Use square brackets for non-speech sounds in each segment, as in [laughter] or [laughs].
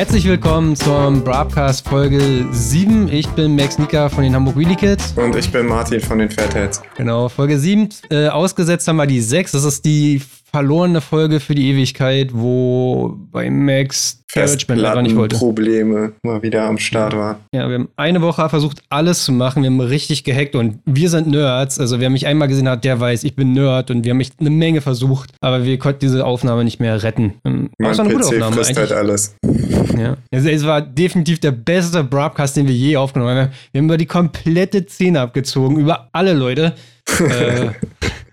Herzlich willkommen zum Broadcast Folge 7. Ich bin Max Nika von den Hamburg Wheelie Kids. Und ich bin Martin von den Fatheads. Genau, Folge 7. Äh, ausgesetzt haben wir die 6. Das ist die verlorene Folge für die Ewigkeit, wo bei Max Management einfach nicht wollte. Probleme mal wieder am Start waren. Ja, wir haben eine Woche versucht, alles zu machen. Wir haben richtig gehackt und wir sind Nerds. Also wer mich einmal gesehen hat, der weiß, ich bin Nerd und wir haben echt eine Menge versucht, aber wir konnten diese Aufnahme nicht mehr retten. Ähm, mein PC gute Aufnahme, frisst halt alles. Ja. Also es war definitiv der beste Broadcast, den wir je aufgenommen haben. Wir haben über die komplette Szene abgezogen, über alle Leute. [laughs] äh,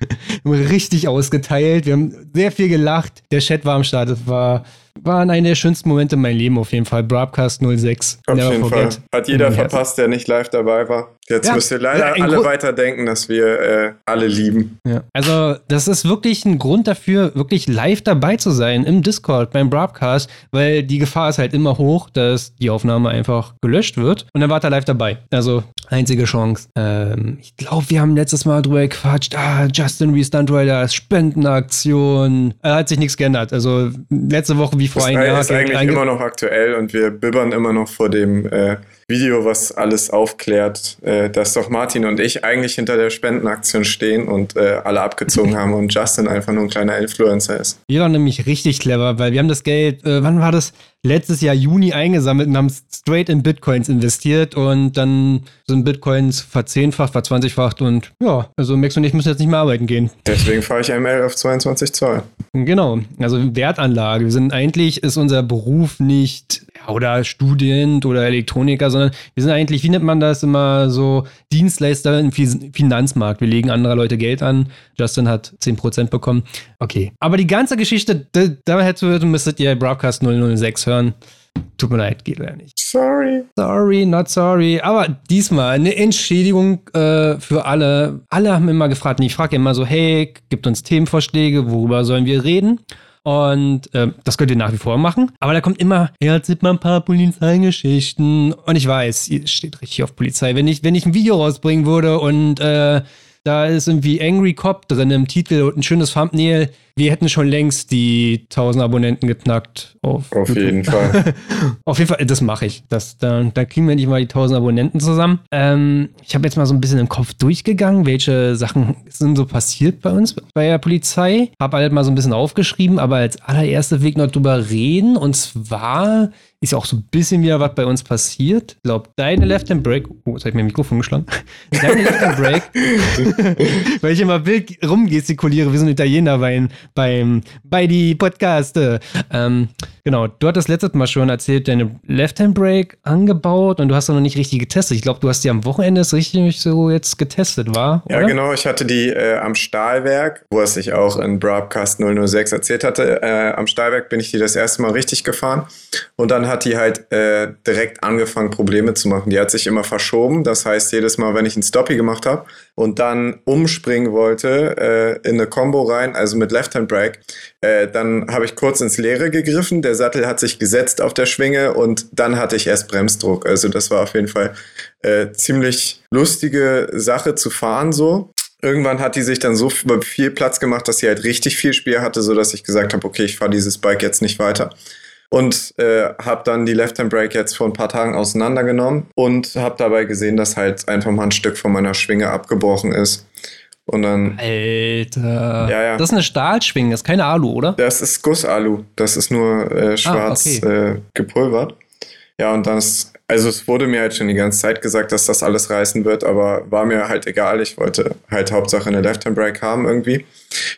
[laughs] richtig ausgeteilt. Wir haben sehr viel gelacht. Der Chat war am Start. Es war waren eine der schönsten Momente in meinem Leben auf jeden Fall. Broadcast 06. Auf Never jeden forget. Fall. Hat jeder verpasst, der nicht live dabei war. Jetzt ja, müsst ihr leider ja, alle weiterdenken, dass wir äh, alle lieben. Ja. Also, das ist wirklich ein Grund dafür, wirklich live dabei zu sein im Discord, beim Broadcast, weil die Gefahr ist halt immer hoch, dass die Aufnahme einfach gelöscht wird und dann war er live dabei. Also, einzige Chance. Ähm, ich glaube, wir haben letztes Mal drüber gequatscht. Ah, Justin Restunt Rider, Spendenaktion. Da hat sich nichts geändert. Also, letzte Woche wie vor einem Jahr. Das ist eigentlich immer noch aktuell und wir bibbern immer noch vor dem. Äh, Video, was alles aufklärt, äh, dass doch Martin und ich eigentlich hinter der Spendenaktion stehen und äh, alle abgezogen [laughs] haben und Justin einfach nur ein kleiner Influencer ist. Wir waren nämlich richtig clever, weil wir haben das Geld, äh, wann war das? Letztes Jahr Juni eingesammelt und haben straight in Bitcoins investiert und dann sind Bitcoins verzehnfacht, verzwanzigfacht und ja, also Max und ich müssen jetzt nicht mehr arbeiten gehen. Deswegen fahre ich ML auf 22 Zoll. Genau, also Wertanlage. Wir sind eigentlich, ist unser Beruf nicht oder Student oder Elektroniker, sondern wir sind eigentlich, wie nennt man das immer so, Dienstleister im Finanzmarkt. Wir legen anderer Leute Geld an. Justin hat 10% bekommen. Okay. Aber die ganze Geschichte, da, da hättet müsstet ihr Broadcast 006 hören. Tut mir leid, geht leider nicht. Sorry. Sorry, not sorry. Aber diesmal eine Entschädigung äh, für alle. Alle haben immer gefragt, und ich frage immer so, hey, gibt uns Themenvorschläge, worüber sollen wir reden? Und äh, das könnt ihr nach wie vor machen. Aber da kommt immer, ja, erzählt mal ein paar Polizeigeschichten. Und ich weiß, ihr steht richtig auf Polizei. Wenn ich, wenn ich ein Video rausbringen würde und äh, da ist irgendwie Angry Cop drin im Titel und ein schönes Thumbnail, wir hätten schon längst die 1000 Abonnenten geknackt. Auf, auf jeden [laughs] Fall. auf jeden Fall, das mache ich. Das, da, da kriegen wir nicht mal die 1000 Abonnenten zusammen. Ähm, ich habe jetzt mal so ein bisschen im Kopf durchgegangen, welche Sachen sind so passiert bei uns bei der Polizei. Habe halt mal so ein bisschen aufgeschrieben, aber als allererster Weg noch drüber reden. Und zwar ist ja auch so ein bisschen wieder was bei uns passiert. Ich glaube, deine Left Hand Break. Oh, jetzt habe ich mein Mikrofon geschlagen. [laughs] Deine Left Hand Break. [laughs] weil ich immer wild rumgestikuliere wie so ein Italiener bei, beim, bei die Podcaste. Ähm, genau, du hattest letztes Mal schon erzählt, deine Left-Hand-Break angebaut und du hast noch nicht richtig getestet. Ich glaube, du hast die am Wochenende richtig so jetzt getestet, war? Ja, genau. Ich hatte die äh, am Stahlwerk, wo es sich auch in Broadcast 006 erzählt hatte. Äh, am Stahlwerk bin ich die das erste Mal richtig gefahren und dann hat die halt äh, direkt angefangen, Probleme zu machen. Die hat sich immer verschoben. Das heißt, jedes Mal, wenn ich einen Stoppie gemacht habe und dann umspringen wollte äh, in eine Combo rein, also mit Left-Hand Break. Äh, dann habe ich kurz ins Leere gegriffen, der Sattel hat sich gesetzt auf der Schwinge und dann hatte ich erst Bremsdruck. Also das war auf jeden Fall äh, ziemlich lustige Sache zu fahren so. Irgendwann hat die sich dann so viel Platz gemacht, dass sie halt richtig viel Spiel hatte, sodass ich gesagt habe, okay, ich fahre dieses Bike jetzt nicht weiter und äh, habe dann die Left-Hand Brake jetzt vor ein paar Tagen auseinandergenommen und habe dabei gesehen, dass halt einfach mal ein Stück von meiner Schwinge abgebrochen ist. Und dann. Alter. Ja, ja. Das ist eine Stahlschwinge, das ist keine Alu, oder? Das ist Gussalu. Das ist nur äh, ah, schwarz ah, okay. äh, gepulvert. Ja, und dann ist, also es wurde mir halt schon die ganze Zeit gesagt, dass das alles reißen wird, aber war mir halt egal. Ich wollte halt Hauptsache eine Left-Hand-Brake haben irgendwie.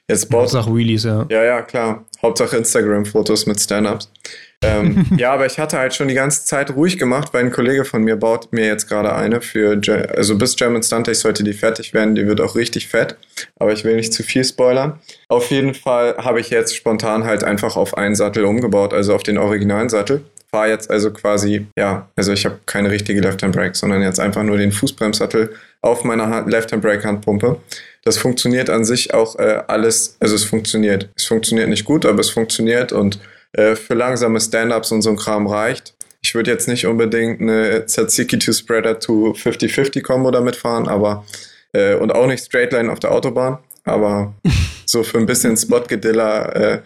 Jetzt baut, Hauptsache Wheelies, ja. Ja, ja, klar. Hauptsache Instagram-Fotos mit Stand-Ups ähm, [laughs] ja, aber ich hatte halt schon die ganze Zeit ruhig gemacht, weil ein Kollege von mir baut mir jetzt gerade eine für, also bis German Stunt sollte die fertig werden, die wird auch richtig fett, aber ich will nicht zu viel spoilern. Auf jeden Fall habe ich jetzt spontan halt einfach auf einen Sattel umgebaut, also auf den originalen Sattel. Fahre jetzt also quasi, ja, also ich habe keine richtige Left-Hand-Brake, sondern jetzt einfach nur den Fußbremssattel auf meiner Left-Hand-Brake-Handpumpe. Das funktioniert an sich auch äh, alles, also es funktioniert. Es funktioniert nicht gut, aber es funktioniert und äh, für langsame Stand-Ups und so ein Kram reicht. Ich würde jetzt nicht unbedingt eine Tzatziki to Spreader to 50-50 Combo damit fahren, aber äh, und auch nicht Straightline auf der Autobahn, aber [laughs] so für ein bisschen Spot-Gediller äh,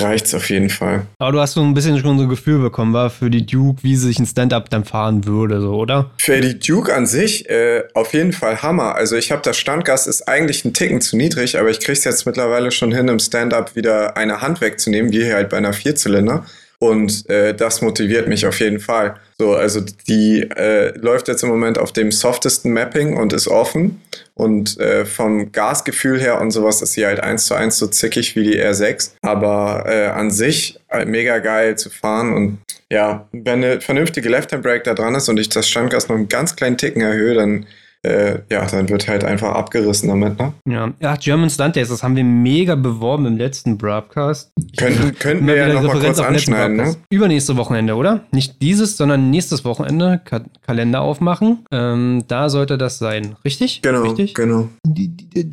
reicht's auf jeden Fall. Aber du hast so ein bisschen schon so ein Gefühl bekommen, war für die Duke, wie sich ein Stand-up dann fahren würde, so, oder? Für die Duke an sich äh, auf jeden Fall Hammer. Also ich habe das Standgas ist eigentlich ein Ticken zu niedrig, aber ich krieg's jetzt mittlerweile schon hin, im Stand-up wieder eine Hand wegzunehmen, wie hier halt bei einer Vierzylinder. Und äh, das motiviert mich auf jeden Fall. So, also die äh, läuft jetzt im Moment auf dem softesten Mapping und ist offen. Und äh, vom Gasgefühl her und sowas ist sie halt eins zu eins so zickig wie die R6. Aber äh, an sich äh, mega geil zu fahren. Und ja, wenn eine vernünftige Left-Hand-Brake da dran ist und ich das Standgas noch einen ganz kleinen Ticken erhöhe, dann äh, ja, dann wird halt einfach abgerissen damit, ne? Ja, ja German Stunt Days, das haben wir mega beworben im letzten Broadcast. Könnten, könnten wir ja noch mal kurz anschneiden, ne? Übernächste Wochenende, oder? Nicht dieses, sondern nächstes Wochenende. Ka Kalender aufmachen. Ähm, da sollte das sein. Richtig? Genau, Richtig? genau.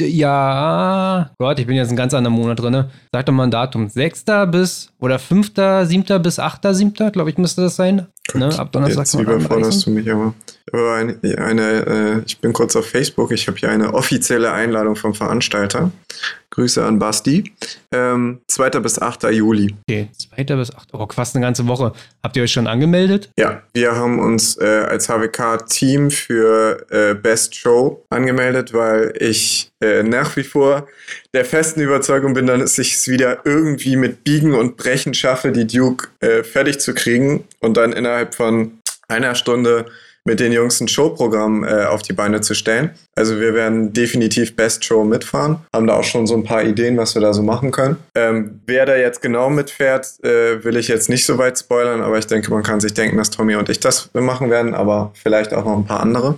Ja, Gott, ich bin jetzt einen ganz anderen Monat drin. Sag doch mal ein Datum. 6. bis, oder 5., 7. bis 8., 7., glaube ich, müsste das sein. Ne? Ab Donnerstag. Jetzt überforderst du mich aber. aber eine, eine äh, ich bin kurz auf Facebook, ich habe hier eine offizielle Einladung vom Veranstalter. Grüße an Basti. Ähm, 2. bis 8. Juli. Okay, 2. bis 8. Oh, fast eine ganze Woche. Habt ihr euch schon angemeldet? Ja, wir haben uns äh, als HWK-Team für äh, Best Show angemeldet, weil ich äh, nach wie vor der festen Überzeugung bin, dass ich es wieder irgendwie mit Biegen und Brechen schaffe, die Duke äh, fertig zu kriegen und dann innerhalb von einer Stunde mit den Jungs ein Showprogramm äh, auf die Beine zu stellen. Also wir werden definitiv Best Show mitfahren, haben da auch schon so ein paar Ideen, was wir da so machen können. Ähm, wer da jetzt genau mitfährt, äh, will ich jetzt nicht so weit spoilern, aber ich denke, man kann sich denken, dass Tommy und ich das machen werden, aber vielleicht auch noch ein paar andere.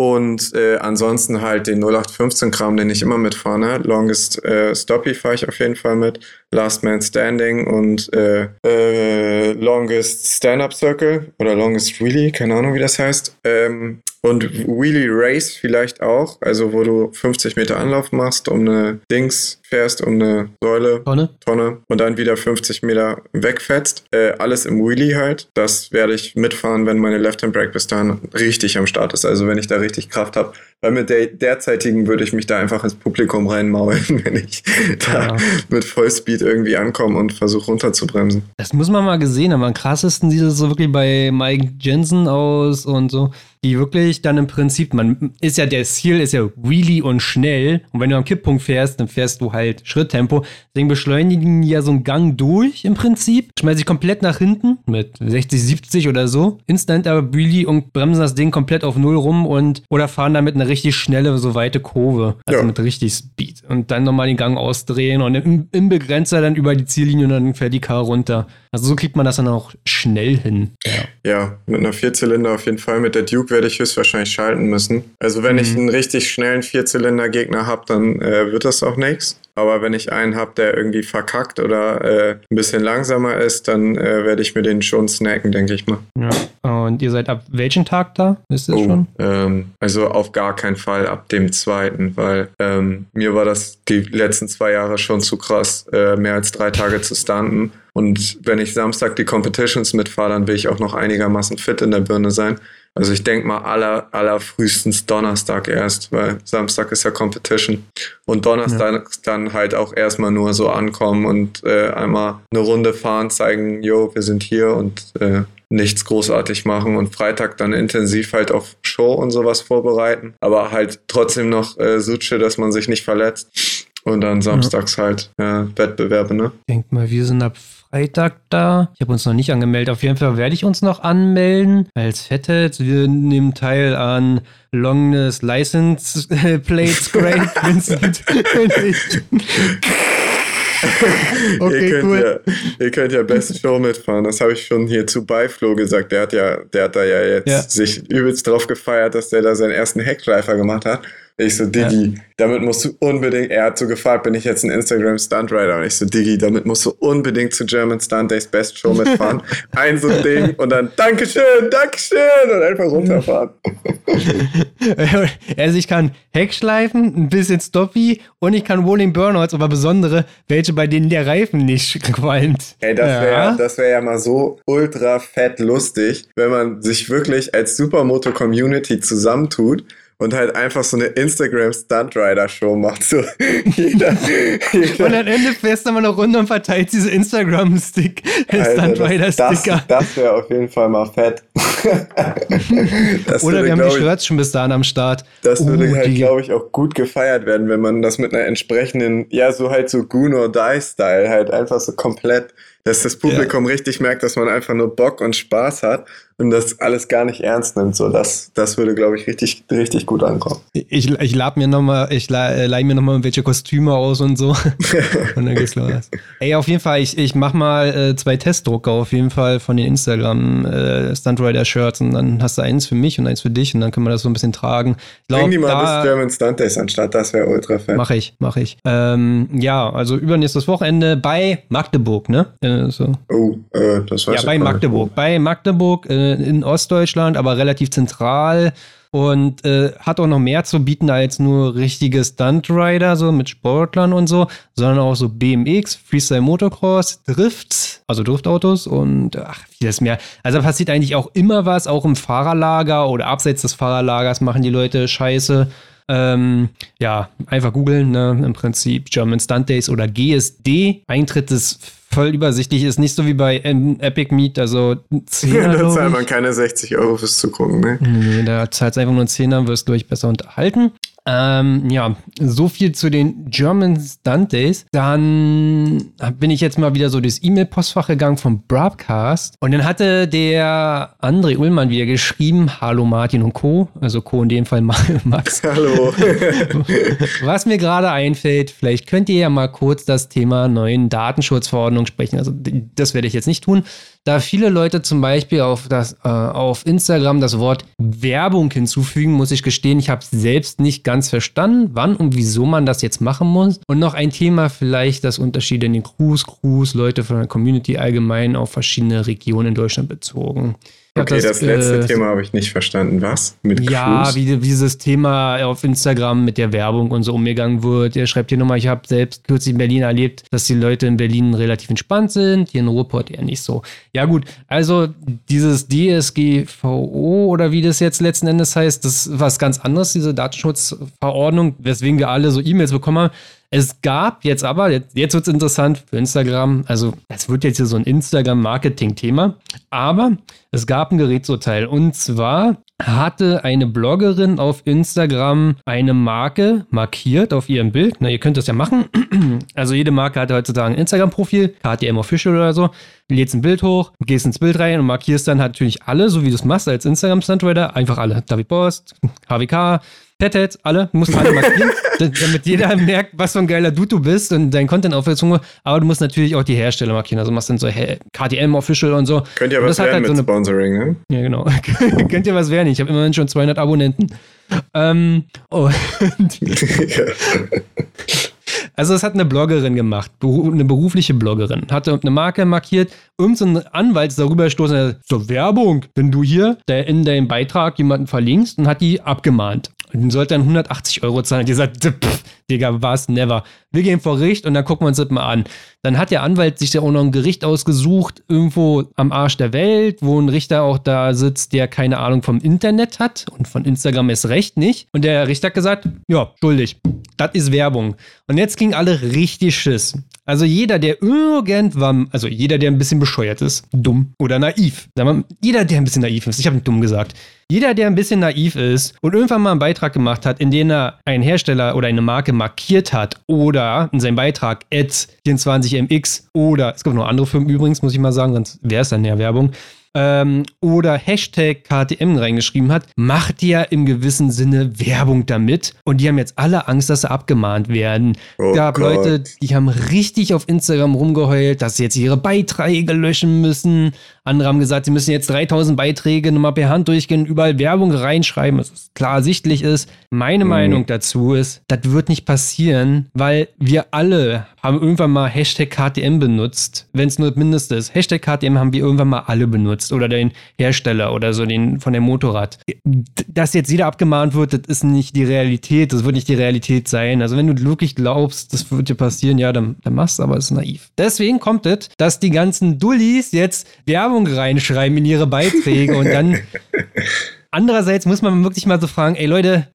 Und äh, ansonsten halt den 0815-Kram, den ich immer mitfahre. Ne? Longest äh, Stoppy fahre ich auf jeden Fall mit. Last Man Standing und äh, äh, Longest Stand-Up Circle oder Longest Wheelie, keine Ahnung, wie das heißt. Ähm, und Wheelie Race vielleicht auch, also wo du 50 Meter Anlauf machst, um eine Dings fährst, um eine Säule, Tonne, Tonne und dann wieder 50 Meter wegfetzt. Äh, alles im Wheelie halt. Das werde ich mitfahren, wenn meine Left-Hand-Brake bis dahin richtig am Start ist. Also wenn ich da richtig Kraft habe. Weil mit der derzeitigen würde ich mich da einfach ins Publikum reinmaulen, [laughs] wenn ich ja. da mit Vollspeed irgendwie ankomme und versuche runterzubremsen. Das muss man mal gesehen haben. Am krassesten sieht es so wirklich bei Mike Jensen aus und so die wirklich dann im Prinzip, man ist ja, der Ziel ist ja wheelie und schnell. Und wenn du am Kipppunkt fährst, dann fährst du halt Schritttempo. Deswegen beschleunigen die ja so einen Gang durch im Prinzip. Schmeißen sich komplett nach hinten mit 60, 70 oder so. Instant aber wheelie und bremsen das Ding komplett auf Null rum und oder fahren damit eine richtig schnelle, so weite Kurve. Also ja. mit richtig Speed. Und dann nochmal den Gang ausdrehen und im, im Begrenzer dann über die Ziellinie und dann fährt die Car runter. Also so kriegt man das dann auch schnell hin. Ja, ja mit einer Vierzylinder auf jeden Fall. Mit der Duke werde ich höchstwahrscheinlich schalten müssen. Also wenn mhm. ich einen richtig schnellen Vierzylinder-Gegner habe, dann äh, wird das auch nichts. Aber wenn ich einen habe, der irgendwie verkackt oder äh, ein bisschen langsamer ist, dann äh, werde ich mir den schon snacken, denke ich mal. Ja. Und ihr seid ab welchem Tag da? Ist es oh, schon? Ähm, also auf gar keinen Fall ab dem zweiten, weil ähm, mir war das die letzten zwei Jahre schon zu krass, äh, mehr als drei Tage zu standen. Und wenn ich Samstag die Competitions mitfahre, dann will ich auch noch einigermaßen fit in der Birne sein. Also ich denke mal aller, aller frühestens Donnerstag erst, weil Samstag ist ja Competition. Und Donnerstag ja. dann halt auch erstmal nur so ankommen und äh, einmal eine Runde fahren, zeigen, yo, wir sind hier und äh, nichts großartig machen und Freitag dann intensiv halt auf Show und sowas vorbereiten, aber halt trotzdem noch äh, Suche, dass man sich nicht verletzt. Und dann samstags ja. halt ja, Wettbewerbe, ne? Denk mal, wir sind ab Freitag da. Ich habe uns noch nicht angemeldet. Auf jeden Fall werde ich uns noch anmelden als Fetthead. Wir nehmen teil an Longness License [laughs] Plates Great [laughs] Vincent. [laughs] okay, ihr, könnt cool. ja, ihr könnt ja Best Show mitfahren. Das habe ich schon hier zu Beiflo gesagt. Der hat ja, der hat da ja jetzt ja. sich übelst drauf gefeiert, dass der da seinen ersten Heckschleifer gemacht hat. Ich so, Diggi, ja. damit musst du unbedingt, er hat so gefragt, bin ich jetzt ein Instagram Stuntrider? Und ich so, Diggi, damit musst du unbedingt zu German Stunt Days Best Show mitfahren. [laughs] ein so ein Ding und dann Dankeschön, Dankeschön und einfach runterfahren. [laughs] also ich kann Heckschleifen, ein bisschen Stoppy und ich kann Rolling Burnouts, aber besondere, welche bei denen der Reifen nicht [laughs] qualmt. Ey, das wäre ja. das wär ja mal so ultra fett lustig, wenn man sich wirklich als Supermoto-Community zusammentut und halt einfach so eine Instagram Stunt Rider Show macht. So [laughs] jeder, jeder. Und am Ende fährst du mal eine Runde und verteilt diese Instagram Stick, Stunt Rider Sticker. Das, das wäre auf jeden Fall mal fett. [laughs] Oder wir haben die Shirts schon bis dahin am Start. Das würde uh, halt, glaube ich, auch gut gefeiert werden, wenn man das mit einer entsprechenden, ja, so halt so Goon or Die Style halt einfach so komplett dass das Publikum ja. richtig merkt, dass man einfach nur Bock und Spaß hat und das alles gar nicht ernst nimmt. So, das, das würde, glaube ich, richtig, richtig gut ankommen. Ich, ich lad mir nochmal, ich leih, leih mir nochmal welche Kostüme aus und so. [laughs] und dann geht's los. Ey, auf jeden Fall, ich, ich mach mal äh, zwei Testdrucker auf jeden Fall von den Instagram äh, Stuntrider Shirts und dann hast du eins für mich und eins für dich und dann können wir das so ein bisschen tragen. Glaub, Bring die mal da, bis German Stunt Days anstatt, das wäre ultra fett. Mach ich, mach ich. Ähm, ja, also übernächstes Wochenende bei Magdeburg, ne? Äh, so. Oh, äh, das weiß Ja, bei Magdeburg. Bei Magdeburg, äh, in Ostdeutschland, aber relativ zentral und äh, hat auch noch mehr zu bieten als nur richtige Stuntrider, so mit Sportlern und so, sondern auch so BMX, Freestyle Motocross, Drift, also Driftautos und ach, vieles mehr. Also passiert eigentlich auch immer was, auch im Fahrerlager oder abseits des Fahrerlagers machen die Leute Scheiße. Ähm, ja, einfach googeln, ne? im Prinzip German Stunt Days oder GSD. Eintritt ist voll übersichtlich. Ist nicht so wie bei Epic Meet, also 10 ja, Da zahlt man keine 60 Euro fürs Zugucken, ne? Nee, da zahlt es einfach nur 10er, wirst du durch besser unterhalten. Ähm, ja, so viel zu den German Stunt Days. Dann bin ich jetzt mal wieder so das E-Mail-Postfach gegangen vom Broadcast. Und dann hatte der André Ullmann wieder geschrieben: Hallo Martin und Co. Also Co. in dem Fall [laughs] Max. Hallo. [laughs] Was mir gerade einfällt, vielleicht könnt ihr ja mal kurz das Thema neuen Datenschutzverordnung sprechen. Also, das werde ich jetzt nicht tun da viele Leute zum Beispiel auf, das, äh, auf Instagram das Wort Werbung hinzufügen, muss ich gestehen, ich habe selbst nicht ganz verstanden, wann und wieso man das jetzt machen muss. Und noch ein Thema vielleicht das Unterschied in den Crews, Crews, Leute von der Community allgemein auf verschiedene Regionen in Deutschland bezogen. Okay, das, das letzte äh, Thema habe ich nicht verstanden. Was? Mit Ja, wie, wie, dieses Thema auf Instagram mit der Werbung und so umgegangen wird. Er schreibt hier nochmal, ich habe selbst kürzlich in Berlin erlebt, dass die Leute in Berlin relativ entspannt sind, hier in Ruhrport eher nicht so. Ja gut, also dieses DSGVO oder wie das jetzt letzten Endes heißt, das ist was ganz anderes, diese Datenschutzverordnung, weswegen wir alle so E-Mails bekommen haben. Es gab jetzt aber, jetzt, wird es interessant für Instagram, also es wird jetzt hier so ein Instagram-Marketing-Thema, aber es gab ein Gerätsurteil und zwar hatte eine Bloggerin auf Instagram eine Marke markiert auf ihrem Bild. Na, ihr könnt das ja machen. [clears throat] Also jede Marke hat heutzutage ein Instagram-Profil, KTM Official oder so. Du lädst ein Bild hoch, gehst ins Bild rein und markierst dann halt natürlich alle, so wie du es machst als Instagram-Stuntwriter, einfach alle. David Post, HWK, Petet, alle, du musst alle markieren, [laughs] damit jeder merkt, was für ein geiler Dude du bist und dein Content aufwärtshunger. Aber du musst natürlich auch die Hersteller markieren. Also machst dann so hey, KTM Official und so. Könnt ihr was werden halt mit so eine, Sponsoring, ne? Ja, genau. [laughs] Könnt ihr was werden? Ich habe immerhin schon 200 Abonnenten. Ähm, [laughs] und Also es hat eine Bloggerin gemacht, eine berufliche Bloggerin, hatte eine Marke markiert, irgendein Anwalt ist darüber gestoßen, so Werbung, wenn du hier in deinem Beitrag jemanden verlinkst und hat die abgemahnt. Und sollte dann 180 Euro zahlen. Und die sagt, pff, Digga, was, never. Wir gehen vor Gericht und dann gucken wir uns das mal an. Dann hat der Anwalt sich ja auch noch ein Gericht ausgesucht, irgendwo am Arsch der Welt, wo ein Richter auch da sitzt, der keine Ahnung vom Internet hat und von Instagram ist recht nicht. Und der Richter hat gesagt, ja, schuldig. Das ist Werbung. Und jetzt ging alle richtig Schiss. Also jeder, der irgendwann, also jeder, der ein bisschen bescheuert ist, dumm oder naiv. Jeder, der ein bisschen naiv ist, ich habe nicht dumm gesagt. Jeder, der ein bisschen naiv ist und irgendwann mal einen Beitrag gemacht hat, in dem er einen Hersteller oder eine Marke markiert hat oder in seinem Beitrag at 24mx oder es gibt noch andere Firmen übrigens, muss ich mal sagen, sonst wäre es dann ja Werbung ähm, oder Hashtag KTM reingeschrieben hat, macht ja im gewissen Sinne Werbung damit. Und die haben jetzt alle Angst, dass sie abgemahnt werden. Oh gab Gott. Leute, die haben richtig auf Instagram rumgeheult, dass sie jetzt ihre Beiträge löschen müssen. Andere haben gesagt, sie müssen jetzt 3000 Beiträge nochmal per Hand durchgehen, überall Werbung reinschreiben, was klar ersichtlich ist. Meine mhm. Meinung dazu ist, das wird nicht passieren, weil wir alle haben irgendwann mal Hashtag KTM benutzt, wenn es nur das Mindeste ist. Hashtag KTM haben wir irgendwann mal alle benutzt oder den Hersteller oder so den von dem Motorrad. Dass jetzt jeder abgemahnt wird, das ist nicht die Realität, das wird nicht die Realität sein. Also wenn du wirklich glaubst, das wird dir passieren, ja, dann, dann machst du, aber es ist naiv. Deswegen kommt es, dass die ganzen Dullis jetzt Werbung reinschreiben in ihre Beiträge und dann [laughs] Andererseits muss man wirklich mal so fragen, ey Leute,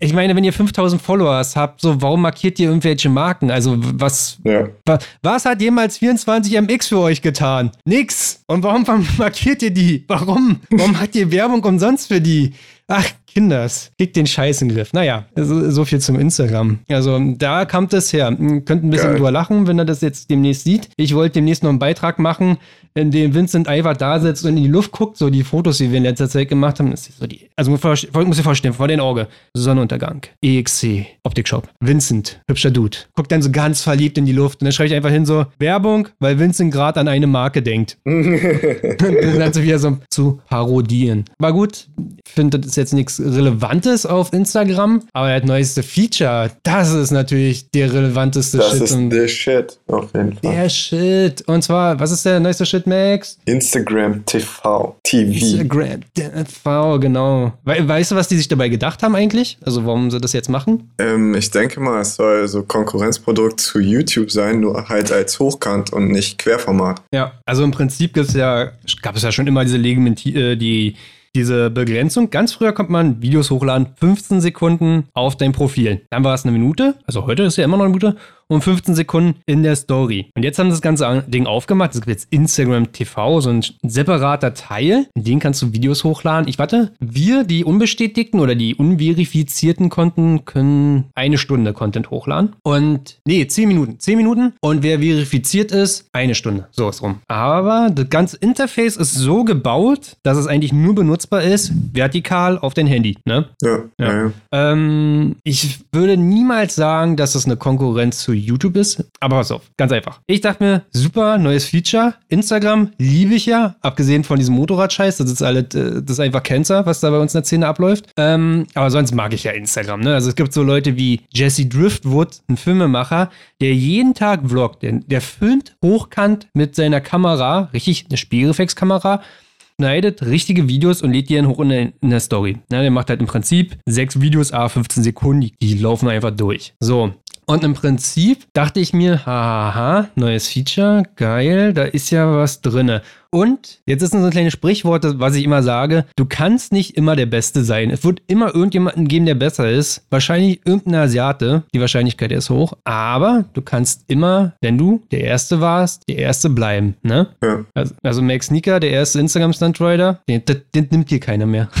ich meine, wenn ihr 5000 Followers habt, so, warum markiert ihr irgendwelche Marken? Also, was, Ja. wa, was hat jemals 24MX für euch getan? Nix. Und warum markiert ihr die? Warum? Warum habt ihr Werbung umsonst für die? Ach, Kinders, kriegt den Scheiß in den Griff. Naja, so, so viel zum Instagram. Also, da kam das her. Ihr Könnt ein bisschen Geil. drüber lachen, wenn er das jetzt demnächst sieht. Ich wollte demnächst noch einen Beitrag machen, in dem Vincent einfach da sitzt und in die Luft guckt. So die Fotos, die wir in letzter Zeit gemacht haben. Das ist so die, also, muss dir vorstellen, vor den Auge. Sonnenuntergang. EXC. Optikshop. Vincent. Hübscher Dude. Guckt dann so ganz verliebt in die Luft. Und dann schreibe ich einfach hin so, Werbung, weil Vincent gerade an eine Marke denkt. [laughs] das Ganze wieder so zu parodieren. War gut. Ich finde, das ist jetzt nichts Relevantes auf Instagram, aber das neueste Feature, das ist natürlich der relevanteste Das Shit. ist und der Shit, auf jeden Fall. der Shit. Und zwar, was ist der neueste Shit, Max? Instagram TV. TV. Instagram TV, genau. We weißt du, was die sich dabei gedacht haben eigentlich? Also warum sie das jetzt machen? Ähm, ich denke mal, es soll so Konkurrenzprodukt zu YouTube sein, nur halt als Hochkant und nicht Querformat. Ja, also im Prinzip gibt's ja, gab es ja schon immer diese Legimenti äh, die diese Begrenzung. Ganz früher konnte man Videos hochladen, 15 Sekunden auf dein Profil. Dann war es eine Minute, also heute ist ja immer noch eine Minute, und 15 Sekunden in der Story. Und jetzt haben sie das ganze Ding aufgemacht. Es gibt jetzt Instagram TV, so ein separater Teil. In den kannst du Videos hochladen. Ich warte, wir, die Unbestätigten oder die Unverifizierten Konten, können eine Stunde Content hochladen. Und, nee, 10 Minuten. 10 Minuten. Und wer verifiziert ist, eine Stunde. So ist rum. Aber das ganze Interface ist so gebaut, dass es eigentlich nur benutzbar ist, vertikal auf dein Handy. Ne? Ja, Ja. ja. ja. Ähm, ich würde niemals sagen, dass es eine Konkurrenz zu YouTube ist, aber pass auf, ganz einfach. Ich dachte mir, super, neues Feature. Instagram liebe ich ja, abgesehen von diesem Motorradscheiß, das ist alles, äh, das ist einfach Cancer, was da bei uns in der Szene abläuft. Ähm, aber sonst mag ich ja Instagram, ne? Also es gibt so Leute wie Jesse Driftwood, ein Filmemacher, der jeden Tag vloggt, der, der filmt hochkant mit seiner Kamera, richtig, eine Spiegelreflexkamera, schneidet richtige Videos und lädt die dann hoch in der, in der Story. Ne, der macht halt im Prinzip sechs Videos, a 15 Sekunden, die laufen einfach durch. So. Und im Prinzip dachte ich mir, haha, neues Feature, geil, da ist ja was drinne. Und jetzt ist so ein kleines Sprichwort, was ich immer sage, du kannst nicht immer der Beste sein. Es wird immer irgendjemanden geben, der besser ist. Wahrscheinlich irgendein Asiate, die Wahrscheinlichkeit ist hoch. Aber du kannst immer, wenn du der Erste warst, der Erste bleiben, ne? ja. Also, also Max Sneaker, der erste Instagram-Stunt-Rider, den, den, den nimmt hier keiner mehr. [laughs]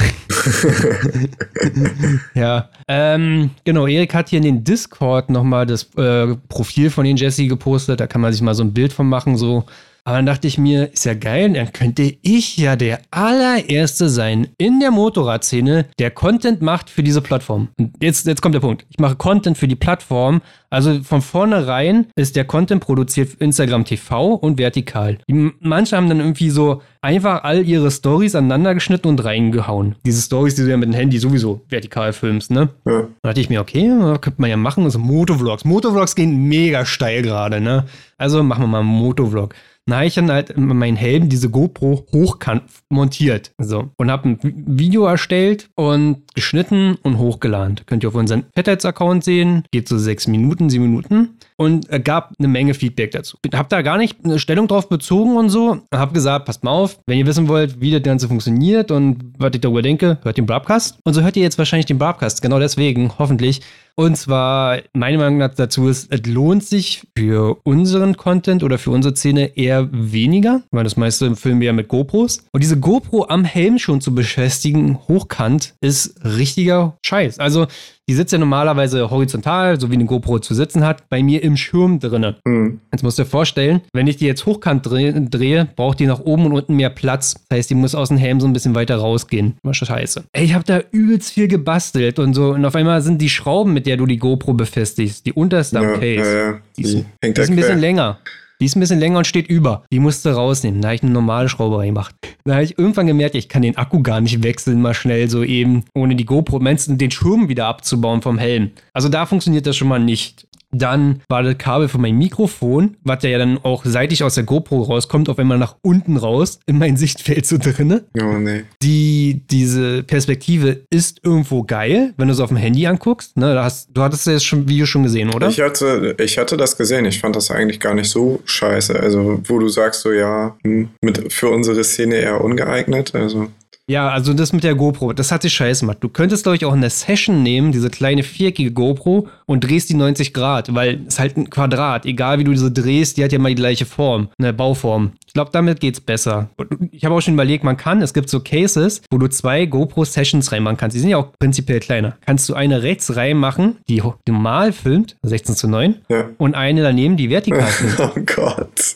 ja. Ähm, genau, Erik hat hier in den Discord nochmal das äh, Profil von den Jesse gepostet. Da kann man sich mal so ein Bild von machen, so. Aber dann dachte ich mir, ist ja geil, dann könnte ich ja der allererste sein in der Motorradszene, der Content macht für diese Plattform. Und jetzt, jetzt kommt der Punkt. Ich mache Content für die Plattform. Also von vornherein ist der Content produziert für Instagram TV und vertikal. Die, manche haben dann irgendwie so einfach all ihre Stories aneinander geschnitten und reingehauen. Diese Stories, die du ja mit dem Handy sowieso vertikal filmst, ne? ja. Da dachte ich mir, okay, könnte man ja machen. Also Motovlogs. Motovlogs gehen mega steil gerade, ne? Also machen wir mal einen Motovlog. Na, ich dann halt meinen Helm, diese GoPro hochkant montiert. So. Und habe ein Vi- Video erstellt und geschnitten und hochgeladen. Könnt ihr auf unseren Fetheads-Account sehen. Geht so sechs Minuten, sieben Minuten. Und äh, gab eine Menge Feedback dazu. Hab da gar nicht eine Stellung drauf bezogen und so. Hab gesagt, passt mal auf, wenn ihr wissen wollt, wie das Ganze funktioniert und was ich darüber denke, hört den Broadcast. Und so hört ihr jetzt wahrscheinlich den Broadcast. Genau deswegen, hoffentlich. Und zwar, meine Meinung nach dazu ist, es lohnt sich für unseren Content oder für unsere Szene eher weniger, weil das meiste filmen wir ja mit GoPros. Und diese GoPro am Helm schon zu befestigen, hochkant, ist richtiger Scheiß. Also, die sitzt ja normalerweise horizontal, so wie eine GoPro zu sitzen hat, bei mir im Schirm drinne. Hm. Jetzt musst du dir vorstellen, wenn ich die jetzt hochkant drehe, drehe, braucht die nach oben und unten mehr Platz. Das heißt, die muss aus dem Helm so ein bisschen weiter rausgehen. War schon scheiße. Ey, ich habe da übelst viel gebastelt und so. Und auf einmal sind die Schrauben, mit der du die GoPro befestigst, die unterste am Ja, Case, ja, ja. die, Die ist, hängt die ist ein bisschen länger. Die ist ein bisschen länger und steht über. Die musste rausnehmen. Da habe ich eine normale Schraube reingemacht. Da habe ich irgendwann gemerkt, ich kann den Akku gar nicht wechseln, mal schnell so eben, ohne die GoPro. Meinst den Schirm wieder abzubauen vom Helm? Also da funktioniert das schon mal nicht. Dann war das Kabel von meinem Mikrofon, was ja dann auch seitlich aus der GoPro rauskommt, auf einmal nach unten raus, in mein [laughs] Sichtfeld so drinne. Oh, nee. Die, diese Perspektive ist irgendwo geil, wenn du es auf dem Handy anguckst. Ne, hast, du hattest ja das schon, Video schon gesehen, oder? Ich hatte, ich hatte das gesehen. Ich fand das eigentlich gar nicht so scheiße. Also, wo du sagst, so ja, hm, mit, für unsere Szene eher ungeeignet. Also, Ja, also das mit der GoPro, das hat sich scheiße gemacht. Du könntest, glaube ich, auch eine Session nehmen, diese kleine viereckige GoPro, und drehst die 90 Grad, weil es halt ein Quadrat. Egal wie du diese drehst, die hat ja mal die gleiche Form, eine Bauform. Ich glaube, damit geht's besser. Und ich habe auch schon überlegt, man kann, es gibt so Cases, wo du zwei GoPro-Sessions reinmachen kannst. Die sind ja auch prinzipiell kleiner. Kannst du eine rechts reinmachen, die normal filmt, 16 zu 9, Ja. und eine daneben, die vertikal [laughs] filmt. Oh Gott.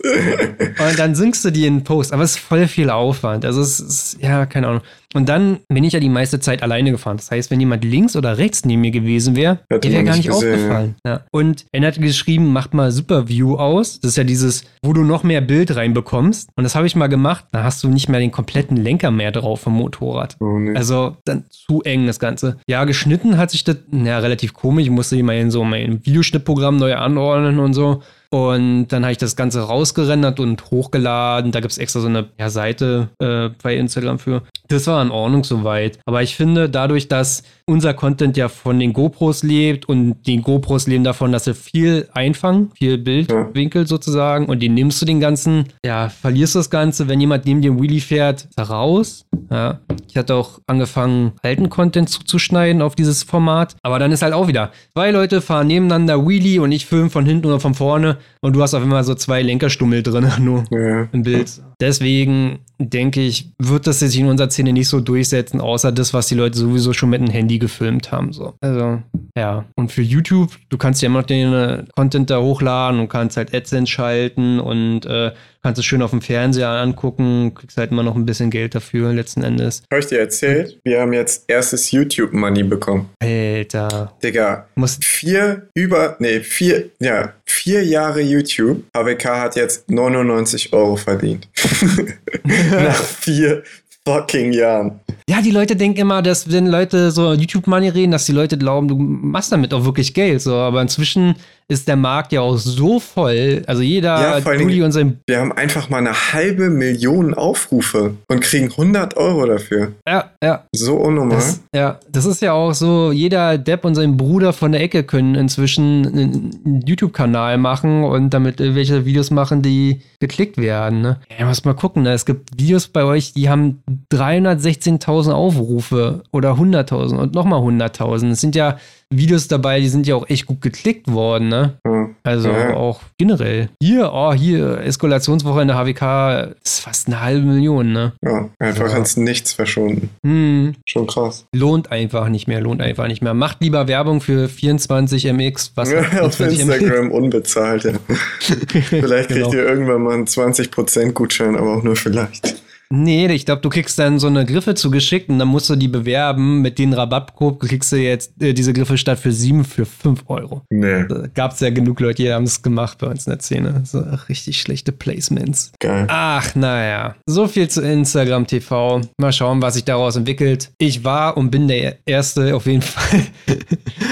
Und dann synkst du die in den Post. Aber es ist voll viel Aufwand. Also es ist, ja, keine Ahnung. Und dann bin ich ja die meiste Zeit alleine gefahren. Das heißt, wenn jemand links oder rechts neben mir gewesen wäre, der wäre gar nicht gesehen, aufgefallen. Ja. Und er hat geschrieben, macht mal Superview aus. Das ist ja dieses, wo du noch mehr Bild reinbekommst. Und das habe ich mal gemacht. Da hast du nicht mehr den kompletten Lenker mehr drauf vom Motorrad. Oh, nee. Also dann zu eng das Ganze. Ja, geschnitten hat sich das ja, relativ komisch. Ich musste immer in so mein Videoschnittprogramm neu anordnen und so. Und dann habe ich das Ganze rausgerendert und hochgeladen. Da gibt es extra so eine ja, Seite äh, bei Instagram für. Das war in Ordnung soweit. Aber ich finde, dadurch, dass unser Content ja von den GoPros lebt und die GoPros leben davon, dass sie viel einfangen, viel Bildwinkel sozusagen und den nimmst du den ganzen, ja, verlierst das Ganze. Wenn jemand neben dir Wheelie fährt, ist er raus. Ja. Ich hatte auch angefangen, alten Content zuzuschneiden auf dieses Format. Aber dann ist halt auch wieder, zwei Leute fahren nebeneinander Wheelie und ich filme von hinten oder von vorne und du hast auf einmal so zwei Lenkerstummel drin, [laughs] nur Ja. im Bild. Deswegen denke ich, wird das sich in unserer Szene nicht so durchsetzen, außer das, was die Leute sowieso schon mit dem Handy gefilmt haben. So. Also, ja. Und für YouTube, du kannst ja immer noch den äh, Content da hochladen und kannst halt AdSense schalten und äh, kannst es schön auf dem Fernseher angucken, kriegst halt immer noch ein bisschen Geld dafür letzten Endes. Habe ich dir erzählt? Wir haben jetzt erstes YouTube-Money bekommen. Alter. Digga, Muss, vier über, nee, vier, ja, vier Jahre YouTube. HBK hat jetzt 99 Euro verdient. [laughs] Nach vier fucking Jahren. Ja, die Leute denken immer, dass wenn Leute so YouTube-Money reden, dass die Leute glauben, du machst damit auch wirklich Geld. So, aber inzwischen ist der Markt ja auch so voll. Also jeder Ja, Dulli Dingen- und sein. Wir haben einfach mal eine halbe Million Aufrufe und kriegen 100 Euro dafür. Ja, ja. So unnormal. Das, ja, das ist ja auch so, jeder Depp und sein Bruder von der Ecke können inzwischen einen YouTube-Kanal machen und damit irgendwelche Videos machen, die geklickt werden. Ne? Ja, muss mal gucken, ne? es gibt Videos bei euch, die haben 316.000 Aufrufe oder 100.000 und nochmal 100.000. Es sind ja Videos dabei, die sind ja auch echt gut geklickt worden, ne? Ja. Also Ja. auch generell. Hier, oh, hier, Eskalationswoche in der HWK ist fast eine halbe Million, ne? Ja, einfach Ja. ins Nichts verschwunden. Hm, Schon krass. lohnt einfach nicht mehr, lohnt einfach nicht mehr. Macht lieber Werbung für 24MX, was Ja, auf 24 Instagram unbezahlt, ja. [laughs] Vielleicht kriegt Genau. ihr irgendwann mal einen 20% Gutschein, aber auch nur vielleicht. Nee, ich glaube, du kriegst dann so eine Griffe zugeschickt und dann musst du die bewerben. Mit den Rabattcode kriegst du jetzt äh, diese Griffe statt für 7 für 5 Euro. Nee, Da gab es ja genug Leute, die haben es gemacht bei uns in der Szene. So richtig schlechte Placements. geil. Ach, naja. So viel zu Instagram TV. Mal schauen, was sich daraus entwickelt. Ich war und bin der Erste auf jeden [laughs] Fall.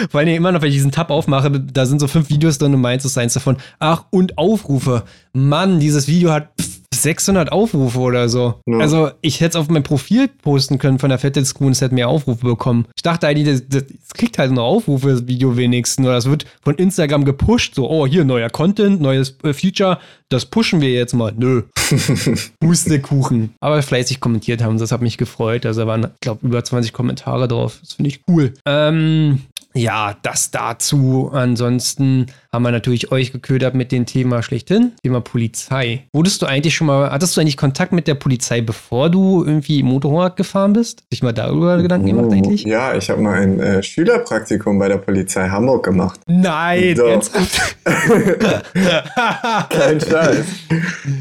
Vor allem immer noch, wenn ich diesen Tab aufmache, da sind so fünf Videos drin und meins ist eins davon. Ach, und Aufrufe. Mann, dieses Video hat pff, 600 Aufrufe oder so. Ja. Also, ich hätte es auf mein Profil posten können von der Fette Screw und es hätte mehr Aufrufe bekommen. Ich dachte eigentlich, das, das, das kriegt halt noch Aufrufe, das Video wenigstens. Oder das wird von Instagram gepusht. So, oh, hier neuer Content, neues äh, Feature. Das pushen wir jetzt mal. Nö. [laughs] Pustekuchen. Aber fleißig kommentiert haben, das hat mich gefreut. Also da waren, ich glaube, über 20 Kommentare drauf. Das finde ich cool. Ähm, ja, das dazu. Ansonsten haben wir natürlich euch geködert mit dem Thema schlechthin. Thema Polizei. Wurdest du eigentlich schon mal, hattest du eigentlich Kontakt mit der Polizei, bevor du irgendwie Motorrad gefahren bist? Dich mal darüber Gedanken gemacht eigentlich? Ja, ich habe mal ein äh, Schülerpraktikum bei der Polizei Hamburg gemacht. Nein, ernsthaft? [laughs] Kein Scheiß.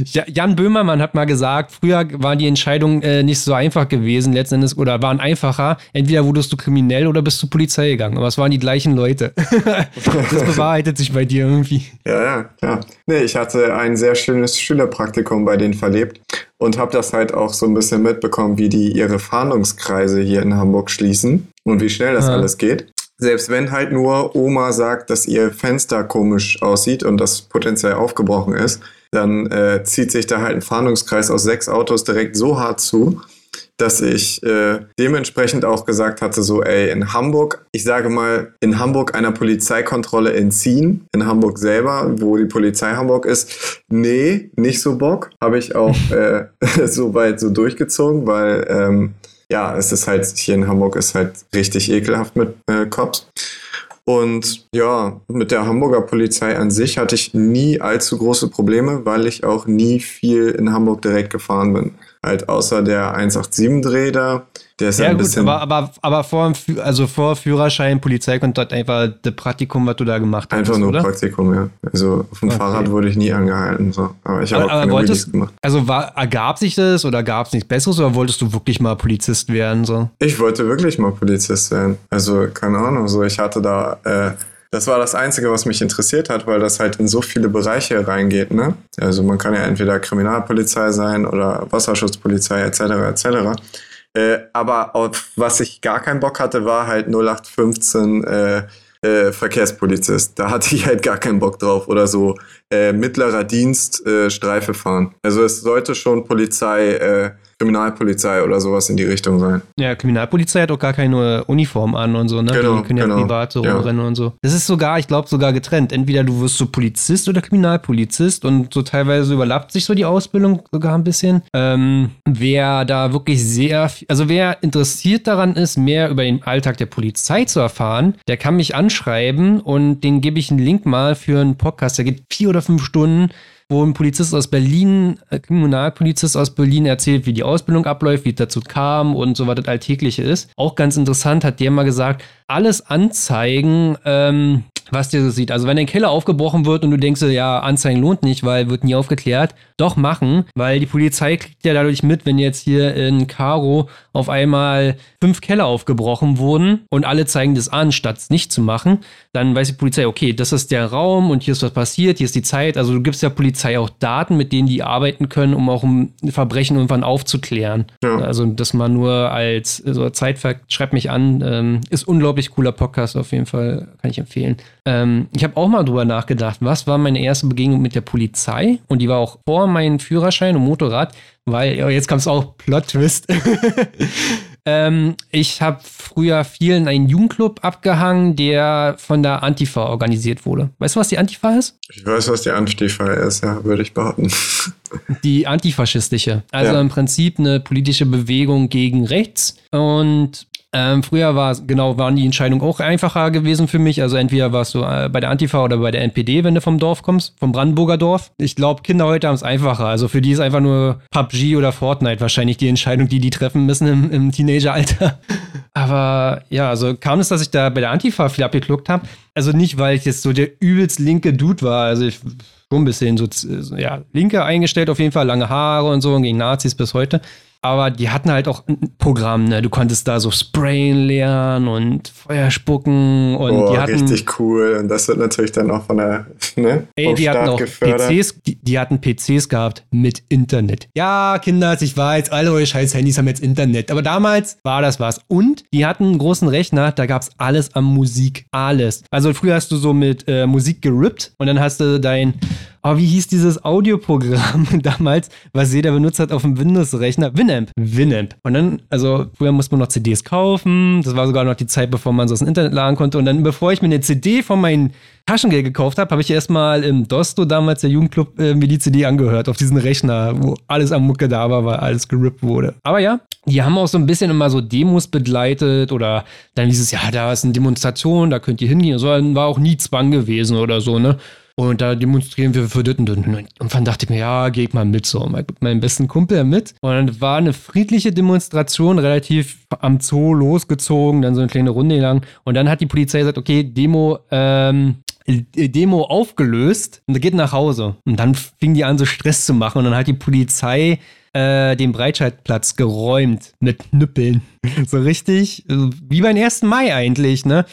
Ja, Jan Böhmermann hat mal gesagt, früher waren die Entscheidungen äh, nicht so einfach gewesen, letzten Endes, oder waren einfacher. Entweder wurdest du kriminell oder bist zur Polizei gegangen. Aber es waren die gleichen Leute. [laughs] das bewahrheitet sich bei dir irgendwie. Ja, ja, klar. Nee, ich hatte ein sehr schönes Schülerpraktikum bei denen verlebt und habe das halt auch so ein bisschen mitbekommen, wie die ihre Fahndungskreise hier in Hamburg schließen und wie schnell das Ja. alles geht. Selbst wenn halt nur Oma sagt, dass ihr Fenster komisch aussieht und das potenziell aufgebrochen ist, dann äh, zieht sich da halt ein Fahndungskreis aus sechs Autos direkt so hart zu, dass ich äh, dementsprechend auch gesagt hatte, so, ey, in Hamburg, ich sage mal, in Hamburg einer Polizeikontrolle entziehen, in Hamburg selber, wo die Polizei Hamburg ist, nee, nicht so Bock. Habe ich auch [laughs] äh, [laughs] so weit so durchgezogen, weil ähm, ja, es ist halt, hier in Hamburg ist halt richtig ekelhaft mit äh, Cops. Und ja, mit der Hamburger Polizei an sich hatte ich nie allzu große Probleme, weil ich auch nie viel in Hamburg direkt gefahren bin. Halt außer der 187-Dreh da. Der ist ja, ein gut, bisschen. Aber, aber, aber vor, also vor Führerschein, Polizeikontakt einfach das Praktikum, was du da gemacht hast. Einfach nur oder? Praktikum, ja. Also auf dem okay. Fahrrad wurde ich nie angehalten. So. Aber ich habe auch keine wolltest, gemacht. Also war, ergab sich das oder gab es nichts Besseres oder wolltest du wirklich mal Polizist werden? So? Ich wollte wirklich mal Polizist werden. Also, keine Ahnung, so ich hatte da. Äh, das war das Einzige, was mich interessiert hat, weil das halt in so viele Bereiche reingeht. Ne? Also man kann ja entweder Kriminalpolizei sein oder Wasserschutzpolizei etc. etc. Äh, aber auf was ich gar keinen Bock hatte, war halt 0815 äh, äh, Verkehrspolizist. Da hatte ich halt gar keinen Bock drauf. Oder so äh, mittlerer Dienst, äh, Streife fahren. Also es sollte schon Polizei äh, Kriminalpolizei oder sowas in die Richtung sein. Ja, Kriminalpolizei hat auch gar keine Uniform an und so, ne? Genau, die können ja genau. privat so ja. rumrennen und so. Das ist sogar, ich glaube, sogar getrennt. Entweder du wirst so Polizist oder Kriminalpolizist und so teilweise überlappt sich so die Ausbildung sogar ein bisschen. Ähm, wer da wirklich sehr, also wer interessiert daran ist, mehr über den Alltag der Polizei zu erfahren, der kann mich anschreiben und den gebe ich einen Link mal für einen Podcast. Der geht vier oder fünf Stunden wo ein Polizist aus Berlin, äh, Kriminalpolizist aus Berlin erzählt, wie die Ausbildung abläuft, wie es dazu kam und so was das Alltägliche ist. Auch ganz interessant hat der mal gesagt, alles anzeigen, ähm, was dir so sieht. Also wenn dein Keller aufgebrochen wird und du denkst, ja, Anzeigen lohnt nicht, weil wird nie aufgeklärt, doch machen, weil die Polizei kriegt ja dadurch mit, wenn jetzt hier in Karo auf einmal fünf Keller aufgebrochen wurden und alle zeigen das an, statt es nicht zu machen, dann weiß die Polizei, okay, das ist der Raum und hier ist was passiert, hier ist die Zeit. Also du gibst der Polizei auch Daten, mit denen die arbeiten können, um auch ein Verbrechen irgendwann aufzuklären. Ja. Also das mal nur als so Zeitfakt, schreib mich an, ähm, ist unglaublich cooler Podcast auf jeden Fall, kann ich empfehlen. Ähm, ich habe auch mal drüber nachgedacht, was war meine erste Begegnung mit der Polizei und die war auch vor meinem Führerschein und Motorrad, weil jetzt kam es auch Plot-Twist. [laughs] Ähm, ich habe früher viel in einen Jugendclub abgehangen, der von der Antifa organisiert wurde. Weißt du, was die Antifa ist? Ich weiß, was die Antifa ist, ja, würde ich behaupten. [laughs] Die antifaschistische. Also ja. im Prinzip eine politische Bewegung gegen rechts. Und ähm, früher war genau waren die Entscheidungen auch einfacher gewesen für mich. Also entweder warst du äh, bei der Antifa oder bei der NPD, wenn du vom Dorf kommst, vom Brandenburger Dorf. Ich glaube, Kinder heute haben es einfacher. Also für die ist einfach nur PUBG oder Fortnite wahrscheinlich die Entscheidung, die die treffen müssen im, im Teenageralter. [laughs] Aber ja, also kam es, dass ich da bei der Antifa viel abgekluckt habe. Also nicht, weil ich jetzt so der übelst linke Dude war. Also ich schon ein bisschen so, ja, linke eingestellt auf jeden Fall, lange Haare und so, gegen Nazis bis heute. Aber die hatten halt auch ein Programm, ne? Du konntest da so sprayen lernen und Feuer spucken und oh, die hatten. richtig cool. Und das wird natürlich dann auch von der, ne? Ey, die hatten auch gefördert. PCs, die, die, hatten PCs gehabt mit Internet. Ja, Kinder, ich weiß, alle eure scheiß Handys haben jetzt Internet. Aber damals war das was. Und die hatten einen großen Rechner, da gab es alles an Musik. Alles. Also früher hast du so mit äh, Musik gerippt und dann hast du dein oh, wie hieß dieses Audioprogramm [laughs] damals, was jeder benutzt hat auf dem Windows-Rechner? Winamp. Winamp. Und dann, also früher musste man noch CDs kaufen. Das war sogar noch die Zeit, bevor man so aus dem Internet laden konnte. Und dann, bevor ich mir eine CD von meinem Taschengeld gekauft habe, habe ich erstmal im Dosto damals der Jugendclub äh, mir die CD angehört auf diesen Rechner, wo alles am Mucke da war, weil alles gerippt wurde. Aber ja, die haben auch so ein bisschen immer so Demos begleitet oder dann dieses, ja, da ist eine Demonstration, da könnt ihr hingehen. So war auch nie Zwang gewesen oder so, ne? Und da demonstrieren wir für das und irgendwann dachte ich mir, ja, geh ich mal mit so. Mit meinem besten Kumpel mit. Und dann war eine friedliche Demonstration, relativ am Zoo losgezogen, dann so eine kleine Runde lang. Und dann hat die Polizei gesagt, okay, Demo, ähm, Demo aufgelöst und geht nach Hause. Und dann fing die an, so Stress zu machen. Und dann hat die Polizei äh, den Breitscheidplatz geräumt mit Knüppeln. [laughs] so richtig, wie beim 1. Mai eigentlich, ne?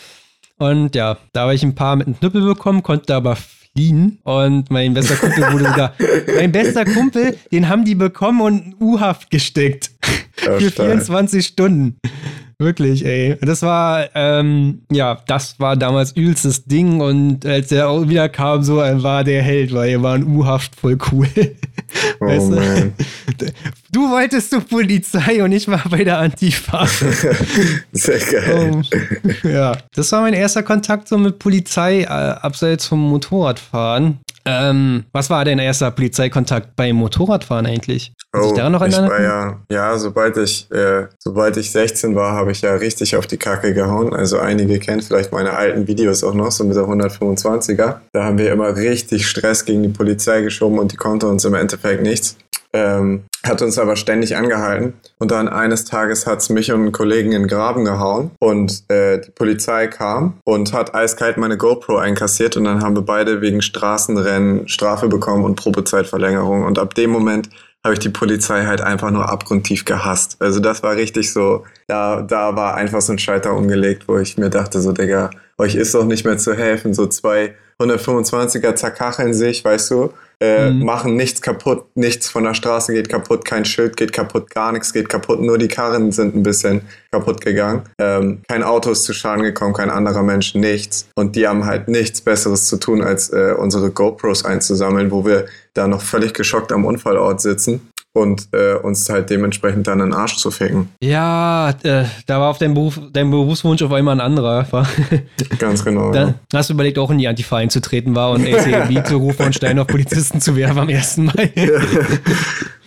Und ja, da habe ich ein paar mit einem Knüppel bekommen, konnte aber fliehen. Und mein bester Kumpel wurde sogar, [laughs] mein bester Kumpel, den haben die bekommen und U-Haft gesteckt. Für 24 Stunden. Wirklich, ey. Das war, ähm, ja, das war damals übelstes Ding und als er auch wieder kam, so war der Held, weil er war in U-Haft voll cool. [laughs] Oh weißt du? Man. [laughs] du wolltest zur Polizei und ich war bei der Antifa. [laughs] Sehr geil. Um, ja, das war mein erster Kontakt so mit Polizei, äh, abseits vom Motorradfahren. Ähm, was war dein erster Polizeikontakt beim Motorradfahren eigentlich? Oh, ich, war ja, ja, sobald ich, äh, sobald ich 16 war, habe ich ja richtig auf die Kacke gehauen. Also einige kennen vielleicht meine alten Videos auch noch, so mit der 125er. Da haben wir immer richtig Stress gegen die Polizei geschoben und die konnte uns im Endeffekt nichts. Ähm, hat uns aber ständig angehalten. Und dann eines Tages hat's mich und einen Kollegen in den Graben gehauen. Und äh, die Polizei kam und hat eiskalt meine GoPro einkassiert. Und dann haben wir beide wegen Straßenrennen Strafe bekommen und Probezeitverlängerung. Und ab dem Moment habe ich die Polizei halt einfach nur abgrundtief gehasst. Also das war richtig so, da, da war einfach so ein Scheiter umgelegt, wo ich mir dachte, so, Digga, euch ist doch nicht mehr zu helfen. So zwei 125er zerkacheln sich, weißt du, äh, mhm. machen nichts kaputt, nichts von der Straße geht kaputt, kein Schild geht kaputt, gar nichts geht kaputt, nur die Karren sind ein bisschen kaputt gegangen. Ähm, kein Auto ist zu Schaden gekommen, kein anderer Mensch, nichts. Und die haben halt nichts Besseres zu tun, als äh, unsere GoPros einzusammeln, wo wir da noch völlig geschockt am Unfallort sitzen und äh, uns halt dementsprechend dann den Arsch zu ficken. Ja, äh, da war auf deinem, Beruf, deinem Berufswunsch auf einmal ein anderer. War. [laughs] Ganz genau. Dann ja. hast du überlegt, auch in die Antifa einzutreten war und ACAB zu rufen und [laughs] Stein auf Polizisten zu werfen am 1.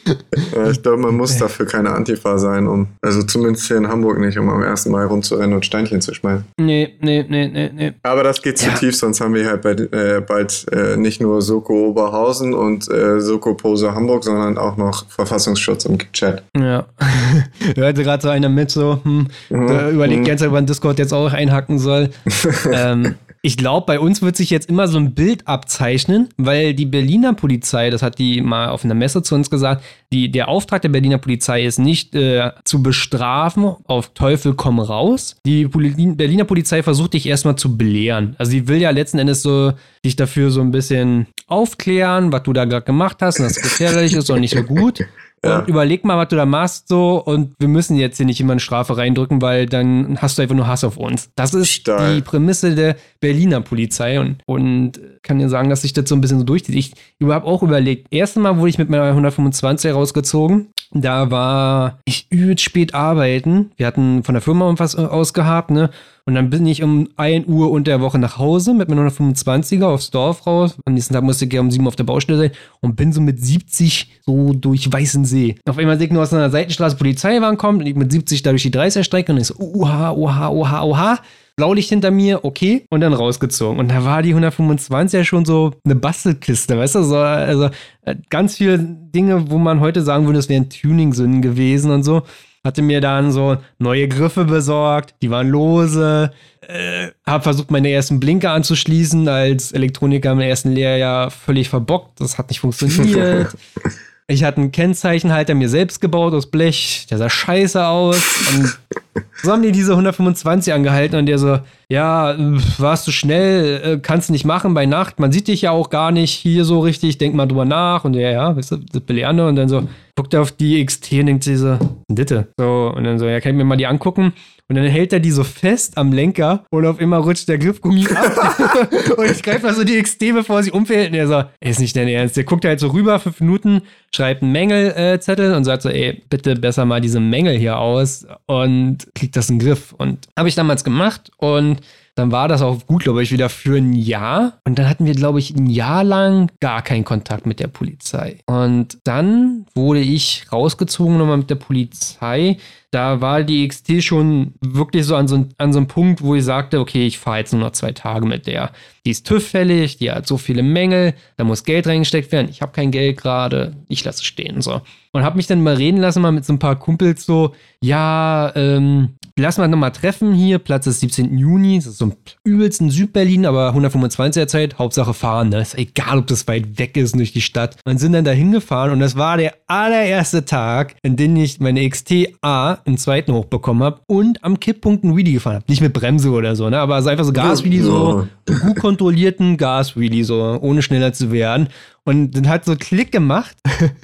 Mai. ich glaube, man muss dafür keine Antifa sein, um, also zumindest hier in Hamburg nicht, um am 1. Mai rumzurennen und Steinchen zu schmeißen. Nee, nee, nee, nee, nee. Aber das geht zu ja. tief, sonst haben wir halt bei, äh, bald äh, nicht nur Soko Oberhausen und äh, Soko Pose Hamburg, sondern auch noch Verfassungsschutz im Chat. Ja. [laughs] Hörte gerade so einer mit, so, hm, mhm. überlegt mhm. jetzt, ob man Discord jetzt auch einhacken soll. [laughs] ähm, ich glaube, bei uns wird sich jetzt immer so ein Bild abzeichnen, weil die Berliner Polizei, das hat die mal auf einer Messe zu uns gesagt, die, der Auftrag der Berliner Polizei ist nicht äh, zu bestrafen, auf Teufel komm raus. Die Poli Berliner Polizei versucht dich erstmal zu belehren. Also sie will ja letzten Endes so dich dafür so ein bisschen aufklären, was du da gerade gemacht hast und das gefährlich ist und nicht so gut. Ja. Und überleg mal, was du da machst, so, und wir müssen jetzt hier nicht immer eine Strafe reindrücken, weil dann hast du einfach nur Hass auf uns. Das ist Stein. die Prämisse der Berliner Polizei und, und kann dir sagen, dass sich das so ein bisschen so durchzieht. Ich habe auch überlegt, erste Mal wurde ich mit meiner 125 rausgezogen. Da war ich übelst spät arbeiten. Wir hatten von der Firma was ausgehabt, ne? Und dann bin ich um 1 Uhr unter der Woche nach Hause mit meiner 125er aufs Dorf raus. Am nächsten Tag musste ich um 7 auf der Baustelle sein und bin so mit 70 so durch Weißensee. Auf einmal sehe ich nur aus einer Seitenstraße Polizeiwagen kommt und ich mit 70 da durch die 30er-Strecke und ich so, oha, oha, oha, oha. Blaulicht hinter mir, okay, und dann rausgezogen. Und da war die 125 ja schon so eine Bastelkiste, weißt du? So, also äh, ganz viele Dinge, wo man heute sagen würde, es wären Tuning-Sünden gewesen und so hatte mir dann so neue Griffe besorgt, die waren lose, äh, habe versucht, meine ersten Blinker anzuschließen, als Elektroniker im ersten Lehrjahr völlig verbockt, das hat nicht funktioniert. [laughs] Ich hatte einen Kennzeichenhalter mir selbst gebaut aus Blech, der sah scheiße aus. Und [laughs] so haben die diese 125 angehalten und der so, ja, warst du schnell, äh, kannst du nicht machen bei Nacht, man sieht dich ja auch gar nicht hier so richtig, denk mal drüber nach. Und der, ja, weißt du, das Belehrende und dann so, guckt er auf die XT und denkt sich so, Ditte. So, und dann so, ja, kann ich mir mal die angucken? Und dann hält er die so fest am Lenker und auf immer rutscht der Griffgummi ab. [laughs] und ich greife mal so die XT, bevor sie umfällt. Und er so, ey, ist nicht dein Ernst. Der guckt halt so rüber, fünf Minuten, schreibt einen Mängelzettel und sagt so, ey, bitte besser mal diese Mängel hier aus und kriegt das in den Griff. Und habe ich damals gemacht und dann war das auch gut, glaube ich, wieder für ein Jahr. Und dann hatten wir, glaube ich, ein Jahr lang gar keinen Kontakt mit der Polizei. Und dann wurde ich rausgezogen nochmal mit der Polizei. Da war die XT schon wirklich so an so, an so einem Punkt, wo ich sagte, okay, ich fahre jetzt nur noch zwei Tage mit der. Die ist TÜV-fällig, die hat so viele Mängel, da muss Geld reingesteckt werden. Ich habe kein Geld gerade, ich lasse es stehen. So. Und habe mich dann mal reden lassen, mal mit so ein paar Kumpels so, ja, ähm, lass mal nochmal treffen hier. Platz ist 17. Juni. Das ist so ein übelsten Südberlin, aber 125er Zeit. Hauptsache fahren. Ne? Ist egal, ob das weit weg ist durch die Stadt. Und sind dann da hingefahren und das war der allererste Tag, in dem ich meine XT-A im zweiten hochbekommen habe und am Kipppunkt ein Wheelie gefahren habe. Nicht mit Bremse oder so, ne? aber also einfach so Gas-Wheelie, so gut kontrollierten Gas-Wheelie, so ohne schneller zu werden. Und dann hat so Klick gemacht. [laughs]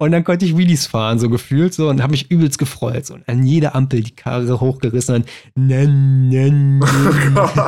Und dann konnte ich Wheelies fahren, so gefühlt so, und habe mich übelst gefreut. So, und an jeder Ampel die Karre hochgerissen und nen, nen, nen. Oh [laughs]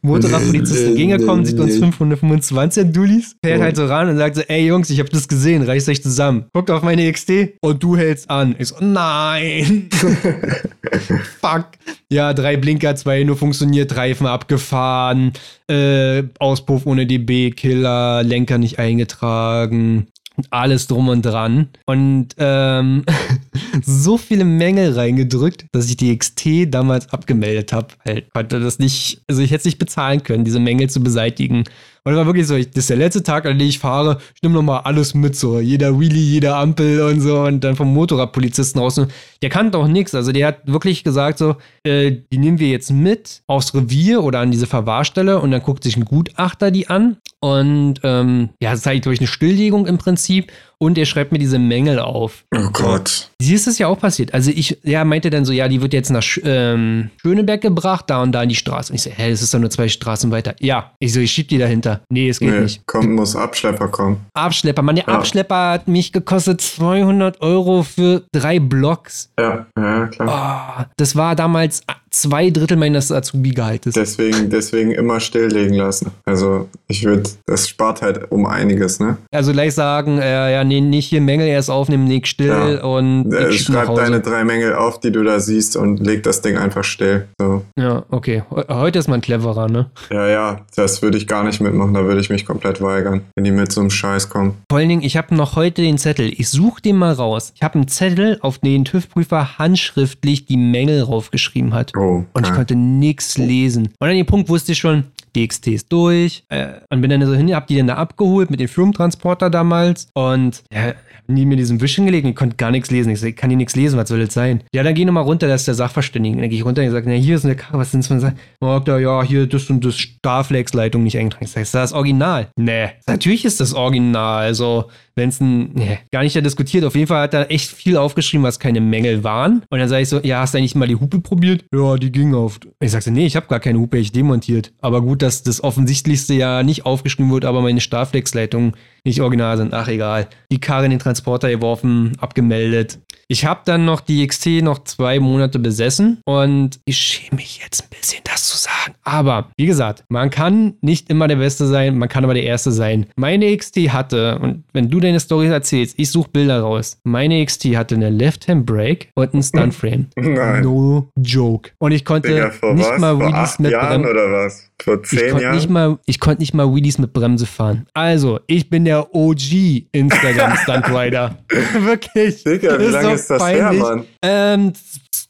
Motorradpolizisten gegengekommen, sieht uns 525 Dullis, fährt halt so ran und sagt so, ey Jungs, ich habe das gesehen, reißt euch zusammen. Guckt auf meine XT und du hältst an. Ich so, nein. [laughs] Fuck. Ja, drei Blinker, zwei nur funktioniert, Reifen abgefahren, äh, Auspuff ohne DB, Killer, Lenker nicht eingetragen, alles drum und dran. Und ähm, [laughs] so viele Mängel reingedrückt, dass ich die XT damals abgemeldet habe. Halt, konnte das nicht, also ich hätte es nicht bezahlen können, diese Mängel zu beseitigen. Und es war wirklich so, ich, das ist der letzte Tag, an dem ich fahre, ich nehme nochmal alles mit, so jeder Wheelie, jede Ampel und so und dann vom Motorradpolizisten raus. Der kannte auch nichts, also der hat wirklich gesagt so, äh, die nehmen wir jetzt mit aufs Revier oder an diese Verwahrstelle und dann guckt sich ein Gutachter die an und ähm, ja, das halt durch eine Stilllegung im Prinzip und er schreibt mir diese Mängel auf. Oh Gott. Hier ist es ja auch passiert. Also ich, ja, meinte dann so, ja, die wird jetzt nach ähm, Schöneberg gebracht, da und da in die Straße. Und ich so, hä, das ist doch nur zwei Straßen weiter. Ja. Ich so, ich schieb die dahinter. Nee, es geht nee, nicht. Kommt, muss Abschlepper kommen. Abschlepper. Mann, der ja. Abschlepper hat mich gekostet 200 Euro für drei Blocks. Ja, ja, klar. Oh, das war damals zwei Drittel meines Azubi-Gehaltes. Deswegen, deswegen immer stilllegen lassen. Also ich würde, das spart halt um einiges, ne? Also gleich sagen, äh, ja, nee, nicht hier Mängel erst aufnehmen, leg still ja. und äh, schreib deine drei Mängel auf, die du da siehst und leg das Ding einfach still. So. Ja, okay. Heute ist man cleverer, ne? Ja, ja, das würde ich gar nicht mitmachen, da würde ich mich komplett weigern, wenn die mit so einem Scheiß kommen. Vor allen Dingen, ich habe noch heute den Zettel. Ich suche den mal raus. Ich habe einen Zettel, auf den TÜV-Prüfer handschriftlich die Mängel raufgeschrieben hat. Oh, und ich konnte nichts lesen. Und an dem Punkt wusste ich schon, DXT ist durch. Äh, und bin dann so hin, hab die dann da abgeholt mit dem Firmentransporter damals. Und ja, nie mir diesen Wisch hingelegt. Ich konnte gar nichts lesen. Ich, kann hier nichts lesen, was soll das sein? Ja, dann geh nochmal runter, das ist der Sachverständige. Dann gehe ich runter und sage, na, hier ist eine Karre, was sind das für ein da, ja, hier das und das Starflex-Leitung nicht eingetragen. Ich sage, ist das Original? Nee, natürlich ist das Original. Also, wenn es ein, nee, gar nicht da diskutiert. Auf jeden Fall hat er echt viel aufgeschrieben, was keine Mängel waren. Und dann sage ich so, ja, hast du eigentlich mal die Hupe probiert? Ja, die ging auf. Ich sagte, nee, ich habe gar keine Hupe, ich demontiert. Aber gut, dass das Offensichtlichste ja nicht aufgeschrieben wird, aber meine Starflex-Leitungen nicht original sind. Ach, egal. Die Karre in den Transporter geworfen, abgemeldet. Ich habe dann noch die XT noch zwei Monate besessen und ich schäme mich jetzt ein bisschen, das zu sagen. Aber wie gesagt, man kann nicht immer der Beste sein, man kann aber der Erste sein. Meine XT hatte, und wenn du deine Story erzählst, ich suche Bilder raus. Meine XT hatte eine Left-Hand Brake und einen Stunt-Frame. [laughs] No joke. Und ich konnte Digga, nicht was? mal Wheelies mit Jahren oder was? Vor zehn ich Jahren? Nicht mal, ich konnte nicht mal Wheelies mit Bremse fahren. Also, ich bin der OG Instagram Stunt Rider. [laughs] Wirklich. Digga, wie lange ist das peinlich. her, Mann? Ähm,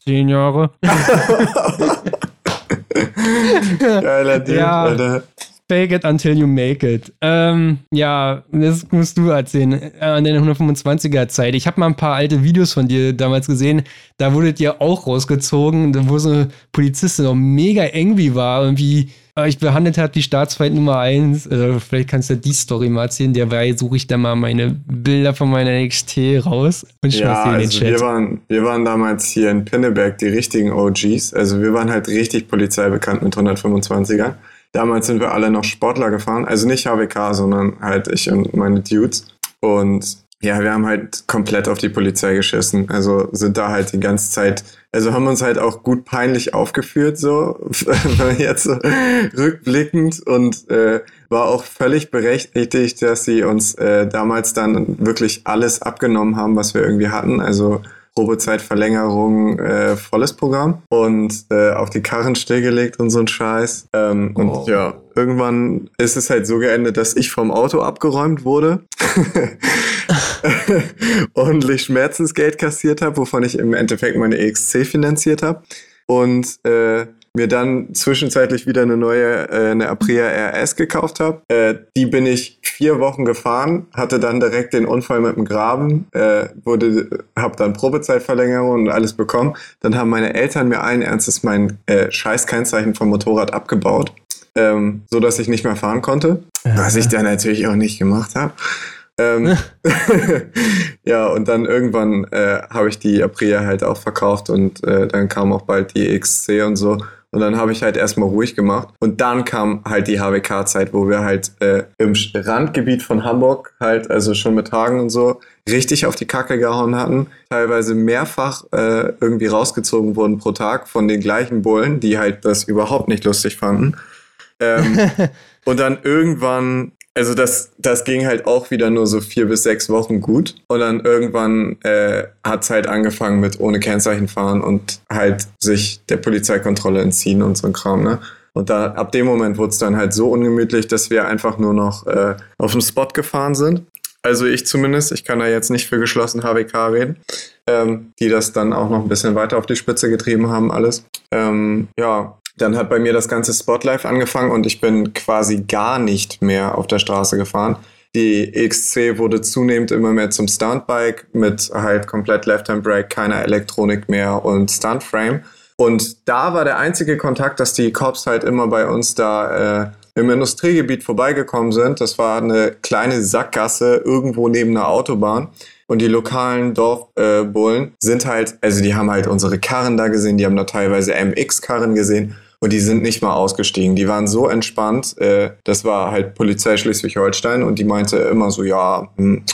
zehn Jahre. [laughs] Geiler Dude, ja. Alter. Fake it until you make it. Ähm, ja, das musst du erzählen. Äh, an der 125er Zeit. Ich habe mal ein paar alte Videos von dir damals gesehen. Da wurdet ihr auch rausgezogen, wo so eine Polizistin noch mega irgendwie war und wie ich behandelt habe die Staatsfeind Nummer 1. Also vielleicht kannst du die Story mal erzählen. Derweil suche ich da mal meine Bilder von meiner NXT raus und ja, sie in den also Chat. Wir waren, wir waren damals hier in Pinneberg die richtigen OGs. Also wir waren halt richtig polizeibekannt mit 125er. Damals sind wir alle noch Sportler gefahren, also nicht HWK, sondern halt ich und meine Dudes. Und ja, wir haben halt komplett auf die Polizei geschissen. Also sind da halt die ganze Zeit, also haben uns halt auch gut peinlich aufgeführt, so [laughs] jetzt so rückblickend und äh, war auch völlig berechtigt, dass sie uns äh, damals dann wirklich alles abgenommen haben, was wir irgendwie hatten. Also Probezeitverlängerung, äh, volles Programm und äh, auf die Karren stillgelegt und so ein Scheiß. Ähm, oh. Und ja, irgendwann ist es halt so geendet, dass ich vom Auto abgeräumt wurde. [laughs] ordentlich Schmerzensgeld kassiert habe, wovon ich im Endeffekt meine EXC finanziert habe. Und äh, mir dann zwischenzeitlich wieder eine neue, äh, eine Aprilia RS gekauft habe. Äh, die bin ich vier Wochen gefahren, hatte dann direkt den Unfall mit dem Graben, äh, wurde, habe dann Probezeitverlängerung und alles bekommen. Dann haben meine Eltern mir allen Ernstes mein äh, Scheiß-Kennzeichen vom Motorrad abgebaut, ähm, so dass ich nicht mehr fahren konnte, was ich dann natürlich auch nicht gemacht habe. Ähm, [laughs] [laughs] ja, und dann irgendwann äh, habe ich die Aprilia halt auch verkauft und äh, dann kam auch bald die XC und so. Und dann habe ich halt erstmal ruhig gemacht. Und dann kam halt die HWK-Zeit, wo wir halt äh, im Randgebiet von Hamburg halt, also schon mit Tagen und so, richtig auf die Kacke gehauen hatten. Teilweise mehrfach äh, irgendwie rausgezogen wurden pro Tag von den gleichen Bullen, die halt das überhaupt nicht lustig fanden. Ähm, [laughs] und dann irgendwann also das, das ging halt auch wieder nur so vier bis sechs Wochen gut. Und dann irgendwann äh, hat es halt angefangen mit ohne Kennzeichen fahren und halt sich der Polizeikontrolle entziehen und so ein Kram, ne? Und da ab dem Moment wurde es dann halt so ungemütlich, dass wir einfach nur noch äh, auf dem Spot gefahren sind. Also ich zumindest, ich kann da jetzt nicht für geschlossen HWK reden, ähm, die das dann auch noch ein bisschen weiter auf die Spitze getrieben haben, alles. Ähm, ja, dann hat bei mir das ganze Spotlife angefangen und ich bin quasi gar nicht mehr auf der Straße gefahren. Die XC wurde zunehmend immer mehr zum Stuntbike mit halt komplett Left-Hand-Brake, keiner Elektronik mehr und Stuntframe. Und da war der einzige Kontakt, dass die Cops halt immer bei uns da äh, im Industriegebiet vorbeigekommen sind. Das war eine kleine Sackgasse irgendwo neben einer Autobahn. Und die lokalen Dorfbullen äh, sind halt, also die haben halt unsere Karren da gesehen, die haben da teilweise MX-Karren gesehen und die sind nicht mal ausgestiegen. Die waren so entspannt. Äh, das war halt Polizei Schleswig-Holstein und die meinte immer so, ja, hm,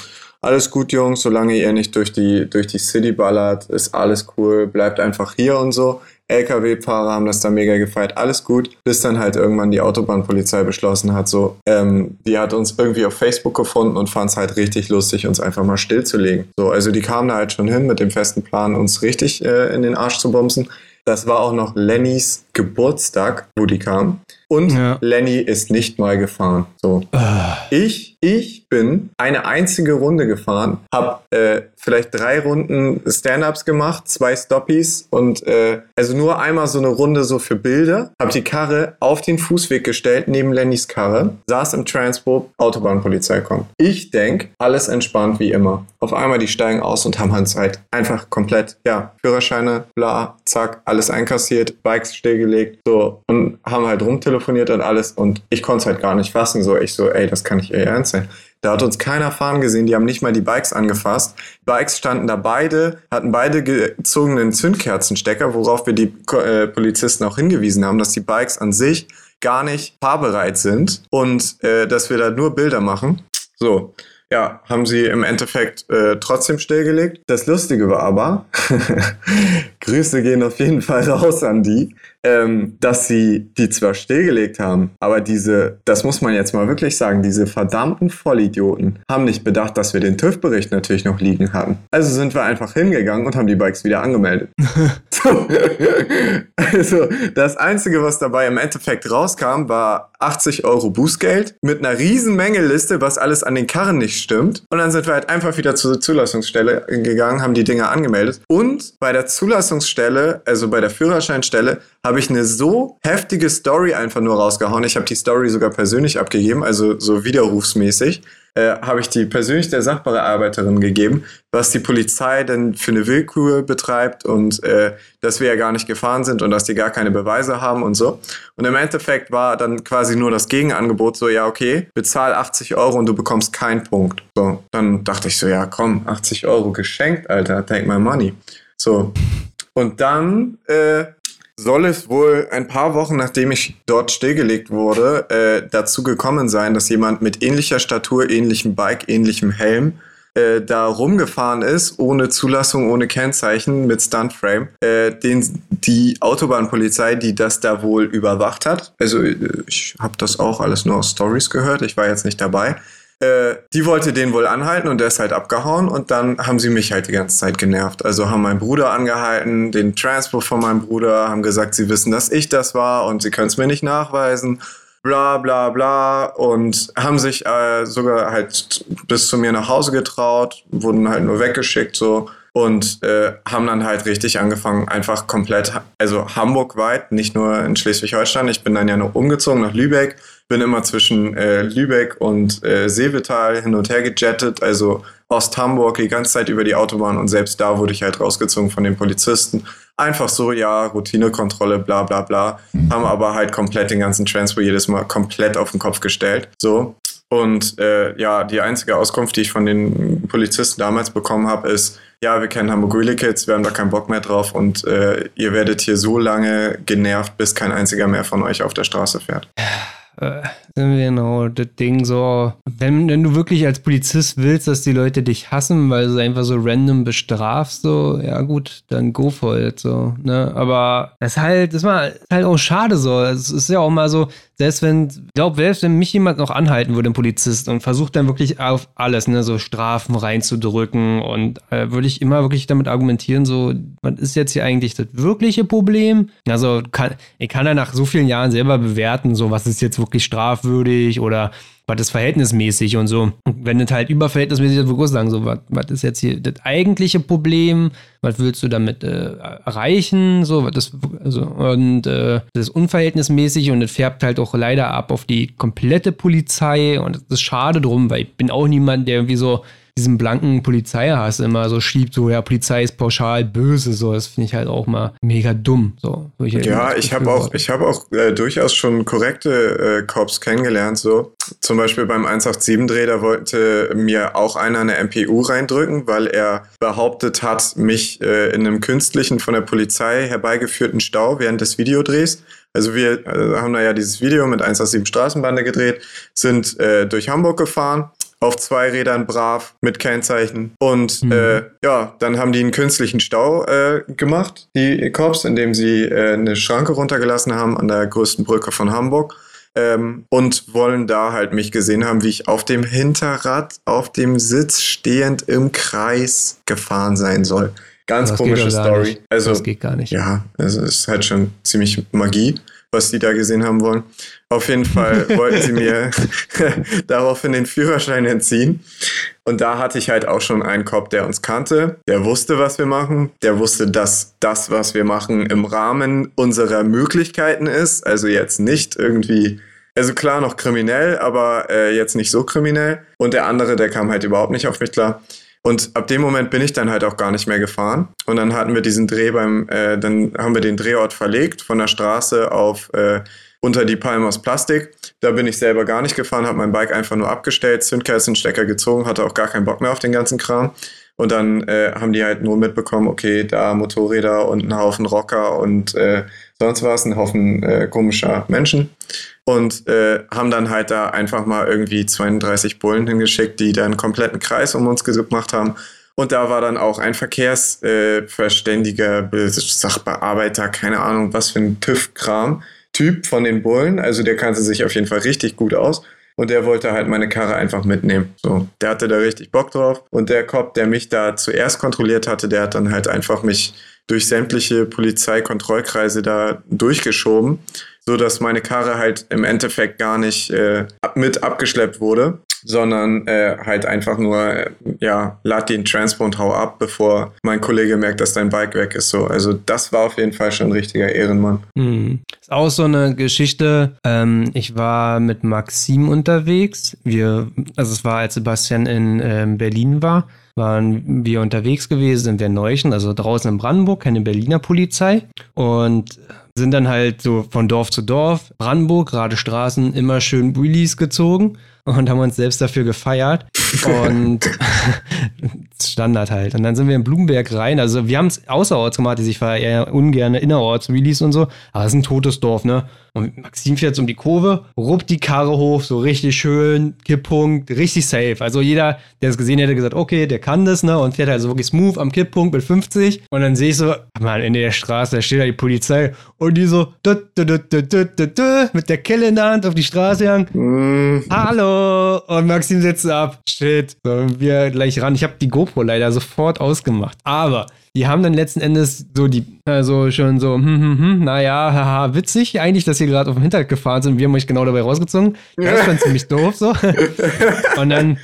alles gut, Jungs, solange ihr nicht durch die, durch die City ballert, ist alles cool, bleibt einfach hier und so. LKW-Fahrer haben das da mega gefeiert, alles gut, bis dann halt irgendwann die Autobahnpolizei beschlossen hat, so, ähm, die hat uns irgendwie auf Facebook gefunden und fand es halt richtig lustig, uns einfach mal stillzulegen. So, also die kamen da halt schon hin mit dem festen Plan, uns richtig äh, in den Arsch zu bumsen. Das war auch noch Lennys Geburtstag, wo die kam. Und ja. Lenny ist nicht mal gefahren. So. Uh. Ich, ich bin eine einzige Runde gefahren, habe äh, vielleicht drei Runden Stand-ups gemacht, zwei Stoppies und äh, also nur einmal so eine Runde so für Bilder. Habe die Karre auf den Fußweg gestellt neben Lennys Karre, saß im Transport, Autobahnpolizei kommt. Ich denk, alles entspannt wie immer. Auf einmal die steigen aus und haben halt einfach komplett, ja, Führerscheine, bla, zack, alles einkassiert, Bikes stillgelegt, so und haben halt rumtelefoniert und alles und ich konnte es halt gar nicht fassen. So, ich so, ey, das kann nicht eher ernst sein. Da hat uns keiner fahren gesehen, die haben nicht mal die Bikes angefasst. Die Bikes standen da beide, hatten beide gezogenen Zündkerzenstecker, worauf wir die äh, Polizisten auch hingewiesen haben, dass die Bikes an sich gar nicht fahrbereit sind und äh, dass wir da nur Bilder machen. So, ja, haben sie im Endeffekt äh, trotzdem stillgelegt. Das Lustige war aber, [laughs] Grüße gehen auf jeden Fall raus an die, ähm, dass sie die zwar stillgelegt haben, aber diese, das muss man jetzt mal wirklich sagen, diese verdammten Vollidioten haben nicht bedacht, dass wir den TÜV-Bericht natürlich noch liegen hatten. Also sind wir einfach hingegangen und haben die Bikes wieder angemeldet. [laughs] also das Einzige, was dabei im Endeffekt rauskam, war 80 Euro Bußgeld mit einer riesen Mängeliste, was alles an den Karren nicht stimmt. Und dann sind wir halt einfach wieder zur Zulassungsstelle gegangen, haben die Dinger angemeldet. Und bei der Zulassungsstelle, also bei der Führerscheinstelle, habe ich eine so heftige Story einfach nur rausgehauen. Ich habe die Story sogar persönlich abgegeben, also so widerrufsmäßig. Äh, habe ich die persönlich der Sachbearbeiterin gegeben, was die Polizei denn für eine Willkür betreibt und äh, dass wir ja gar nicht gefahren sind und dass die gar keine Beweise haben und so. Und im Endeffekt war dann quasi nur das Gegenangebot so, ja, okay, bezahl 80 Euro und du bekommst keinen Punkt. So, dann dachte ich so, ja, komm, 80 Euro geschenkt, Alter, take my money. So. Und dann äh, soll es wohl ein paar Wochen nachdem ich dort stillgelegt wurde, äh, dazu gekommen sein, dass jemand mit ähnlicher Statur, ähnlichem Bike, ähnlichem Helm äh, da rumgefahren ist, ohne Zulassung, ohne Kennzeichen, mit Stuntframe, äh, den die Autobahnpolizei, die das da wohl überwacht hat, also äh, ich habe das auch alles nur aus Stories gehört, ich war jetzt nicht dabei, äh, die wollte den wohl anhalten und der ist halt abgehauen und dann haben sie mich halt die ganze Zeit genervt. Also haben meinen Bruder angehalten, den Transport von meinem Bruder, haben gesagt, sie wissen, dass ich das war und sie können es mir nicht nachweisen. Bla bla bla und haben sich äh, sogar halt bis zu mir nach Hause getraut, wurden halt nur weggeschickt so und äh, haben dann halt richtig angefangen, einfach komplett, also Hamburg weit, nicht nur in Schleswig-Holstein. Ich bin dann ja noch umgezogen nach Lübeck, bin immer zwischen äh, Lübeck und äh, Seevetal hin und her gejettet, also Ost-Hamburg die ganze Zeit über die Autobahn und selbst da wurde ich halt rausgezogen von den Polizisten. Einfach so, ja, Routinekontrolle, bla bla bla. Haben aber halt komplett den ganzen Transport jedes Mal komplett auf den Kopf gestellt. So. Und äh, ja, die einzige Auskunft, die ich von den Polizisten damals bekommen habe, ist, ja, wir kennen Hamburg Kids, wir haben da keinen Bock mehr drauf und äh, ihr werdet hier so lange genervt, bis kein einziger mehr von euch auf der Straße fährt. [sighs] Äh, genau, das Ding so, wenn, wenn du wirklich als Polizist willst, dass die Leute dich hassen, weil du einfach so random bestrafst, so, ja gut, dann go for it, so, ne, aber das ist halt, das war halt auch schade so, es ist ja auch mal so, selbst wenn, ich glaube, selbst wenn mich jemand noch anhalten würde, ein Polizist, und versucht dann wirklich auf alles, ne, so Strafen reinzudrücken und äh, würde ich immer wirklich damit argumentieren, so, was ist jetzt hier eigentlich das wirkliche Problem? Also, kann, ich kann ja nach so vielen Jahren selber bewerten, so, was ist jetzt wirklich strafwürdig oder was ist verhältnismäßig und so. Und wenn es halt überverhältnismäßig ist, würde ich sagen, so, was, ist jetzt hier das eigentliche Problem? Was willst du damit äh, erreichen? So, ist, also, und äh, das ist unverhältnismäßig und es färbt halt auch leider ab auf die komplette Polizei und das ist schade drum, weil ich bin auch niemand, der irgendwie so diesen blanken Polizeihass immer so schiebt, so ja, Polizei ist pauschal böse, so, das finde ich halt auch mal mega dumm. So, ich halt ja, ich habe auch, ich habe auch äh, durchaus schon korrekte äh, Cops kennengelernt, so. Zum Beispiel beim 187-Dreh, da wollte mir auch einer eine MPU reindrücken, weil er behauptet hat, mich äh, in einem künstlichen von der Polizei herbeigeführten Stau während des Videodrehs also wir äh, haben da ja dieses Video mit 187 Straßenbande gedreht, sind äh, durch Hamburg gefahren auf zwei Rädern brav mit Kennzeichen. Und mhm. äh, ja, dann haben die einen künstlichen Stau äh, gemacht, die Cops, indem sie äh, eine Schranke runtergelassen haben an der größten Brücke von Hamburg. Ähm, und wollen da halt mich gesehen haben, wie ich auf dem Hinterrad, auf dem Sitz stehend im Kreis gefahren sein soll. Ganz das komische Story. Nicht. Also, das geht gar nicht. Ja, also es ist halt schon ziemlich Magie was die da gesehen haben wollen. Auf jeden Fall [laughs] wollten sie mir [laughs] daraufhin den Führerschein entziehen. Und da hatte ich halt auch schon einen Cop, der uns kannte, der wusste, was wir machen, der wusste, dass das, was wir machen, im Rahmen unserer Möglichkeiten ist. Also jetzt nicht irgendwie also klar noch kriminell, aber äh, jetzt nicht so kriminell. Und der andere, der kam halt überhaupt nicht auf mich klar. Und ab dem Moment bin ich dann halt auch gar nicht mehr gefahren. Und dann hatten wir diesen Dreh beim, äh, dann haben wir den Drehort verlegt von der Straße auf äh, unter die Palme aus Plastik. Da bin ich selber gar nicht gefahren, habe mein Bike einfach nur abgestellt, Zündkerzenstecker gezogen, hatte auch gar keinen Bock mehr auf den ganzen Kram. Und dann äh, haben die halt nur mitbekommen, okay, da Motorräder und ein Haufen Rocker und äh, sonst was, ein Haufen äh, komischer Menschen und äh, haben dann halt da einfach mal irgendwie 32 Bullen hingeschickt, die dann einen kompletten Kreis um uns gemacht haben. Und da war dann auch ein Verkehrsverständiger, äh, Sachbearbeiter, keine Ahnung, was für ein TÜV-Kram, Typ von den Bullen. Also der kannte sich auf jeden Fall richtig gut aus. Und der wollte halt meine Karre einfach mitnehmen. So, der hatte da richtig Bock drauf. Und der Cop, der mich da zuerst kontrolliert hatte, der hat dann halt einfach mich durch sämtliche Polizeikontrollkreise da durchgeschoben so dass meine Karre halt im Endeffekt gar nicht äh, mit abgeschleppt wurde, sondern äh, halt einfach nur, äh, ja, lad den Transpo und hau ab, bevor mein Kollege merkt, dass dein Bike weg ist. So, also das war auf jeden Fall schon ein richtiger Ehrenmann. Mhm. Ist auch so eine Geschichte. Ähm, ich war mit Maxim unterwegs. Wir, also es war, als Sebastian in ähm, Berlin war waren wir unterwegs gewesen in Werneuchen, also draußen in Brandenburg, keine Berliner Polizei. Und sind dann halt so von Dorf zu Dorf, Brandenburg, gerade Straßen, immer schön Wheelies gezogen und haben uns selbst dafür gefeiert. [laughs] Und Standard halt. Und dann sind wir in Blumenberg rein. Also wir haben es außerorts gemacht, ich fahre eher ungern innerorts, Wheelies und so. Aber es ist ein totes Dorf, ne? Und Maxim fährt um die Kurve, ruppt die Karre hoch, so richtig schön, Kipppunkt, richtig safe. Also jeder, der es gesehen hätte, gesagt, okay, der kann das, ne? Und fährt halt so wirklich smooth am Kipppunkt mit 50. Und dann sehe ich so, man, in der Straße, da steht da die Polizei und die so mit der Kelle in der Hand auf die Straße gegangen. Mm. Hallo! Und Maxim setzt ab. Shit. So, wir gleich ran. Ich habe die GoPro leider sofort ausgemacht. Aber die haben dann letzten Endes so die, also schon so, hm, hm, hm, naja, haha, witzig eigentlich, dass ihr gerade auf dem Hintergrund gefahren sind. Wir haben euch genau dabei rausgezogen. Das fand ziemlich doof so. [laughs] Und dann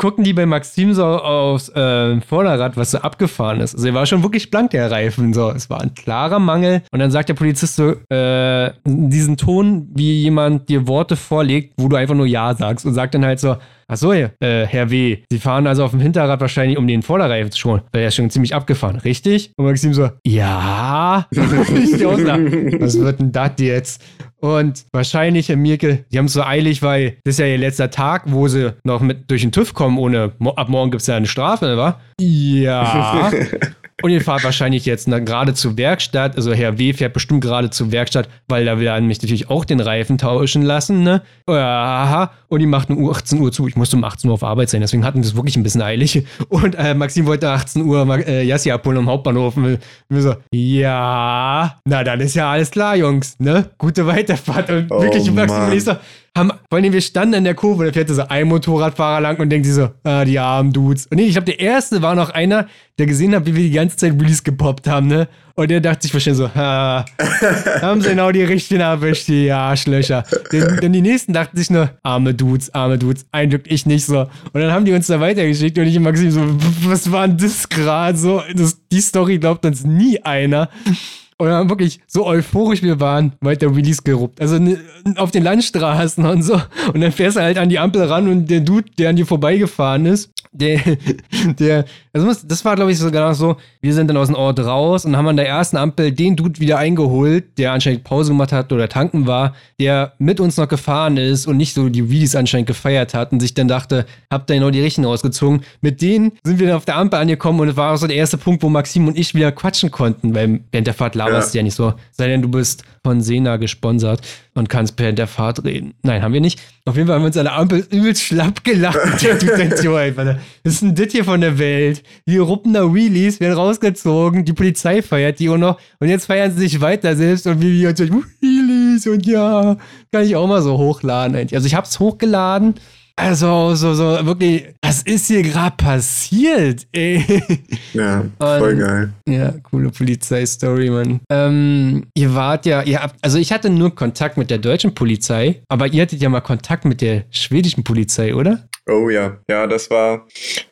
gucken die bei Maxim so aufs äh, Vorderrad, was so abgefahren ist. Also er war schon wirklich blank, der Reifen. So, es war ein klarer Mangel. Und dann sagt der Polizist so, äh, diesen Ton, wie jemand dir Worte vorlegt, wo du einfach nur Ja sagst und sagt dann halt so, Ach so, äh, Herr W., Sie fahren also auf dem Hinterrad wahrscheinlich, um den Vorderreifen zu schonen, weil er ist schon ziemlich abgefahren, richtig? Und Maxim so, ja. [laughs] Was wird denn das jetzt? Und wahrscheinlich, Herr Mirke, die haben es so eilig, weil das ist ja ihr letzter Tag, wo sie noch mit durch den TÜV kommen, ohne ab morgen gibt es ja eine Strafe, wa? Ja. [laughs] Und ihr fahrt wahrscheinlich jetzt gerade zur Werkstatt. Also Herr W. fährt bestimmt gerade zur Werkstatt, weil da will er mich natürlich auch den Reifen tauschen lassen, ne? Aha. Und die macht um 18 Uhr zu. Ich musste um 18 Uhr auf Arbeit sein, deswegen hatten wir es wirklich ein bisschen eilig. Und äh, Maxim wollte 18 Uhr äh, Jassi abholen am Hauptbahnhof. Und wir so, ja, na dann ist ja alles klar, Jungs, ne? Gute Weiterfahrt. Und oh, wirklich, Maxim und ich so, haben, vor allem wir standen in der Kurve, da fährt so ein Motorradfahrer lang und denkt sich so, ah, die armen Dudes. Und nee, ich glaube, der erste war noch einer, der gesehen hat, wie wir die ganze Zeit Release gepoppt haben, ne? Und der dachte sich wahrscheinlich so, ha, [laughs] haben sie genau die richtigen erwischt, die Arschlöcher. Denn, denn, die nächsten dachten sich nur, arme Dudes, arme Dudes, ein Glück ich nicht so. Und dann haben die uns da weitergeschickt und ich und Maxim so, was war denn das gerade so? Das, die Story glaubt uns nie einer. Und dann wirklich so euphorisch wir waren, weiter Release geruppt. Also auf den Landstraßen und so. Und dann fährst du halt an die Ampel ran und der Dude, der an dir vorbeigefahren ist, der, [laughs] der, also das war glaube ich sogar so, wir sind dann aus dem Ort raus und haben an der ersten Ampel den Dude wieder eingeholt, der anscheinend Pause gemacht hat oder tanken war, der mit uns noch gefahren ist und nicht so die Release anscheinend gefeiert hat und sich dann dachte, habt ihr genau die Richten rausgezogen. Mit denen sind wir dann auf der Ampel angekommen und es war auch so der erste Punkt, wo Maxim und ich wieder quatschen konnten, weil während der Fahrt laberst ja. ja nicht so, sei denn du bist von Sena gesponsert und kannst während der Fahrt reden. Nein, haben wir nicht. Auf jeden Fall haben wir uns an der Ampel übelst schlapp gelacht. [laughs] Was ist denn das hier von der Welt? Die ruppen da Wheelies, werden rausgezogen, die Polizei feiert die auch noch und jetzt feiern sie sich weiter selbst und wir uns Wheelies und ja, kann ich auch mal so hochladen. Also ich hab's hochgeladen also, so, so, wirklich, was ist hier gerade passiert, ey? Ja, voll Und, geil. Ja, coole Polizeistory, Mann. Ähm, ihr wart ja, ihr habt, also ich hatte nur Kontakt mit der deutschen Polizei, aber ihr hattet ja mal Kontakt mit der schwedischen Polizei, oder? Oh ja, ja, das war,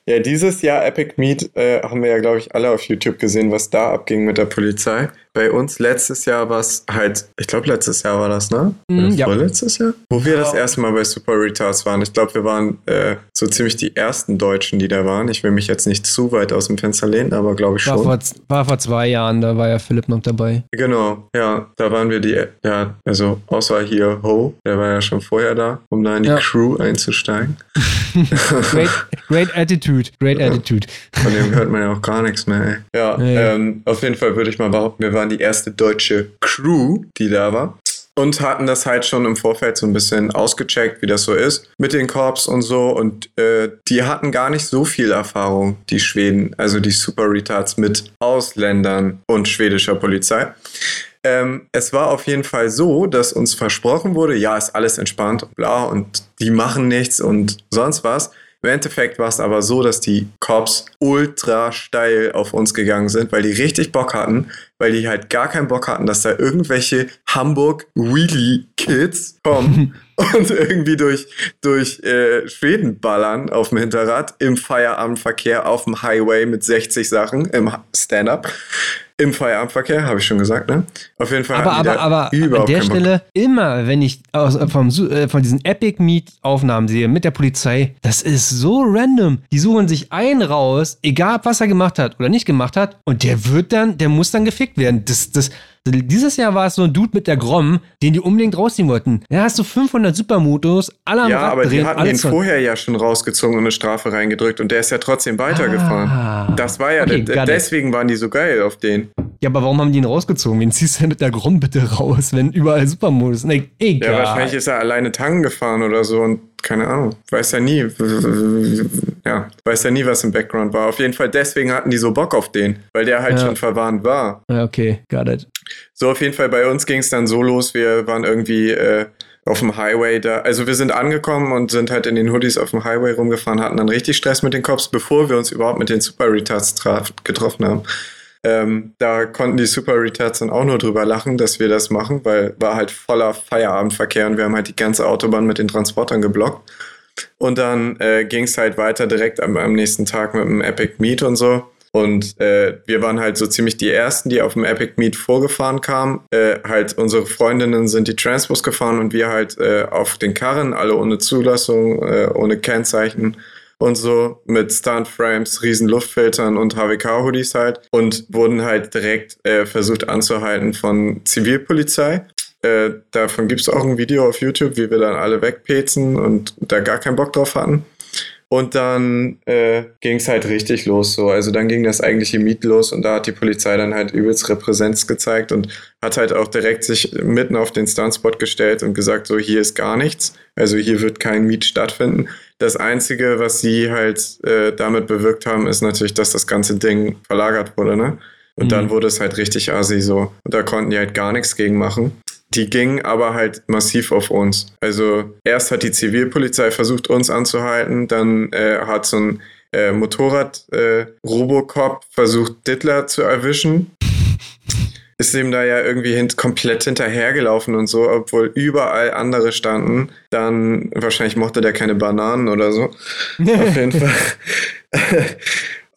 ja, dieses Jahr Epic Meet äh, haben wir ja, glaube ich, alle auf YouTube gesehen, was da abging mit der Polizei bei uns letztes Jahr war es halt, ich glaube letztes Jahr war das, ne? Mm, ja. Vorletztes Jahr? Wo wir das erste Mal bei Super Retards waren. Ich glaube, wir waren äh, so ziemlich die ersten Deutschen, die da waren. Ich will mich jetzt nicht zu weit aus dem Fenster lehnen, aber glaube ich schon. War vor, war vor zwei Jahren, da war ja Philipp noch dabei. Genau, ja, da waren wir die, ja, also außer hier Ho, der war ja schon vorher da, um da in die ja. Crew einzusteigen. [laughs] [laughs] great, great attitude, great attitude. Von dem hört man ja auch gar nichts mehr. Ey. Ja, ja. Ähm, auf jeden Fall würde ich mal behaupten, wir waren waren die erste deutsche Crew, die da war. Und hatten das halt schon im Vorfeld so ein bisschen ausgecheckt, wie das so ist mit den Korps und so. Und äh, die hatten gar nicht so viel Erfahrung, die Schweden, also die Super Retards mit Ausländern und schwedischer Polizei. Ähm, es war auf jeden Fall so, dass uns versprochen wurde, ja, ist alles entspannt und bla und die machen nichts und sonst was. Im Endeffekt war es aber so, dass die Cops ultra steil auf uns gegangen sind, weil die richtig Bock hatten, weil die halt gar keinen Bock hatten, dass da irgendwelche Hamburg Wheelie Kids kommen [laughs] und irgendwie durch, durch äh, Schweden ballern auf dem Hinterrad im Feierabendverkehr auf dem Highway mit 60 Sachen im Stand-up. Im Feierabendverkehr, habe ich schon gesagt, ne? Auf jeden Fall. Aber, aber, aber an der Stelle, immer wenn ich aus, vom, äh, von diesen Epic Meet Aufnahmen sehe mit der Polizei, das ist so random. Die suchen sich einen raus, egal was er gemacht hat oder nicht gemacht hat, und der wird dann, der muss dann gefickt werden. Das, das, dieses Jahr war es so ein Dude mit der Grom, den die unbedingt rausziehen wollten. Da hast du 500 Supermotos, alle am Ja, aber die hatten ihn vorher ja schon rausgezogen und eine Strafe reingedrückt und der ist ja trotzdem weitergefahren. Ah, das war ja, okay, deswegen waren die so geil auf den. Ja, aber warum haben die ihn rausgezogen? Wen ziehst du denn mit der Grom bitte raus, wenn überall Supermodus sind? Nee, egal. Ja, wahrscheinlich ist er alleine tanken gefahren oder so und keine Ahnung, weiß ja nie, ja, weiß ja nie, was im Background war. Auf jeden Fall deswegen hatten die so Bock auf den, weil der halt ja. schon verwarnt war. Ja, okay, got it. So, auf jeden Fall bei uns ging es dann so los, wir waren irgendwie äh, auf dem Highway da, also wir sind angekommen und sind halt in den Hoodies auf dem Highway rumgefahren, hatten dann richtig Stress mit den Cops, bevor wir uns überhaupt mit den Super Retards getroffen haben. Ähm, da konnten die Super Retards dann auch nur drüber lachen, dass wir das machen, weil war halt voller Feierabendverkehr und wir haben halt die ganze Autobahn mit den Transportern geblockt. Und dann äh, ging es halt weiter direkt am, am, nächsten Tag mit dem Epic Meet und so. Und äh, wir waren halt so ziemlich die Ersten, die auf dem Epic Meet vorgefahren kamen. Äh, halt unsere Freundinnen sind die Transbus gefahren und wir halt äh, auf den Karren, alle ohne Zulassung, äh, ohne Kennzeichen und so mit Stunt-Frames, riesen Luftfiltern und HWK-Hoodies halt und wurden halt direkt äh, versucht anzuhalten von Zivilpolizei. Äh, davon gibt es auch ein Video auf YouTube, wie wir dann alle wegpezen und da gar keinen Bock drauf hatten. Und dann äh, ging es halt richtig los so. Also dann ging das eigentliche Miet los und da hat die Polizei dann halt übelst Repräsenz gezeigt und hat halt auch direkt sich mitten auf den Stuntspot gestellt und gesagt, so hier ist gar nichts. Also hier wird kein Miet stattfinden. Das Einzige, was sie halt äh, damit bewirkt haben, ist natürlich, dass das ganze Ding verlagert wurde, ne? Und mhm. dann wurde es halt richtig assi so. Und da konnten die halt gar nichts gegen machen. Die gingen aber halt massiv auf uns. Also erst hat die Zivilpolizei versucht, uns anzuhalten, dann äh, hat so ein äh, Motorrad-Robocop äh, versucht, Dittler zu erwischen. Ist ihm da ja irgendwie hin komplett hinterhergelaufen und so, obwohl überall andere standen. Dann wahrscheinlich mochte der keine Bananen oder so. [laughs] Auf jeden Fall.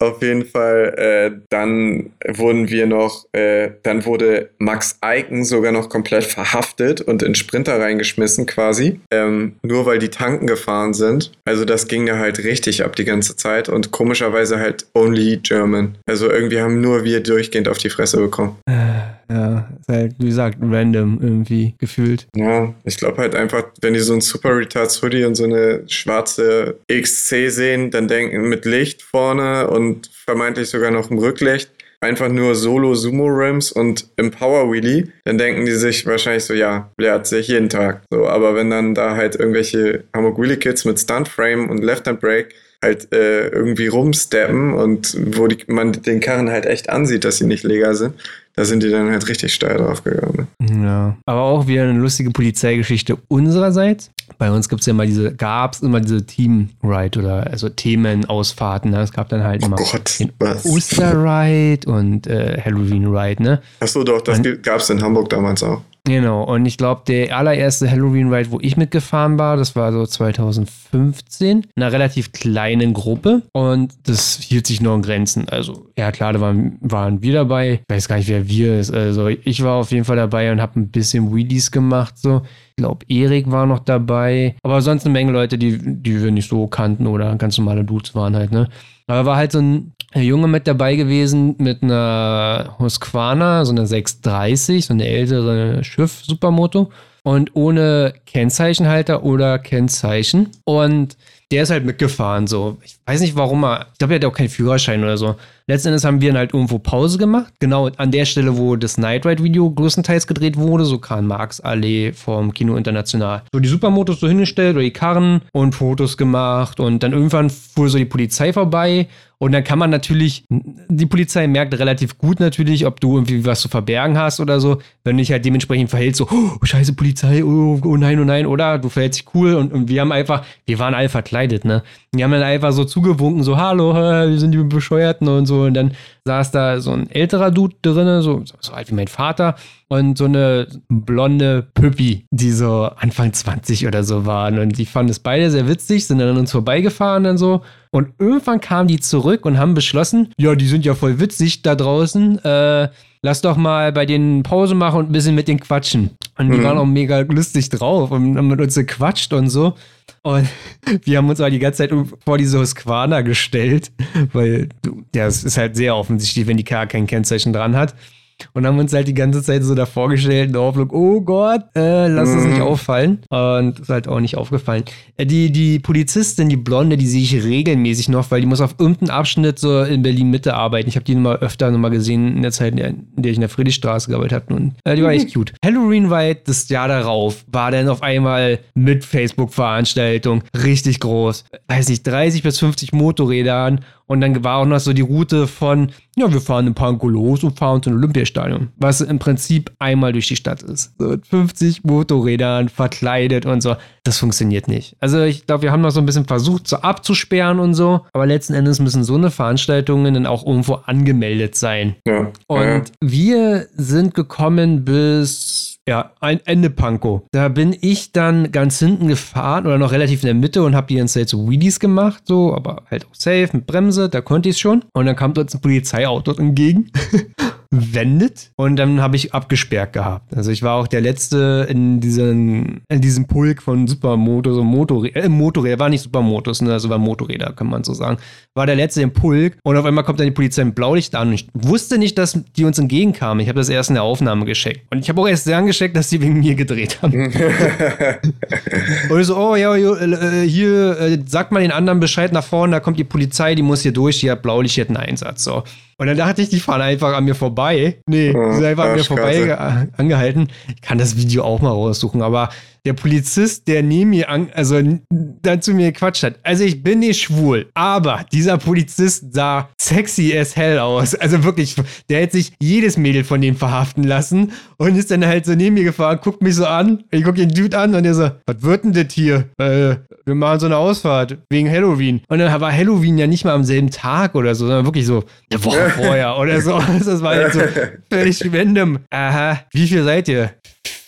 Auf jeden Fall, äh, dann wurden wir noch, äh, dann wurde Max Eiken sogar noch komplett verhaftet und in Sprinter reingeschmissen quasi, ähm, nur weil die Tanken gefahren sind. Also das ging da halt richtig ab die ganze Zeit und komischerweise halt only German. Also irgendwie haben nur wir durchgehend auf die Fresse bekommen. Äh. Ja, ist halt, wie gesagt, random irgendwie gefühlt. Ja, ich glaube halt einfach, wenn die so ein Super Retards Hoodie und so eine schwarze XC sehen, dann denken mit Licht vorne und vermeintlich sogar noch im Rücklicht, einfach nur Solo Sumo Rims und im Power Wheelie, dann denken die sich wahrscheinlich so, ja, blärt sich jeden Tag. So, aber wenn dann da halt irgendwelche Hamburg Wheelie Kids mit Stunt Frame und Left Hand Brake halt äh, irgendwie rumsteppen und wo die, man den Karren halt echt ansieht, dass sie nicht legal sind, da sind die dann halt richtig steil drauf gegangen. Ne? Ja. Aber auch wieder eine lustige Polizeigeschichte unsererseits. Bei uns gibt es ja immer diese, gab es immer diese Team-Ride oder also Themenausfahrten. Ne? Es gab dann halt oh immer Gott, den Oster-Ride und äh, Halloween-Ride, ne? Achso, doch, das gab es in Hamburg damals auch. Genau, und ich glaube, der allererste Halloween-Ride, wo ich mitgefahren war, das war so 2015, in einer relativ kleinen Gruppe und das hielt sich nur in Grenzen. Also, ja klar, da waren, waren wir dabei. Ich weiß gar nicht, wer wir ist. Also, ich war auf jeden Fall dabei und habe ein bisschen Wheelies gemacht, so. Ich glaube, Erik war noch dabei, aber sonst eine Menge Leute, die, die wir nicht so kannten oder ganz normale Dudes waren halt, ne? Aber war halt so ein Junge mit dabei gewesen mit einer Husqvarna, so eine 630, so eine ältere Schiff-Supermoto und ohne Kennzeichenhalter oder Kennzeichen. Und der ist halt mitgefahren, so. Ich weiß nicht, warum er. Ich glaube, er hat auch keinen Führerschein oder so. Letzten Endes haben wir dann halt irgendwo Pause gemacht. Genau an der Stelle, wo das Night Ride Video größtenteils gedreht wurde, so Karl-Marx-Allee vom Kino International. So die Supermotos so hingestellt oder die Karren und Fotos gemacht. Und dann irgendwann fuhr so die Polizei vorbei und dann kann man natürlich, die Polizei merkt relativ gut natürlich, ob du irgendwie was zu verbergen hast oder so. Wenn du dich halt dementsprechend verhältst, so, oh, scheiße Polizei, oh, oh nein, oh nein, oder du verhältst dich cool und, und wir haben einfach, wir waren alle verkleidet, ne? Die haben dann einfach so zugewunken, so, hallo, [laughs] wir sind die Bescheuerten und so. Und dann saß da so ein älterer Dude drin, so, so alt wie mein Vater und so eine blonde Püppi, die so Anfang 20 oder so waren. Und die fanden es beide sehr witzig, sind dann an uns vorbeigefahren und so. Und irgendwann kamen die zurück und haben beschlossen, ja, die sind ja voll witzig da draußen. Äh, lass doch mal bei denen Pause machen und ein bisschen mit denen quatschen. Und die mhm. waren auch mega lustig drauf und haben mit uns gequatscht und so. Und [laughs] wir haben uns aber die ganze Zeit vor diese Husqvarna gestellt, weil ja, es ist halt sehr offensichtlich, wenn die K kein Kennzeichen dran hat und haben uns halt die ganze Zeit so davor gestellt, in der Hoffnung, oh Gott, äh, lass es nicht mhm. auffallen. Und ist halt auch nicht aufgefallen. Äh, die, die Polizistin, die Blonde, die sehe ich regelmäßig noch, weil die muss auf irgendeinem Abschnitt so in Berlin-Mitte arbeiten. Ich habe die mal öfter nochmal gesehen in der Zeit, in der ich in der Friedrichstraße gearbeitet habe. Und äh, die war echt cute. Halloween Ride, das Jahr darauf, war dann auf einmal mit Facebook-Veranstaltung richtig groß. Weiß nicht, 30 bis 50 Motorrädern und dann war auch noch so die Route von, ja, wir fahren in Pankow los und fahren zum Olympiastadion, was im Prinzip einmal durch die Stadt ist. So 50 Motorrädern verkleidet und so. Das funktioniert nicht. Also ich glaube, wir haben noch so ein bisschen versucht, so abzusperren und so, aber letzten Endes müssen so eine Veranstaltungen dann auch irgendwo angemeldet sein. Ja. Und ja. wir sind gekommen bis ja, ein Ende Panko. Da bin ich dann ganz hinten gefahren oder noch relativ in der Mitte und habe die ganze Zeit so Wheelies gemacht, so, aber halt auch safe mit Bremse, da konnte ich es schon. Und dann kam dort ein Polizeiauto entgegen [laughs] wendet und dann habe ich abgesperrt gehabt. Also ich war auch der Letzte in, diesen, in diesem Pulk von Supermotos und Motorräder, äh, Motorräder, war nicht Supermotos, ne, also war Motorräder, kann man so sagen. War der Letzte im Pulk und auf einmal kommt dann die Polizei mit Blaulicht an und ich wusste nicht, dass die uns entgegenkamen. Ich habe das erst in der Aufnahme gescheckt. Und ich habe auch erst sehr angecheckt, dass die wegen mir gedreht haben. [laughs] und ich so, oh ja, äh, hier, äh, sag mal den anderen Bescheid nach vorne, da kommt die Polizei, die muss hier durch, die hat Blaulicht, die hat einen Einsatz. So. Und dann dachte ich, die fahren einfach an mir vorbei. Nee, die sind einfach an mir vorbei angehalten. Ich kann das Video auch mal raussuchen, aber der Polizist, der neben mir, an, also dann zu mir gequatscht hat. Also ich bin nicht schwul, aber dieser Polizist sah sexy as hell aus. Also wirklich, der hätte sich jedes Mädel von dem verhaften lassen und ist dann halt so neben mir gefahren, guckt mich so an. Ich gucke den Dude an und der so, was wird denn das hier? Äh, wir machen so eine Ausfahrt wegen Halloween. Und dann war Halloween ja nicht mal am selben Tag oder so, sondern wirklich so eine Woche vorher oder so. [laughs] Das war halt so völlig random. Aha, wie viel seid ihr?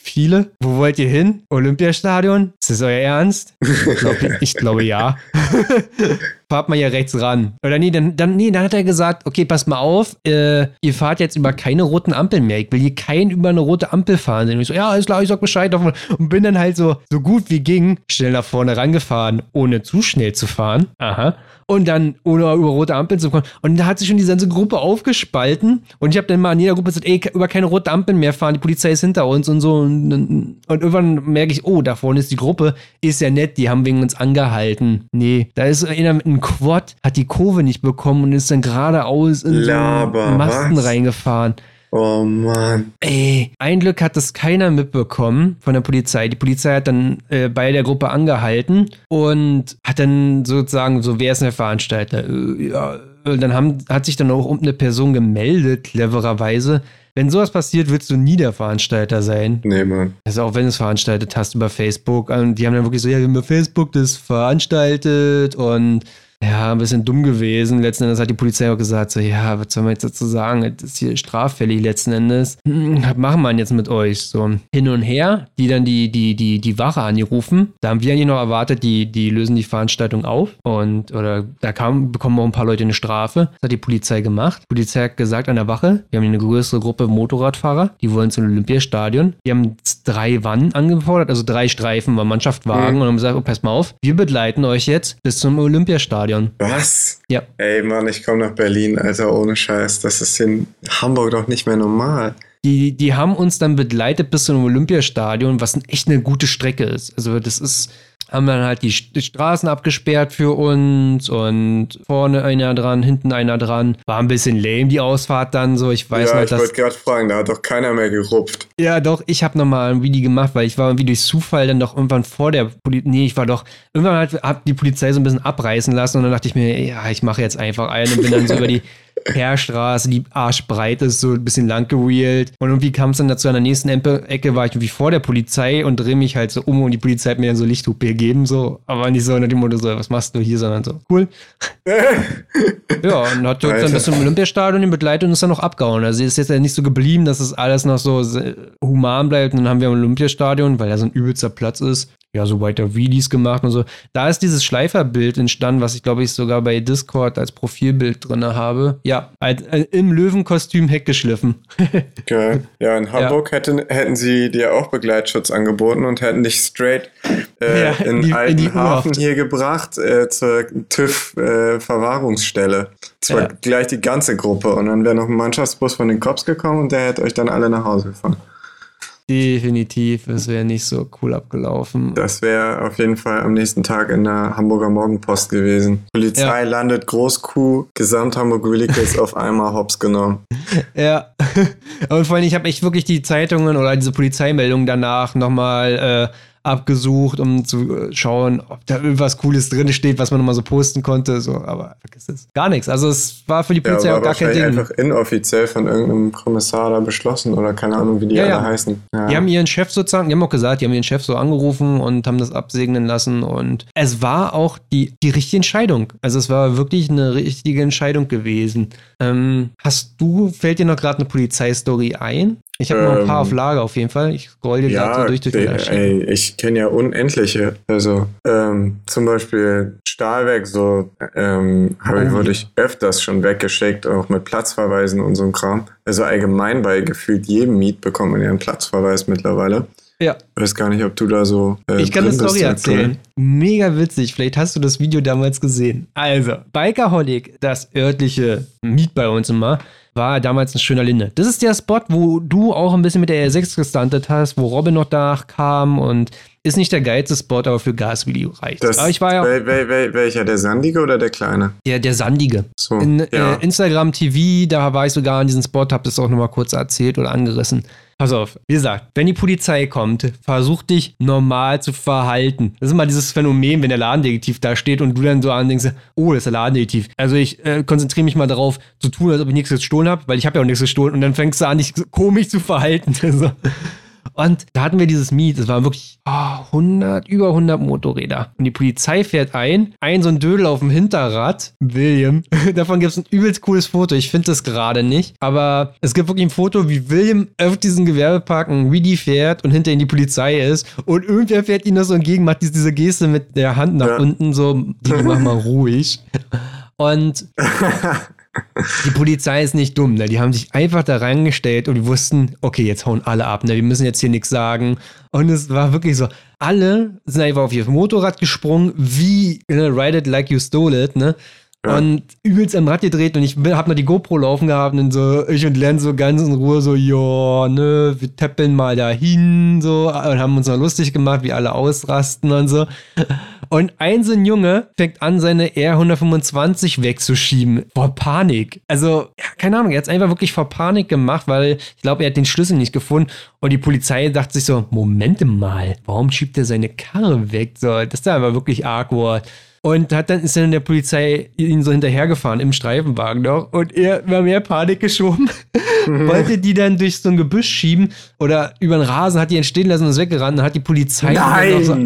Viele. Wo wollt ihr hin? Olympiastadion? Ist das euer Ernst? Ich glaube, ich glaube ja. [laughs] fahrt mal hier rechts ran. Oder nee, dann, dann, nee, dann hat er gesagt, okay, passt mal auf, äh, ihr fahrt jetzt über keine roten Ampeln mehr. Ich will hier keinen über eine rote Ampel fahren. Und ich so, ja, alles klar, ich sag Bescheid. Und bin dann halt so, so gut wie ging, schnell nach vorne rangefahren, ohne zu schnell zu fahren. Aha und dann ohne über rote Ampeln zu kommen. Und da hat sich schon die ganze Gruppe aufgespalten und ich habe dann mal in jeder Gruppe gesagt, ey, über keine rote Ampeln mehr fahren, die Polizei ist hinter uns und so. Und, und, und irgendwann merke ich, oh, da vorne ist die Gruppe, ist ja nett, die haben wegen uns angehalten. Nee, da ist einer mit einem Quad, hat die Kurve nicht bekommen und ist dann geradeaus in Laber, so Masten was? reingefahren. Oh Mann. Ey, ein Glück hat das keiner mitbekommen von der Polizei. Die Polizei hat dann äh, bei der Gruppe angehalten und hat dann sozusagen so, wer ist denn der Veranstalter? Äh, ja, dann haben, hat sich dann auch um eine Person gemeldet, clevererweise. Wenn sowas passiert, willst du nie der Veranstalter sein. Nee, Mann. Also auch wenn du es veranstaltet hast über Facebook. Und die haben dann wirklich so, ja, wir haben über Facebook das veranstaltet und ja, ein bisschen dumm gewesen. Letzten Endes hat die Polizei auch gesagt, so, ja, was soll man jetzt dazu sagen? Das ist hier straffällig letzten Endes. Hm, was machen wir jetzt mit euch? So hin und her, die dann die, die, die, die Wache angerufen. Da haben wir eigentlich noch erwartet, die, die lösen die Veranstaltung auf. Und, oder da kam, bekommen auch ein paar Leute eine Strafe. Das hat die Polizei gemacht. Die Polizei hat gesagt an der Wache, wir haben eine größere Gruppe Motorradfahrer, die wollen zum Olympiastadion. Die haben drei Wannen angefordert, also drei Streifen, war Mannschaftswagen mhm. und haben gesagt, oh, pass mal auf, wir begleiten euch jetzt bis zum Olympiastadion. Stadion. Was? Ja. Ey, Mann, ich komme nach Berlin, Alter, ohne Scheiß. Das ist in Hamburg doch nicht mehr normal. Die, die haben uns dann begleitet bis zum Olympiastadion, was echt eine gute Strecke ist. Also das ist, haben dann halt die, die, Straßen abgesperrt für uns und vorne einer dran, hinten einer dran. War ein bisschen lame, die Ausfahrt dann so. Ich weiß ja, nicht, ich wollte gerade fragen, da hat doch keiner mehr gerupft. Ja, doch, ich habe nochmal ein Video gemacht, weil ich war irgendwie durch Zufall dann doch irgendwann vor der Polizei, nee, ich war doch, irgendwann hat, hat die Polizei so ein bisschen abreißen lassen und dann dachte ich mir, ja, ich mache jetzt einfach einen und bin dann so über die [laughs] Heerstraße, die arschbreit ist, so ein bisschen lang gewheelt. Und irgendwie kam es dann dazu, an der nächsten Ecke war ich irgendwie vor der Polizei und drehe mich halt so um und die Polizei hat mir dann so Lichthupe gegeben, so. Aber nicht so nach dem Motto so, was machst du hier, sondern so, cool. [laughs] ja, und hat uns dann bis zum Olympiastadion begleitet und ist dann noch abgehauen. Also ist jetzt ja nicht so geblieben, dass es alles noch so human bleibt. Und dann haben wir am Olympiastadion, weil da so ein übelster Platz ist, ja, so weiter Videos gemacht und so. Da ist dieses Schleiferbild entstanden, was ich glaube ich sogar bei Discord als Profilbild drin habe. Ja, als, äh, im Löwenkostüm Heck geschliffen. Geil. [laughs] Ja, in Hamburg ja. Hätten, hätten sie dir auch Begleitschutz angeboten und hätten dich straight äh, ja, in, die, alten in Hafen hier gebracht äh, zur TÜV-Verwahrungsstelle. Äh, Zwar ja. gleich die ganze Gruppe und dann wäre noch ein Mannschaftsbus von den Cops gekommen und der hätte euch dann alle nach Hause gefahren. Definitiv, es wäre nicht so cool abgelaufen. Das wäre auf jeden Fall am nächsten Tag in der Hamburger Morgenpost gewesen. Polizei ja. landet Großkuh, Gesamt Hamburg Willikes auf [laughs] einmal hops genommen. Ja, [laughs] und vor allem, ich habe echt wirklich die Zeitungen oder diese Polizeimeldungen danach nochmal äh, abgesucht, um zu äh, schauen, ob da irgendwas Cooles drin steht, was man nochmal so posten konnte. So, aber vergiss es. Gar nichts. Also es war für die Polizei ja, auch gar kein Ding. einfach inoffiziell von irgendeinem Kommissar da beschlossen oder keine Ahnung, wie die ja, alle ja. heißen. Ja. Die haben ihren Chef sozusagen, die haben auch gesagt, die haben ihren Chef so angerufen und haben das absegnen lassen. Und es war auch die, die richtige Entscheidung. Also es war wirklich eine richtige Entscheidung gewesen. Ähm, hast du, fällt dir noch gerade eine Polizeistory ein? Ich habe noch ein paar auf ähm, Lager auf jeden Fall. Ich scroll dir ja, so durch, durch ey, ey, ich kenne ja unendliche. Also ähm, zum Beispiel Stahlwerk, so ähm, oh. wurde ich öfters schon weggeschickt, auch mit Platzverweisen und so ein Kram. Also allgemein bei gefühlt jedem Miet bekommt man ja einen Platzverweis mittlerweile. Ja. Ich weiß gar nicht, ob du da so. Äh, ich kann eine Story erzählen. Mega witzig. Vielleicht hast du das Video damals gesehen. Also, Bikerholic, das örtliche Miet bei uns immer, war damals ein schöner Linde. Das ist der Spot, wo du auch ein bisschen mit der R6 gestuntet hast, wo Robin noch da kam und ist nicht der geilste Spot, aber für Gasvideo reicht. Das, aber ich war ja. Wel, wel, wel, welcher, der sandige oder der kleine? Der, der sandige. So, In ja. äh, Instagram TV, da war ich sogar an diesem Spot, hab das auch nochmal kurz erzählt oder angerissen. Pass auf, wie gesagt, wenn die Polizei kommt, versuch dich normal zu verhalten. Das ist immer dieses Phänomen, wenn der Ladendetektiv da steht und du dann so andenkst, oh, das ist der Ladendetektiv. Also ich äh, konzentriere mich mal darauf, zu tun, als ob ich nichts gestohlen habe, weil ich habe ja auch nichts gestohlen und dann fängst du an, dich komisch zu verhalten. [laughs] Und da hatten wir dieses Miet, das waren wirklich oh, 100, über 100 Motorräder. Und die Polizei fährt ein, ein so ein Dödel auf dem Hinterrad, William. [laughs] Davon gibt es ein übelst cooles Foto. Ich finde das gerade nicht. Aber es gibt wirklich ein Foto, wie William auf diesen Gewerbepark ein Wheelie fährt und hinter ihm die Polizei ist. Und irgendwer fährt ihm noch so entgegen, macht diese Geste mit der Hand nach ja. unten, so, die mach mal [laughs] ruhig. Und [laughs] die Polizei ist nicht dumm, ne? Die haben sich einfach da reingestellt und die wussten, okay, jetzt hauen alle ab, ne? Wir müssen jetzt hier nichts sagen. Und es war wirklich so, alle sind einfach auf ihr Motorrad gesprungen, wie ne, Ride it like you stole it, ne? Ja. Und übelst am Rad gedreht und ich hab noch die GoPro laufen gehabt und so, ich und Len so ganz in Ruhe so, ja, ne, wir tappeln mal dahin, so, und haben uns noch lustig gemacht, wie alle ausrasten und so. Und ein so ein Junge fängt an, seine R125 wegzuschieben. Vor Panik. Also, ja, keine Ahnung, er hat es einfach wirklich vor Panik gemacht, weil ich glaube, er hat den Schlüssel nicht gefunden. Und die Polizei dachte sich so, Moment mal, warum schiebt er seine Karre weg? So, das ist aber wirklich awkward. Und hat dann ist dann der Polizei ihn so hinterhergefahren im Streifenwagen noch. Und er war mehr Panik geschoben, wollte die dann durch so ein Gebüsch schieben oder über den Rasen, hat die entstehen lassen und ist weggerannt. Dann hat die Polizei. Nein! So,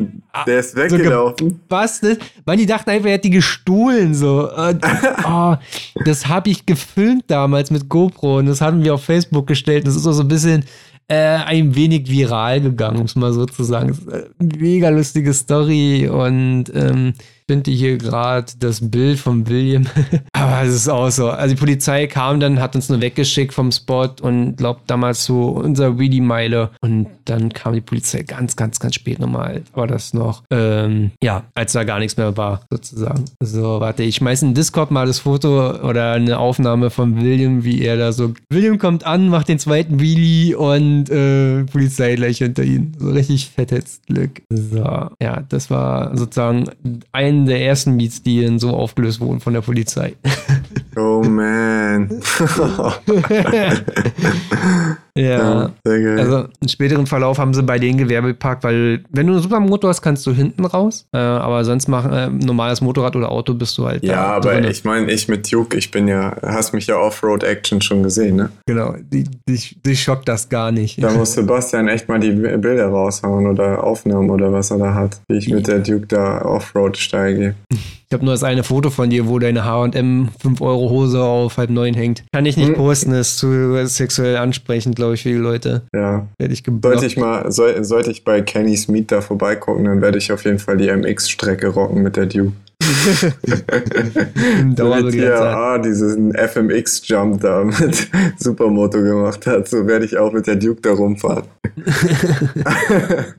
der ist weggelaufen. So gebastelt, weil die dachten einfach, er hat die gestohlen. So. Und, [laughs] oh, das habe ich gefilmt damals mit GoPro und das haben wir auf Facebook gestellt. Das ist auch so ein bisschen äh, ein wenig viral gegangen, um es mal so zu sagen. Mega lustige Story und ähm, finde hier gerade das Bild von William. [laughs] Aber es ist auch so. Also die Polizei kam dann, hat uns nur weggeschickt vom Spot und glaubt damals zu unser Weedy-Meile. Und dann kam die Polizei ganz, ganz, ganz spät nochmal. War das noch, ähm, ja, als da gar nichts mehr war, sozusagen. So, warte, ich schmeiße in Discord mal das Foto oder eine Aufnahme von William, wie er da so. William kommt an, macht den zweiten Wheelie und äh, Polizei gleich hinter ihm. So richtig fettes Glück. So, ja, das war sozusagen ein einen der ersten Meets, die dann so aufgelöst wurden von der Polizei. Oh man. [laughs] [laughs] Ja, sehr geil. Also im späteren Verlauf haben sie bei den Gewerbepark, weil wenn du einen Supermotor hast, kannst du hinten raus. Äh, aber sonst machen äh, normales Motorrad oder Auto bist du halt. Ja, aber drin. ich meine, ich mit Duke, ich bin ja, hast mich ja Offroad-Action schon gesehen, ne? Genau, die, die, die schockt das gar nicht. Da muss Sebastian echt mal die Bilder raushauen oder Aufnahmen oder was er da hat, wie ich mit der Duke da Offroad steige. [laughs] Ich habe nur das eine Foto von dir, wo deine H&M 5 Euro Hose auf halb neun hängt. Kann ich nicht hm. posten, ist zu sexuell ansprechend, glaube ich, für die Leute. Ja. Werde ich Sollte ich mal, soll, sollte ich bei Kenny's Meet da vorbeigucken, dann werde ich auf jeden Fall die MX-Strecke rocken mit der Duke. [laughs] hier, ah, diesen FMX-Jump da mit [laughs] Supermoto gemacht hat, so werde ich auch mit der Duke da rumfahren. [laughs]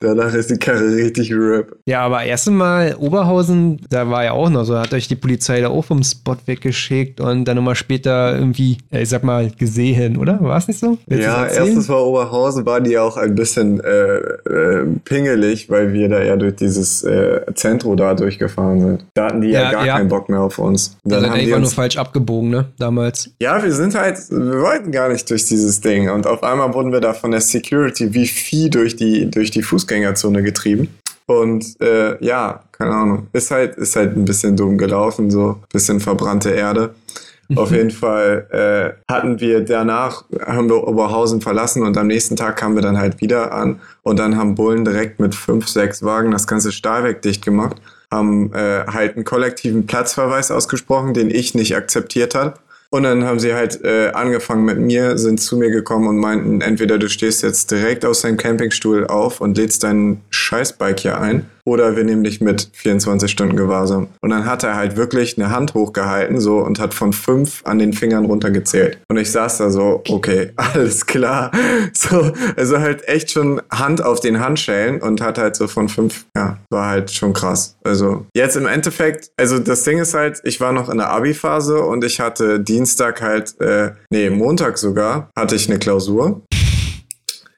Danach ist die Karre richtig RIP. Ja, aber erst einmal Oberhausen, da war ja auch noch so, hat euch die Polizei da auch vom Spot weggeschickt und dann nochmal später irgendwie, ich sag mal, gesehen, oder? War es nicht so? Willst ja, erstens war Oberhausen, waren die auch ein bisschen äh, äh, pingelig, weil wir da ja durch dieses äh, Zentrum da durchgefahren sind. Da hatten die ja, ja gar ja. keinen Bock mehr auf uns. Dann haben die einfach nur falsch abgebogen, ne? Damals. Ja, wir sind halt, wir wollten gar nicht durch dieses Ding und auf einmal wurden wir da von der Security wie Vieh durch die, durch die Fußgänger Fußgängerzone getrieben. Und äh, ja, keine Ahnung, ist halt, ist halt ein bisschen dumm gelaufen, so ein bisschen verbrannte Erde. Auf jeden Fall äh, hatten wir danach, haben wir Oberhausen verlassen und am nächsten Tag kamen wir dann halt wieder an und dann haben Bullen direkt mit fünf, sechs Wagen das ganze Stahlwerk dicht gemacht, haben äh, halt einen kollektiven Platzverweis ausgesprochen, den ich nicht akzeptiert habe Und dann haben sie halt äh, angefangen mit mir, sind zu mir gekommen und meinten, entweder du stehst jetzt direkt aus deinem Campingstuhl auf und lädst dein Scheißbike hier ein oder wir nehmen dich mit 24 Stunden Gewahrsam. Und dann hat er halt wirklich eine Hand hochgehalten so und hat von fünf an den Fingern runtergezählt. Und ich saß da so, okay, [laughs] alles klar. So, also halt echt schon Hand auf den Handschellen und hat halt so von fünf, ja, war halt schon krass. Also jetzt im Endeffekt, also das Ding ist halt, ich war noch in der Abi-Phase und ich hatte Dienstag halt, äh, nee, Montag sogar, hatte ich eine Klausur.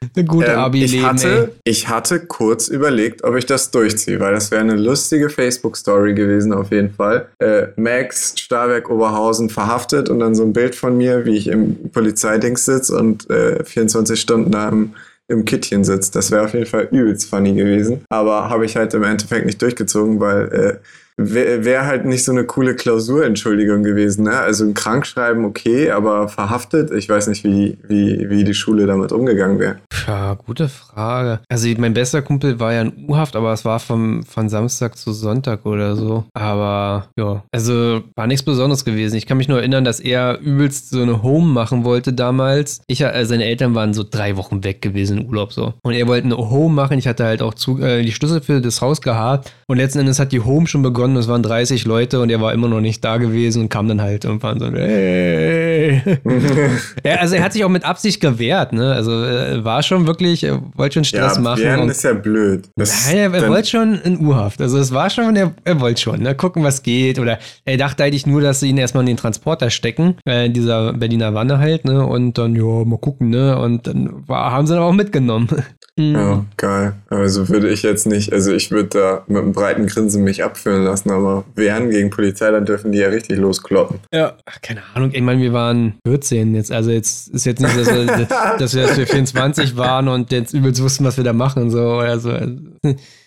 [laughs] Eine gute Ähm, Abi-Leben. ich, hatte, ich hatte kurz überlegt, ob ich das durchziehe, weil das wäre eine lustige Facebook-Story gewesen, auf jeden Fall. Äh, Max, Stahlwerk Oberhausen verhaftet und dann so ein Bild von mir, wie ich im Polizeidings sitze und äh, 24 Stunden da im, im Kittchen sitze. Das wäre auf jeden Fall übelst funny gewesen. Aber habe ich halt im Endeffekt nicht durchgezogen, weil äh, wäre wär halt nicht so eine coole Klausurentschuldigung gewesen. Ne? Also ein Krankschreiben okay, aber verhaftet, ich weiß nicht, wie, wie, wie die Schule damit umgegangen wäre. Ja, gute Frage. Also mein bester Kumpel war ja in U-Haft, aber es war vom, von Samstag zu Sonntag oder so. Aber ja, also war nichts Besonderes gewesen. Ich kann mich nur erinnern, dass er übelst so eine Home machen wollte damals. Ich, äh, seine Eltern waren so drei Wochen weg gewesen im Urlaub so. Und er wollte eine Home machen. Ich hatte halt auch zu, äh, die Schlüssel für das Haus gehabt. Und letzten Endes hat die Home schon begonnen. Es waren 30 Leute und er war immer noch nicht da gewesen und kam dann halt irgendwann so, hey. [laughs] ja, also er hat sich auch mit Absicht gewehrt, ne? Also äh, war schon wirklich, er wollte schon Stress ja, machen. Und- ist ja blöd. Das, Nein, er, er dann- wollte schon in U-Haft. Also es war schon, er, er wollte schon, ne? Gucken, was geht. Oder er dachte eigentlich nur, dass sie ihn erstmal in den Transporter stecken, äh, in dieser Berliner Wanne halt, ne? Und dann, ja, mal gucken, ne? Und dann war, haben sie ihn auch mitgenommen. [laughs] Mhm. Ja, geil. Aber so würde ich jetzt nicht, also ich würde da mit einem breiten Grinsen mich abführen lassen, aber wehren gegen Polizei, dann dürfen die ja richtig loskloppen. Ja, ach, keine Ahnung. Ich meine, wir waren 14 jetzt. Also jetzt ist jetzt nicht, dass wir, [laughs] dass wir, dass wir 24 waren und jetzt übelst wussten, was wir da machen so. Also, also,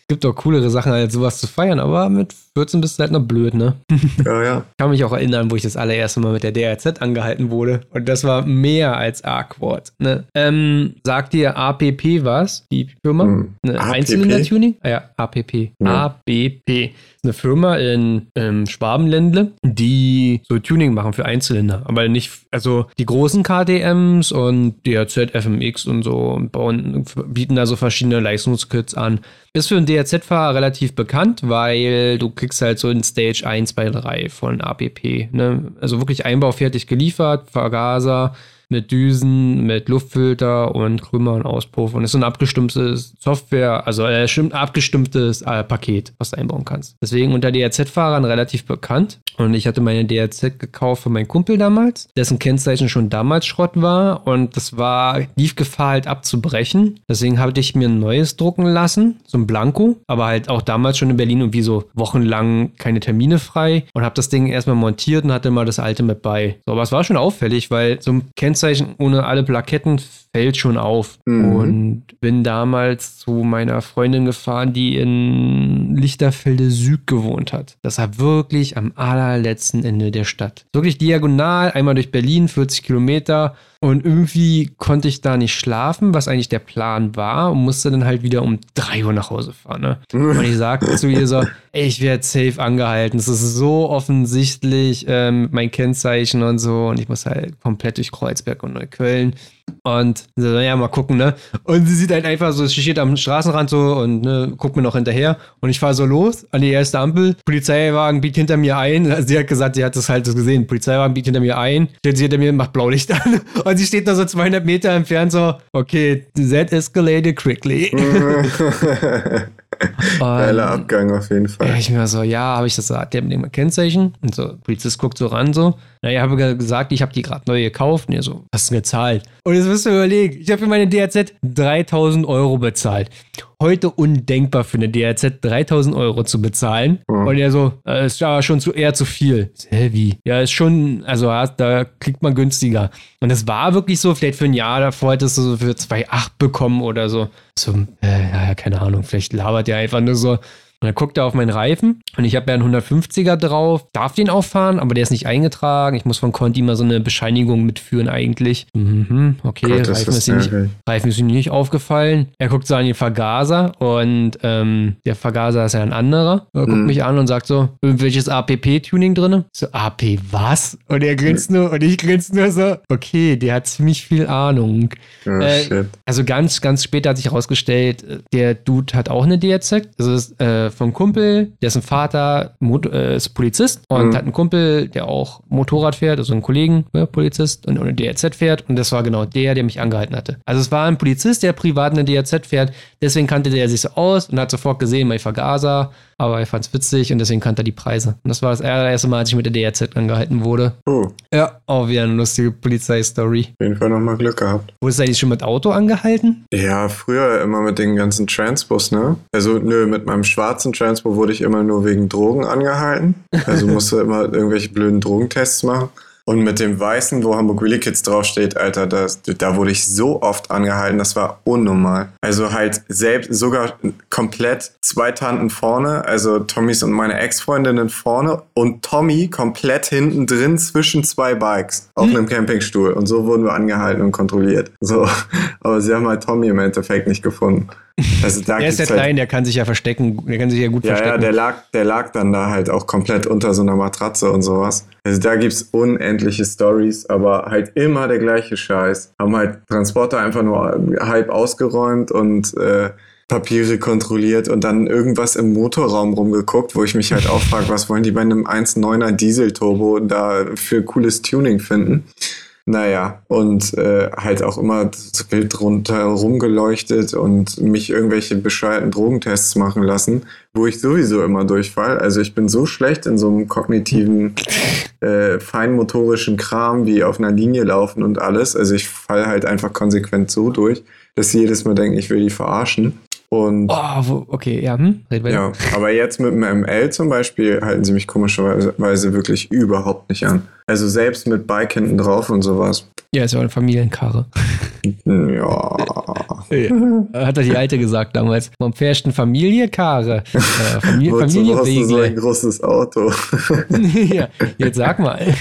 gibt doch coolere Sachen, als sowas zu feiern, aber mit 14 bist du halt noch blöd, ne? Ja, ja. Ich kann mich auch erinnern, wo ich das allererste Mal mit der DRZ angehalten wurde. Und das war mehr als awkward. Ne? Ähm, sagt dir APP was? Die Firma? Hm. Ne? Einzylinder-Tuning? Ah ja, APP. Ja. ABP. Eine Firma in ähm, Schwabenländle, die so Tuning machen für Einzylinder. Aber nicht, also die großen KTMs und DRZ, FMX und so bauen, bieten da so verschiedene Leistungskits an. Ist für einen DRZ-Fahrer relativ bekannt, weil du kriegst halt so in Stage 1, 2, 3 von APP. Ne? Also wirklich einbaufertig geliefert, Vergaser mit Düsen, mit Luftfilter und Krümmer und Auspuff. Und es ist so ein abgestimmtes Software, also äh, stimmt- abgestimmtes äh, Paket, was du einbauen kannst. Deswegen unter DRZ-Fahrern relativ bekannt. Und ich hatte meine DRZ gekauft für meinen Kumpel damals, dessen Kennzeichen schon damals Schrott war. Und das war, lief Gefahr halt abzubrechen. Deswegen habe ich mir ein neues drucken lassen, so ein Blanko. Aber halt auch damals schon in Berlin irgendwie so wochenlang keine Termine frei. Und habe das Ding erstmal montiert und hatte mal das alte mit bei. So, aber es war schon auffällig, weil so ein Kennzeichen ohne alle Plaketten fällt schon auf. Mhm. Und bin damals zu meiner Freundin gefahren, die in Lichterfelde Süd gewohnt hat. Das war wirklich am allerletzten Ende der Stadt. Wirklich diagonal, einmal durch Berlin, 40 Kilometer. Und irgendwie konnte ich da nicht schlafen, was eigentlich der Plan war, und musste dann halt wieder um 3 Uhr nach Hause fahren. Ne? [laughs] Und ich sagte zu ihr so, ey, ich werde safe angehalten. Es ist so offensichtlich ähm, mein Kennzeichen und so. Und ich muss halt komplett durch Kreuzberg und Neukölln. Und sie so, ja, mal gucken, ne? Und sie sieht halt einfach so, sie steht am Straßenrand so und ne, guckt mir noch hinterher. Und ich fahre so los an die erste Ampel. Polizeiwagen biegt hinter mir ein. [laughs] Sie hat gesagt, sie hat das halt so gesehen. Polizeiwagen biegt hinter mir ein. Stellt sie hinter mir, macht Blaulicht an. [laughs] Und sie steht da so 200 Meter entfernt so, okay, that escalated quickly. [laughs] Geiler Und- Abgang auf jeden Fall. ich mir so, ja, habe ich das gesagt, der mit dem Kennzeichen? Und so, Polizist guckt so ran, so. Naja, habe ge- gesagt, ich habe die gerade neu gekauft. Und er so, hast du gezahlt? Und jetzt müsst ihr überlegen, ich habe für meine DRZ 3000 Euro bezahlt. Heute undenkbar für eine DRZ 3000 Euro zu bezahlen. Mhm. Und er so, äh, ist ja schon zu, eher zu viel. Hä, wie? Ja, ist schon, also ja, da kriegt man günstiger. Und es war wirklich so, vielleicht für ein Jahr davor hättest du so für 2,8 bekommen oder so. So, äh, ja, keine Ahnung, vielleicht labert er einfach nur so. Und dann guckt er auf meinen Reifen und ich habe ja einen 150er drauf, darf den auffahren, aber der ist nicht eingetragen. Ich muss von Conti mal so eine Bescheinigung mitführen eigentlich. Mhm, okay, Gott, Reifen, ist nicht. Reifen ist ihm nicht aufgefallen. Er guckt so an den Vergaser und ähm, der Vergaser ist ja ein anderer. Er guckt Mhm. mich an und sagt so, welches APP-Tuning drin? So, AP was? Und er grinst nur und ich grinse nur so, okay, der hat ziemlich viel Ahnung. Oh, Äh, shit. Also ganz, ganz später hat sich herausgestellt, äh, der Dude hat auch eine DRZ. Also das ist äh, vom Kumpel, dessen Vater Mot äh, ist Polizist und Mhm. hat einen Kumpel, der auch Motorrad fährt, also einen Kollegen, ne, Polizist und eine DRZ fährt. Und das war genau der, der mich angehalten hatte. Also es war ein Polizist, der privat eine DRZ fährt. Deswegen kannte der sich so aus und hat sofort gesehen, mein Vergaser. Aber er fand es witzig und deswegen kannte er die Preise. Und das war das allererste Mal, als ich mit der DRZ angehalten wurde. Oh, Ja, auch wieder eine lustige Polizeistory. auf jeden Fall nochmal Glück gehabt. Wurdest du eigentlich schon mit Auto angehalten? Ja, früher immer mit den ganzen Transpos, ne? Also, nö, mit meinem schwarzen Transpo wurde ich immer nur wegen Drogen angehalten. Also musste immer irgendwelche blöden Drogentests machen. Und mit dem weißen, wo Hamburg Really Kids draufsteht, Alter, das, da wurde ich so oft angehalten, das war unnormal. Also halt selbst, sogar komplett zwei Tanten vorne, also Tommys und meine Ex-Freundinnen vorne und Tommy komplett hinten drin zwischen zwei Bikes auf einem Campingstuhl. Und so wurden wir angehalten und kontrolliert. So, aber sie haben halt Tommy im Endeffekt nicht gefunden. Also da [laughs] Der ist ja halt klein, der kann sich ja verstecken. Der kann sich ja gut ja, ja, verstecken. der lag, der lag dann da halt auch komplett unter so einer Matratze und sowas. Also da gibt's unendliche Stories, aber halt immer der gleiche Scheiß. Haben halt Transporter einfach nur halb ausgeräumt und äh, Papiere kontrolliert und dann irgendwas im Motorraum rumgeguckt, wo ich mich halt auch frage, was wollen die bei einem 1.9er Dieselturbo da für cooles Tuning finden. Naja, und äh, halt auch immer das Bild drunter rumgeleuchtet und mich irgendwelche bescheuerten Drogentests machen lassen, wo ich sowieso immer durchfall. Also ich bin so schlecht in so einem kognitiven, äh, feinmotorischen Kram wie auf einer Linie laufen und alles. Also ich fall halt einfach konsequent so durch, dass sie jedes Mal denken, ich will die verarschen. Und oh, okay, ja, hm, ja, aber jetzt mit dem ML zum Beispiel halten sie mich komischerweise wirklich überhaupt nicht an. Also selbst mit Bike hinten drauf und sowas. Ja, ist ja auch eine Familienkarre. Ja. Hat doch die Alte gesagt damals. Man fährst eine Familienkarre. [laughs] Äh, Familie, Wozu so ein großes Auto? [laughs] ja, jetzt sag mal. [laughs]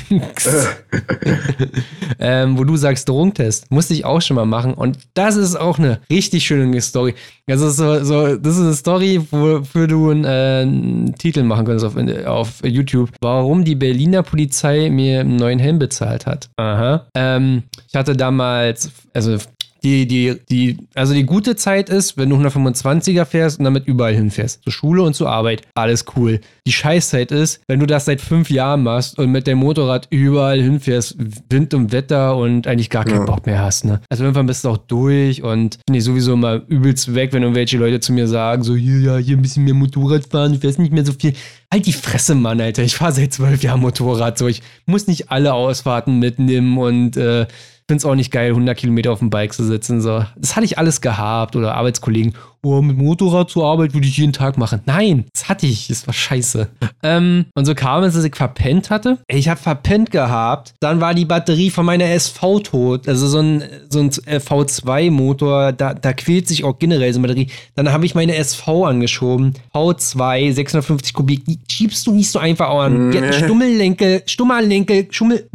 ähm, wo du sagst Drogentest, musste ich auch schon mal machen. Und das ist auch eine richtig schöne Story. Also so, so, das ist eine Story, wofür du einen, äh, einen Titel machen könntest auf, auf YouTube. Warum die Berliner Polizei mir einen neuen Helm bezahlt hat. Aha. Ähm, ich hatte damals, also die, die, die, also die gute Zeit ist, wenn du 125er fährst und damit überall hinfährst. Zur Schule und zur Arbeit. Alles cool. Die Scheißzeit ist, wenn du das seit fünf Jahren machst und mit dem Motorrad überall hinfährst, Wind und Wetter und eigentlich gar keinen Ja. Bock mehr hast, ne? Also irgendwann bist du auch durch und bin ich sowieso immer übelst weg, wenn irgendwelche Leute zu mir sagen, so, hier, ja, hier ein bisschen mehr Motorrad fahren, du fährst nicht mehr so viel. Halt die Fresse, Mann, Alter. Ich fahre seit zwölf Jahren Motorrad, so. Ich muss nicht alle Ausfahrten mitnehmen und, äh, finde es auch nicht geil, 100 Kilometer auf dem Bike zu sitzen. So. Das hatte ich alles gehabt oder Arbeitskollegen. Oh, mit Motorrad zur Arbeit würde ich jeden Tag machen. Nein, das hatte ich. Das war scheiße. Ähm, und so kam es, dass ich verpennt hatte. Ich habe verpennt gehabt. Dann war die Batterie von meiner SV tot. Also so ein, so ein äh, V2-Motor, da, da quält sich auch generell so eine Batterie. Dann habe ich meine SV angeschoben. V2, 650 Kubik. Die schiebst du nicht so einfach an. Die hat einen Stummellenkel, Stummerlenkel, Schummel,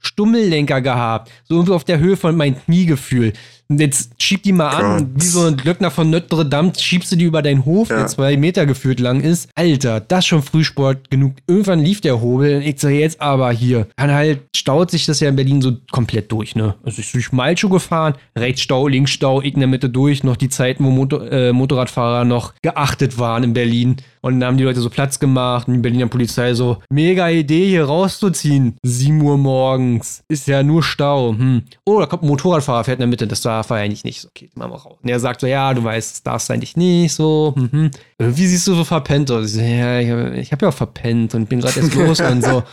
Stummellenker gehabt. So irgendwie auf der Höhe von meinem Kniegefühl. Und jetzt schieb die mal an, Gott. wie so ein Glöckner von Notre Dame, schiebst du die über deinen Hof, Ja. der zwei Meter geführt lang ist. Alter, das ist schon Frühsport genug. Irgendwann lief der Hobel und ich so, jetzt aber hier. Dann halt staut sich das ja in Berlin so komplett durch, ne? Also ich bin durch Malchow gefahren, rechts Stau, links Stau, ich in der Mitte durch, noch die Zeiten, wo Motor, äh, Motorradfahrer noch geachtet waren in Berlin. Und dann haben die Leute so Platz gemacht und die Berliner Polizei so, mega Idee hier rauszuziehen. 7 Uhr morgens. Ist ja nur Stau. Hm. Oh, da kommt ein Motorradfahrer, fährt in der Mitte. Das darf er eigentlich nicht. So, okay, machen wir raus. Und er sagt so, ja, du weißt, das darfst du eigentlich nicht. So, mhm. Wie siehst du so verpennt aus? Ja, ich habe hab ja auch verpennt und bin gerade erst los und so. [laughs]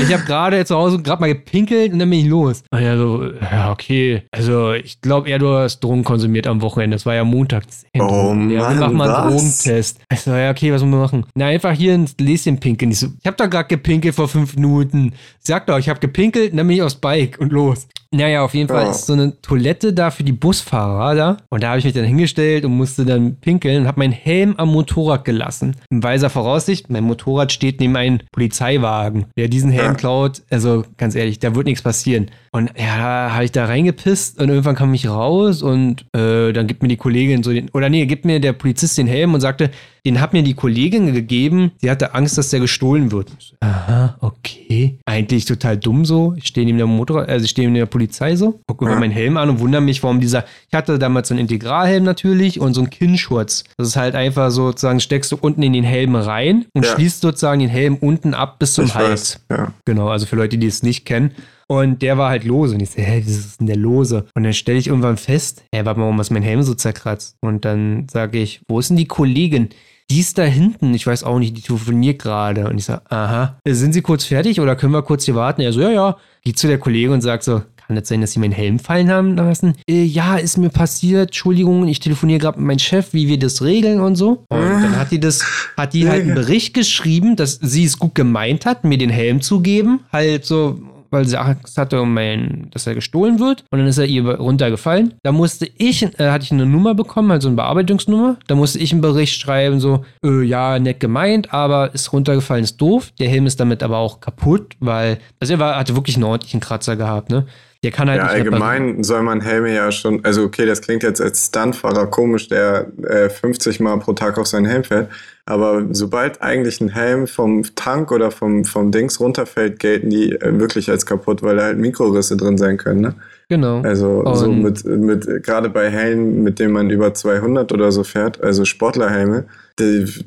Ich habe gerade zu Hause gerade mal gepinkelt und dann bin ich los. Und er so, ja, okay. Also, ich glaube eher, du hast Drogen konsumiert am Wochenende. Das war ja Montag. Oh ja, wir Mann, machen mal einen was? Drogentest. Ich so, ja, okay, was wollen wir machen? Na, einfach hier ins Gläschen pinkeln. Ich so, ich hab da gerade gepinkelt vor fünf Minuten. Ich sag doch, ich hab gepinkelt dann bin ich aufs Bike und los. Naja, auf jeden Fall ist so eine Toilette da für die Busfahrer da. Und da habe ich mich dann hingestellt und musste dann pinkeln und habe meinen Helm am Motorrad gelassen. In weiser Voraussicht, mein Motorrad steht neben einem Polizeiwagen. Wer diesen Helm klaut, also ganz ehrlich, da wird nichts passieren. Und ja, habe ich da reingepisst und irgendwann kam ich raus und äh, dann gibt mir die Kollegin so den, oder nee, gibt mir der Polizist den Helm und sagte, den hat mir die Kollegin gegeben, sie hatte Angst, dass der gestohlen wird. Aha, okay. Eigentlich total dumm so. Ich stehe neben der Motorrad, also ich stehe neben der Polizei so, gucke über meinen Helm an und wundere mich, warum dieser, ich hatte damals so einen Integralhelm natürlich und so einen Kinnschutz. Das ist halt einfach sozusagen, steckst du unten in den Helm rein und Ja. schließt sozusagen den Helm unten ab bis zum ich Hals. weiß. Ja. Genau, also für Leute, die es nicht kennen. Und der war halt lose. Und ich so, hä, wie ist denn der lose? Und dann stelle ich irgendwann fest, hä, warte mal, warum ist mein Helm so zerkratzt? Und dann sage ich, wo ist denn die Kollegin? Die ist da hinten. Ich weiß auch nicht, die telefoniert gerade. Und ich sage, aha, sind Sie kurz fertig oder können wir kurz hier warten? Er so, ja, ja. Geht zu der Kollegin und sagt so, kann das sein, dass Sie meinen Helm fallen haben lassen? Äh, ja, ist mir passiert. Entschuldigung, ich telefoniere gerade mit meinem Chef, wie wir das regeln und so. Und dann hat die das, hat die halt einen Bericht geschrieben, dass sie es gut gemeint hat, mir den Helm zu geben. Halt so, weil sie Angst hatte, um mein, dass er gestohlen wird. Und dann ist er ihr runtergefallen. Da musste ich, äh, hatte ich eine Nummer bekommen, also eine Bearbeitungsnummer. Da musste ich einen Bericht schreiben, so, äh, ja, nett gemeint, aber ist runtergefallen, ist doof. Der Helm ist damit aber auch kaputt, weil, also er war, hatte wirklich einen ordentlichen Kratzer gehabt, ne? Der kann halt Ja, nicht reparieren. allgemein soll man Helme ja schon, also okay, das klingt jetzt als Stuntfahrer komisch, der äh, 50 Mal pro Tag auf seinen Helm fällt, aber sobald eigentlich ein Helm vom Tank oder vom, vom Dings runterfällt, gelten die äh, wirklich als kaputt, weil da halt Mikrorisse drin sein können, ne? Genau. Also so Und- mit, mit gerade bei Helmen, mit denen man über 200 oder so fährt, also Sportlerhelme,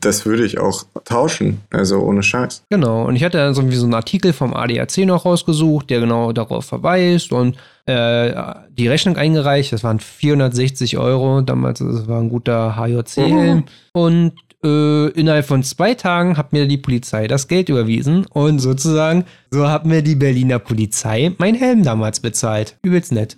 das würde ich auch tauschen, also ohne Scheiß. Genau, und ich hatte dann so so einen Artikel vom ADAC noch rausgesucht, der genau darauf verweist und äh, die Rechnung eingereicht. Das waren 460 Euro damals, das war ein guter HJC-Helm. Und äh, innerhalb von zwei Tagen hat mir die Polizei das Geld überwiesen und sozusagen, so hat mir die Berliner Polizei mein Helm damals bezahlt. Übelst nett.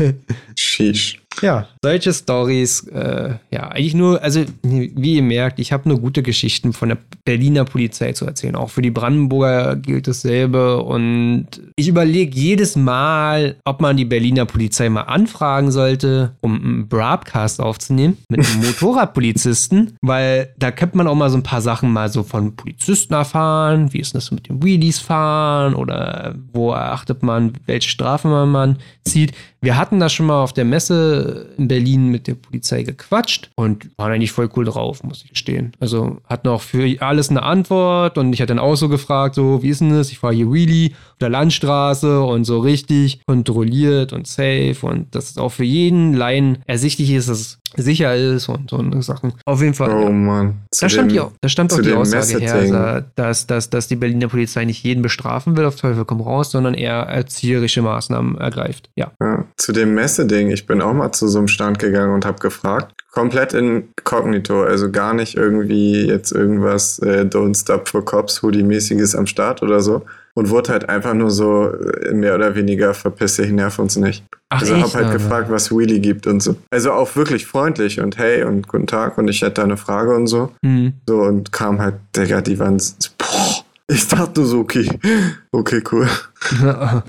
[laughs] Sheesh. Ja, solche Stories, äh, ja, eigentlich nur, also wie ihr merkt, ich habe nur gute Geschichten von der Berliner Polizei zu erzählen. Auch für die Brandenburger gilt dasselbe. Und ich überlege jedes Mal, ob man die Berliner Polizei mal anfragen sollte, um einen Broadcast aufzunehmen mit einem [laughs] Motorradpolizisten, weil da könnte man auch mal so ein paar Sachen mal so von Polizisten erfahren. Wie ist das mit dem Wheelies fahren oder wo erachtet man, welche Strafen man, man zieht. Wir hatten da schon mal auf der Messe in Berlin mit der Polizei gequatscht und waren eigentlich voll cool drauf, muss ich gestehen. Also hatten auch für alles eine Antwort und ich hatte dann auch so gefragt, so, wie ist denn das? Ich fahre hier Wheelie auf der Landstraße und so richtig kontrolliert und safe und dass es auch für jeden Laien ersichtlich ist, dass es sicher ist und so eine Sachen. Auf jeden Fall. Oh ja. Mann. Zu Da stand, dem- die, da stand auch die Aussage her, sa- dass, dass, dass die Berliner Polizei nicht jeden bestrafen will, auf Teufel komm raus, sondern eher erzieherische Maßnahmen ergreift. Ja. Ja, zu dem Messeding, ich bin auch mal zu so einem Stand gegangen und habe gefragt. Komplett inkognito, also gar nicht irgendwie jetzt irgendwas äh, Don't Stop for Cops, Hoodie-mäßiges am Start oder so. Und wurde halt einfach nur so äh, mehr oder weniger verpiss dich, nerv uns nicht. Ach, also echt? hab halt Aber- gefragt, was Wheelie gibt und so. Also auch wirklich freundlich und hey und guten Tag und ich hätte da eine Frage und so. Hm. So und kam halt, Digga, die waren, s- boah, ich dachte so, okay, [laughs] okay, cool. [laughs]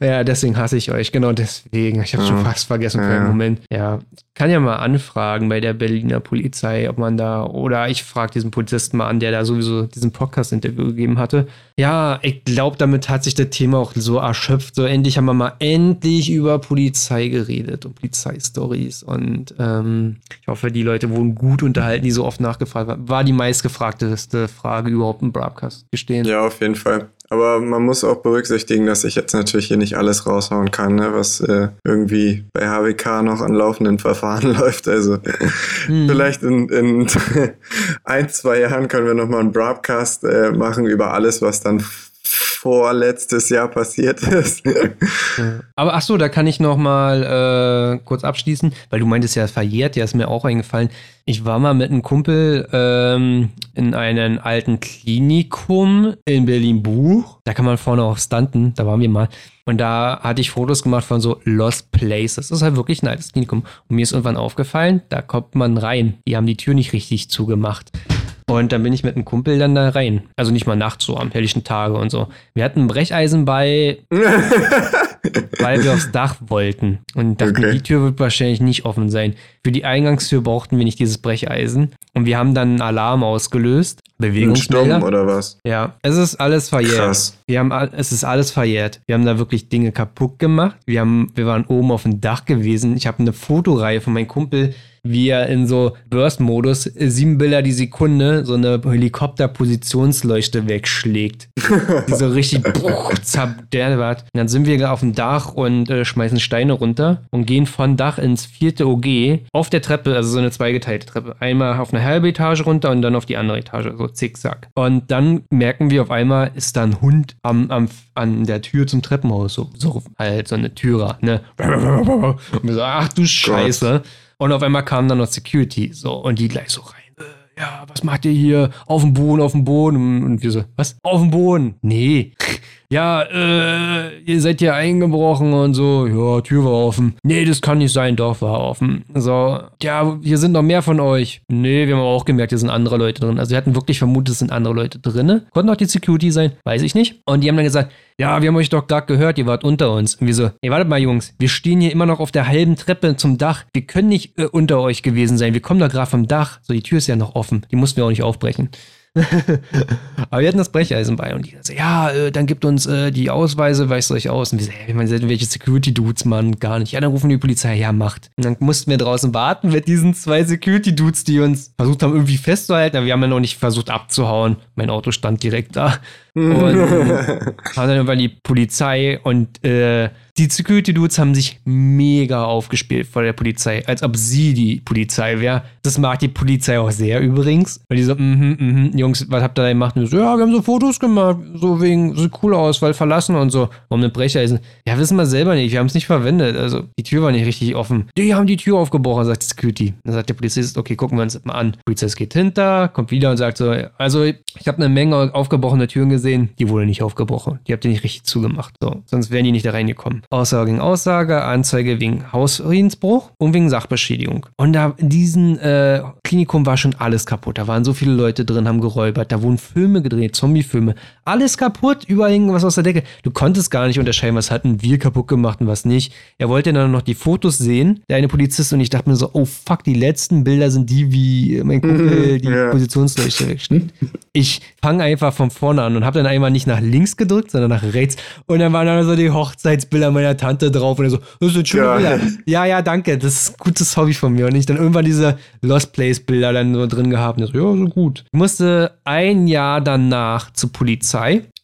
ja, deswegen hasse ich euch. Genau deswegen. Ich habe schon Ja. fast vergessen für Ja. einen Moment. Ja, kann ja mal anfragen bei der Berliner Polizei, ob man da oder ich frage diesen Polizisten mal an, der da sowieso diesen Podcast-Interview gegeben hatte. Ja, ich glaube, damit hat sich das Thema auch so erschöpft. So endlich haben wir mal endlich über Polizei geredet und Polizeistories und ähm, ich hoffe, die Leute wurden gut unterhalten, die so oft nachgefragt haben. War die meistgefragteste Frage überhaupt im Broadcast gestehen? Ja, auf jeden Fall. Aber man muss auch berücksichtigen, dass ich jetzt natürlich hier nicht alles raushauen kann, ne, was äh, irgendwie bei HWK noch an laufenden [laughs] Verfahren läuft. Also Hm. vielleicht in, in [laughs] ein, zwei Jahren können wir nochmal einen Broadcast äh, machen über alles, was dann vorletztes Jahr passiert ist. [laughs] Aber ach so, da kann ich noch mal äh, kurz abschließen, weil du meintest ja verjährt, ja ist mir auch eingefallen. Ich war mal mit einem Kumpel ähm, in einem alten Klinikum in Berlin-Buch. Da kann man vorne auch stunten, da waren wir mal. Und da hatte ich Fotos gemacht von so Lost Places. Das ist halt wirklich ein altes Klinikum. Und mir ist irgendwann aufgefallen, da kommt man rein. Die haben die Tür nicht richtig zugemacht. Und dann bin ich mit einem Kumpel dann da rein. Also nicht mal nachts, so am helllichen Tage und so. Wir hatten ein Brecheisen bei, [laughs] weil wir aufs Dach wollten. Und dachten, Okay. die Tür wird wahrscheinlich nicht offen sein. Für die Eingangstür brauchten wir nicht dieses Brecheisen. Und wir haben dann einen Alarm ausgelöst. Bewegungsmelder. Oder was? Ja, es ist alles verjährt. Krass. Wir haben, es ist alles verjährt. Wir haben da wirklich Dinge kaputt gemacht. Wir haben, wir waren oben auf dem Dach gewesen. Ich habe eine Fotoreihe von meinem Kumpel, wie er in so Burst-Modus sieben Bilder die Sekunde so eine Helikopter-Positionsleuchte wegschlägt. die so richtig [laughs] bruch, zerderbert. Und dann sind wir auf dem Dach und äh, schmeißen Steine runter und gehen von Dach ins vierte OG auf der Treppe, also so eine zweigeteilte Treppe. Einmal auf eine halbe Etage runter und dann auf die andere Etage, so zickzack. Und dann merken wir auf einmal, ist da ein Hund am, am, an der Tür zum Treppenhaus, so, so halt so eine Türer, ne? [laughs] Und wir so, ach du Scheiße. Und auf einmal kam dann noch Security, so, und die gleich so rein. Äh, Ja, was macht ihr hier? Auf dem Boden, auf dem Boden. Und wir so, was? Auf dem Boden? Nee. Ja, äh, ihr seid hier eingebrochen und so. Ja, Tür war offen. Nee, das kann nicht sein. Doch, war offen. So, ja, hier sind noch mehr von euch. Nee, wir haben auch gemerkt, hier sind andere Leute drin. Also wir hatten wirklich vermutet, es sind andere Leute drin. Konnten auch die Security sein, weiß ich nicht. Und die haben dann gesagt, ja, wir haben euch doch gerade gehört, ihr wart unter uns. Und wir so, ey, wartet mal, Jungs, wir stehen hier immer noch auf der halben Treppe zum Dach. Wir können nicht äh, unter euch gewesen sein. Wir kommen da gerade vom Dach. So, die Tür ist ja noch offen. Die mussten wir auch nicht aufbrechen. [laughs] Aber wir hatten das Brecheisen bei und die so, ja, äh, dann gibt uns äh, die Ausweise, weist euch aus. Und wir so, hey, wir sind welche Security-Dudes, Mann, gar nicht. Ja, dann rufen die Polizei, ja, macht. Und dann mussten wir draußen warten mit diesen zwei Security-Dudes, die uns versucht haben, irgendwie festzuhalten. Aber wir haben ja noch nicht versucht abzuhauen. Mein Auto stand direkt da. [laughs] Und haben dann irgendwann die Polizei und äh, die Security-Dudes haben sich mega aufgespielt vor der Polizei, als ob sie die Polizei wäre. Das mag die Polizei auch sehr übrigens. Weil die so, mhm, mhm, Jungs, was habt ihr da gemacht? Und so, ja, wir haben so Fotos gemacht, so wegen, sieht cool aus, weil verlassen und so. Warum eine Brecheisen? Ja, wissen wir selber nicht, wir haben es nicht verwendet. Also, die Tür war nicht richtig offen. Die haben die Tür aufgebrochen, sagt die Security. Dann sagt der Polizist, okay, gucken wir uns mal an. Der Polizist geht hinter, kommt wieder und sagt so, also, ich habe eine Menge aufgebrochene Türen gesehen, die wurde nicht aufgebrochen. Die habt ihr nicht richtig zugemacht. So, sonst wären die nicht da reingekommen. Aussage gegen Aussage, Anzeige wegen Hausfriedensbruch und wegen Sachbeschädigung. Und da in diesem äh, Klinikum war schon alles kaputt. Da waren so viele Leute drin, haben geräubert, da wurden Filme gedreht, Zombiefilme. Alles kaputt, überall hing was aus der Decke. Du konntest gar nicht unterscheiden, was hatten wir kaputt gemacht und was nicht. Er wollte dann noch die Fotos sehen, der eine Polizist, und ich dachte mir so, oh fuck, die letzten Bilder sind die, wie mein Kumpel die ja. Positionsleuchte wegsteht. Ich fange einfach von vorne an und habe dann einmal nicht nach links gedrückt, sondern nach rechts. Und dann waren dann so die Hochzeitsbilder meiner Tante drauf. Und er so, das sind schöne Ja. Bilder. Ja, ja, danke. Das ist ein gutes Hobby von mir. Und ich dann irgendwann diese Lost Place Bilder dann so drin gehabt. Und so, ja, so gut. Ich musste ein Jahr danach zur Polizei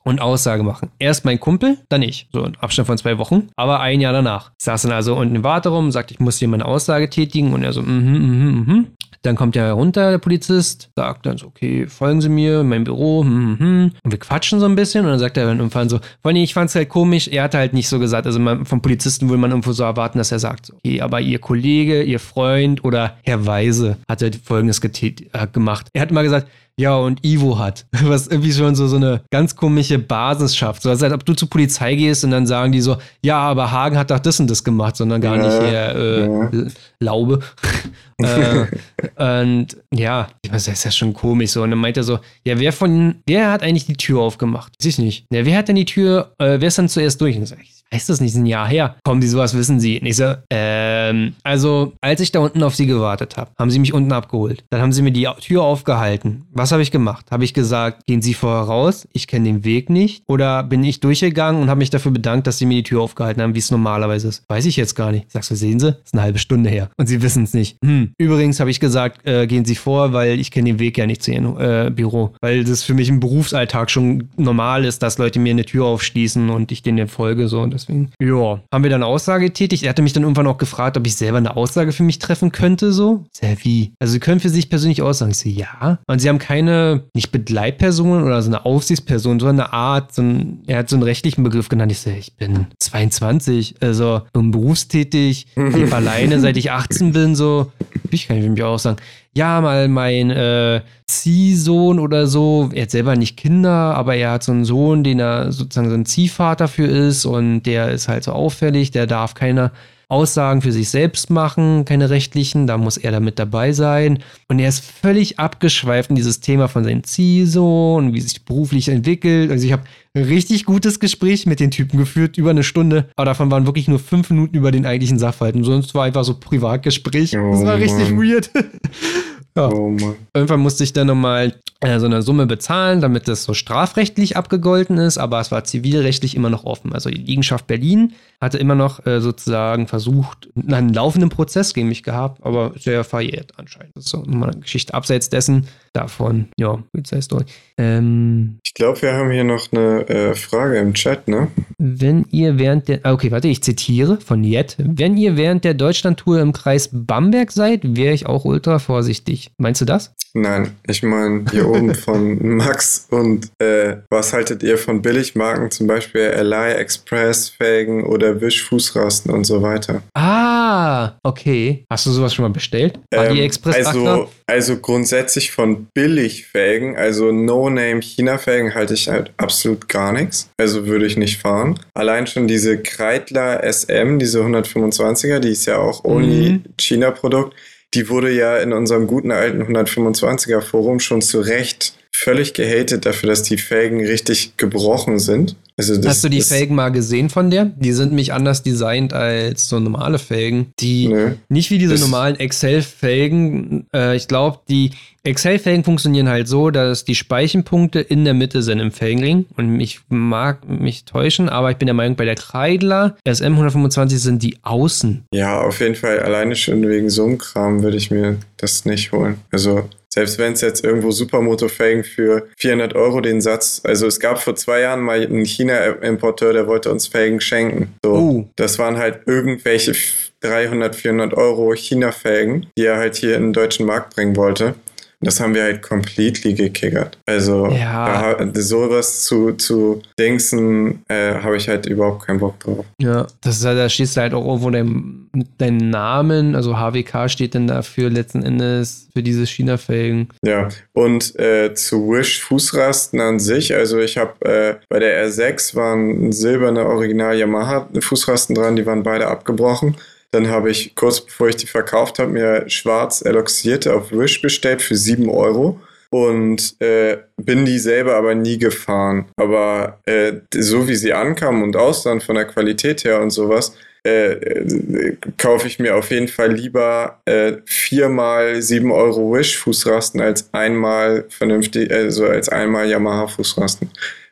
und Aussage machen. Erst mein Kumpel, dann ich. So ein Abstand von zwei Wochen, aber ein Jahr danach. Saß dann also unten im Warteraum, sagte, ich muss hier meine Aussage tätigen und er so, mhm, mhm, mhm. Dann kommt er herunter, der Polizist, sagt dann so, okay, folgen Sie mir in mein Büro, hm, hm. Und wir quatschen so ein bisschen und dann sagt er dann irgendwann so, allem, ich fand es halt komisch, er hat halt nicht so gesagt, also man, vom Polizisten würde man irgendwo so erwarten, dass er sagt, okay, aber Ihr Kollege, Ihr Freund oder Herr Weise hat er folgendes äh, gemacht. Er hat immer gesagt, ja, und Ivo hat. [laughs] Was irgendwie schon so, so eine ganz komische Basis schafft. So, als ob du zur Polizei gehst und dann sagen die so, ja, aber Hagen hat doch das und das gemacht, sondern gar Ja, nicht eher äh, ja. Laube. [laughs] äh, [laughs] und ja, das ist ja schon komisch so. Und dann meint er so, ja, wer von, wer hat eigentlich die Tür aufgemacht? Weiß ich nicht. Ja, wer hat denn die Tür, äh, wer ist dann zuerst durch? Und sag, ich weiß das nicht, ist ein Jahr her. Kommen die sowas, wissen sie. Und ich so, ähm, also, als ich da unten auf sie gewartet habe, haben sie mich unten abgeholt. Dann haben sie mir die Tür aufgehalten. Was habe ich gemacht? Habe ich gesagt, gehen Sie vorher raus, ich kenne den Weg nicht? Oder bin ich durchgegangen und habe mich dafür bedankt, dass sie mir die Tür aufgehalten haben, wie es normalerweise ist? Weiß ich jetzt gar nicht. Ich sag so, sehen Sie, ist eine halbe Stunde her. Und sie wissen es nicht. Hm. Übrigens habe ich gesagt, äh, gehen Sie vor, weil ich kenne den Weg ja nicht zu Ihrem äh, Büro. Weil das für mich im Berufsalltag schon normal ist, dass Leute mir eine Tür aufschließen und ich denen folge. So. Und deswegen, ja, haben wir dann eine Aussage getätigt. Er hatte mich dann irgendwann auch gefragt, ob ich selber eine Aussage für mich treffen könnte. So, sehr wie? Also, Sie können für sich persönlich aussagen. Ich so, ja. Und Sie haben keine, nicht Begleitpersonen oder so eine Aufsichtsperson, sondern eine Art, so ein, er hat so einen rechtlichen Begriff genannt. Ich so, ich bin 22, also bin berufstätig, [laughs] lebe alleine, seit ich 18 bin, so. Ich kann ich mich auch sagen. Ja, mal mein äh, Ziehsohn oder so, er hat selber nicht Kinder, aber er hat so einen Sohn, den er sozusagen so ein Ziehvater für ist und der ist halt so auffällig, der darf keine Aussagen für sich selbst machen, keine rechtlichen, da muss er damit dabei sein. Und er ist völlig abgeschweift in dieses Thema von seinem Ziehsohn und wie sich beruflich entwickelt. Also ich habe ein richtig gutes Gespräch mit den Typen geführt, über eine Stunde, aber davon waren wirklich nur fünf Minuten über den eigentlichen Sachverhalt. Und sonst war einfach so Privatgespräch. Oh, das war richtig Mann. weird. [laughs] Ja. Oh Irgendwann musste ich dann nochmal äh, so eine Summe bezahlen, damit das so strafrechtlich abgegolten ist, aber es war zivilrechtlich immer noch offen. Also die Liegenschaft Berlin hatte immer noch äh, sozusagen versucht, einen laufenden Prozess gegen mich gehabt, aber sehr verjährt anscheinend. Das ist so nochmal eine Geschichte abseits dessen, davon, ja, Polizeistory. Ähm, ich glaube, wir haben hier noch eine äh, Frage im Chat, ne? Wenn ihr während der, ah, okay, warte, ich zitiere von Jet. Wenn ihr während der Deutschlandtour im Kreis Bamberg seid, wäre ich auch ultra vorsichtig. Meinst du das? Nein, ich meine hier oben [laughs] von Max und äh, was haltet ihr von Billigmarken, zum Beispiel Ally Express, Felgen oder Wish Fußrasten und so weiter? Ah, okay. Hast du sowas schon mal bestellt? Ähm, also, also grundsätzlich von Billigfelgen, also No-Name China-Felgen halte ich halt absolut gar nichts. Also würde ich nicht fahren. Allein schon diese Kreidler SM, diese 125er, die ist ja auch only mhm. China-Produkt die wurde ja in unserem guten alten 125er Forum schon zu Recht völlig gehatet dafür, dass die Felgen richtig gebrochen sind. Also das, Hast du die Felgen mal gesehen von der? Die sind nämlich anders designt als so normale Felgen. Die nee, nicht wie diese normalen Excel-Felgen. Äh, ich glaube, die Excel-Felgen funktionieren halt so, dass die Speichenpunkte in der Mitte sind im Felgenring. Und ich mag mich täuschen, aber ich bin der Meinung, bei der Kreidler SM 125 sind die außen. Ja, auf jeden Fall. Alleine schon wegen so einem Kram würde ich mir das nicht holen. Also selbst wenn es jetzt irgendwo Supermoto-Felgen für 400 Euro den Satz, also es gab vor zwei Jahren mal einen China-Importeur, der wollte uns Felgen schenken. So, uh. Das waren halt irgendwelche 300, 400 Euro China-Felgen, die er halt hier in den deutschen Markt bringen wollte. Das haben wir halt completely gekickert. Also ja. da, sowas zu, zu Dingsen äh, habe ich halt überhaupt keinen Bock drauf. Ja, das ist halt, da stehst du halt auch irgendwo dein, dein Namen, also HWK steht dann dafür letzten Endes für diese China-Felgen. Ja, und äh, zu Wish Fußrasten an sich, also ich habe äh, bei der R6 waren silberne Original Yamaha Fußrasten dran, die waren beide abgebrochen. Dann habe ich kurz bevor ich die verkauft habe, mir schwarz eloxierte auf Wish bestellt für 7 Euro und äh, bin die selber aber nie gefahren. Aber äh, so wie sie ankamen und aussahen von der Qualität her und sowas, äh, äh, kaufe ich mir auf jeden Fall lieber äh, viermal 7 Euro Wish Fußrasten als einmal vernünftig, also als einmal Yamaha Fußrasten.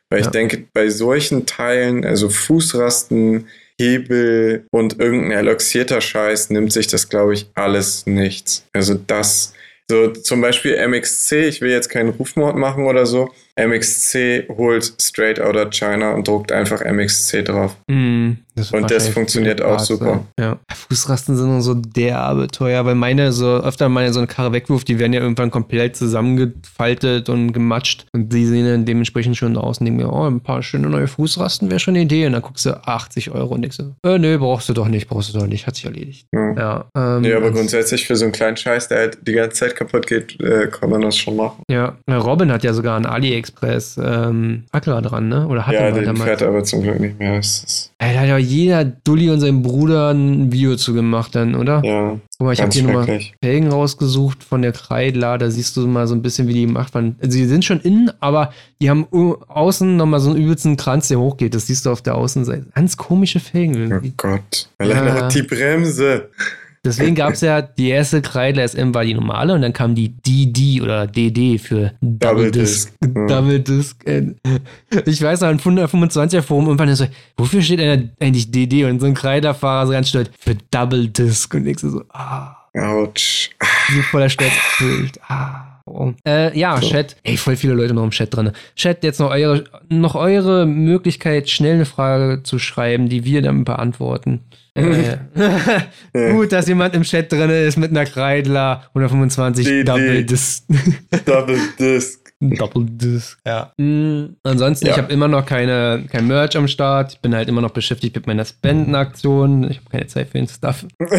Weil ja. ich denke, bei solchen Teilen, also Fußrasten, Hebel und irgendein eloxierter Scheiß nimmt sich das, glaube ich, alles nichts. Also das, so zum Beispiel MXC, ich will jetzt keinen Rufmord machen oder so, MXC holt straight out of China und druckt einfach MXC drauf. Mm, das und das funktioniert auch super. Ja. Fußrasten sind so derbe teuer, weil meine so öfter meine so eine Karre wegwirft, die werden ja irgendwann komplett zusammengefaltet und gematscht und die sehen dann dementsprechend schon aus und denken mir, oh, ein paar schöne neue Fußrasten wäre schon eine Idee und dann guckst du 80 Euro und denkst du, äh, nö, brauchst du doch nicht, brauchst du doch nicht, hat sich erledigt. Ja, ja, ähm, nee, aber grundsätzlich für so einen kleinen Scheiß, der halt die ganze Zeit kaputt geht, äh, kann man das schon machen. Ja, Robin hat ja sogar ein AliExpress AliExpress ähm, Aquila dran, ne? Oder hat ja, er den fährt aber zum Glück nicht mehr. Es Ey, da hat ja jeder Dulli und sein Bruder ein Video zu gemacht dann, oder? Ja. Guck mal, ich habe hier nochmal Felgen rausgesucht von der Kreidler. Da siehst du mal so ein bisschen, wie die gemacht waren. Also, die sind schon innen, aber die haben außen nochmal so einen übelsten Kranz, der hochgeht. Das siehst du auf der Außenseite. Ganz komische Felgen. Irgendwie. Oh Gott. Alleine ja. die Bremse. Deswegen gab es ja die erste Kreidler SM war die normale und dann kam die DD oder DD für Double, Double Disc. Disc. Double Disc. Ich weiß noch, ein 125er Forum irgendwann so, wofür steht eigentlich DD? Und so ein Kreidlerfahrer so ganz stolz für Double Disc. Und ich so, ah. Autsch. So voller Stolz. Ah. Oh. Äh, ja, so. Chat. Ey, voll viele Leute noch im Chat drin. Chat, jetzt noch eure, noch eure Möglichkeit, schnell eine Frage zu schreiben, die wir dann beantworten. [laughs] Gut, dass jemand im Chat drin ist mit einer Kreidler 125 die, Double Disc. Double Disc. Double Disc. Ja. Mhm. Ansonsten, Ja. ich habe immer noch keine, kein Merch am Start. Ich bin halt immer noch beschäftigt mit meiner Spendenaktion. Ich habe keine Zeit für den Stuff. [laughs]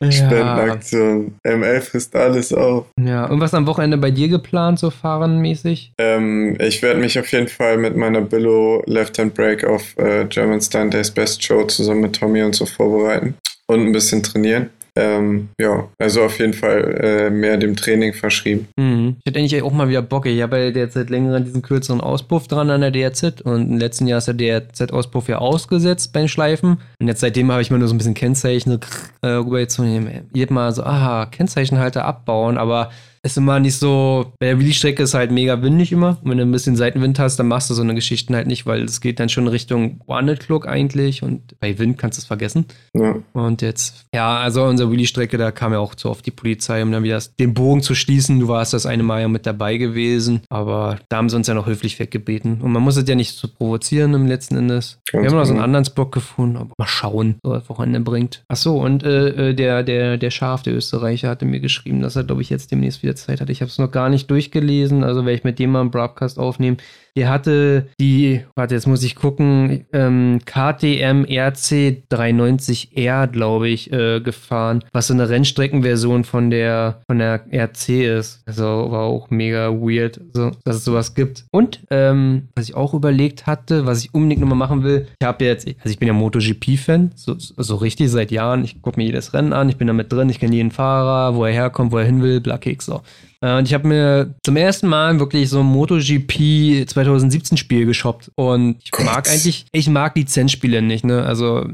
ja. Spendenaktion. ML frisst alles auf. ja. Irgendwas am Wochenende bei dir geplant, so fahrenmäßig? Ähm, ich werde mich auf jeden Fall mit meiner Billo Left Hand Break auf äh, German Stunt Days Best Show zusammen mit Tommy und so vorbereiten und ein bisschen trainieren. Ähm, ja, also auf jeden Fall äh, mehr dem Training verschrieben. Mhm. Ich hätte eigentlich auch mal wieder Bock. Ich habe ja derzeit länger diesen kürzeren Auspuff dran an der DRZ und im letzten Jahr ist der DRZ-Auspuff ja ausgesetzt beim Schleifen. Und jetzt seitdem habe ich mir nur so ein bisschen Kennzeichen äh, rübergezogen. Jedes Mal so, aha, Kennzeichenhalter abbauen, aber ist immer nicht so, bei der Willi-Strecke ist halt mega windig immer. Und wenn du ein bisschen Seitenwind hast, dann machst du so eine Geschichten halt nicht, weil es geht dann schon Richtung One-Clock eigentlich und bei Wind kannst du es vergessen. Ja. Und jetzt, ja, also unsere Willi-Strecke, da kam ja auch zu oft die Polizei, um dann wieder den Bogen zu schließen. Du warst das eine Mal ja mit dabei gewesen, aber da haben sie uns ja noch höflich weggebeten. Und man muss es ja nicht so provozieren im letzten Endes. Ganz Wir haben noch so einen genau. anderen Spot gefunden, aber mal schauen, so das Wochenende bringt. Ach so, und äh, äh, der, der, der Schaf, der Österreicher, hatte mir geschrieben, dass er, glaube ich, jetzt demnächst wieder Zeit hat. Ich habe es noch gar nicht durchgelesen, also werde ich mit dem mal einen Broadcast aufnehmen. Der hatte die, warte, jetzt muss ich gucken, ähm, KTM RC 390R, glaube ich, äh, gefahren, was so eine Rennstreckenversion von der, von der RC ist. Also war auch mega weird, so, dass es sowas gibt. Und ähm, was ich auch überlegt hatte, was ich unbedingt nochmal machen will, ich habe jetzt, also ich bin ja MotoGP-Fan, so, so richtig seit Jahren. Ich gucke mir jedes Rennen an, ich bin da mit drin, ich kenne jeden Fahrer, wo er herkommt, wo er hin will, Blackix, so. Äh, Und ich habe mir zum ersten Mal wirklich so ein MotoGP 2017 Spiel geshoppt. Und ich mag eigentlich, ich mag Lizenzspiele nicht, ne? Also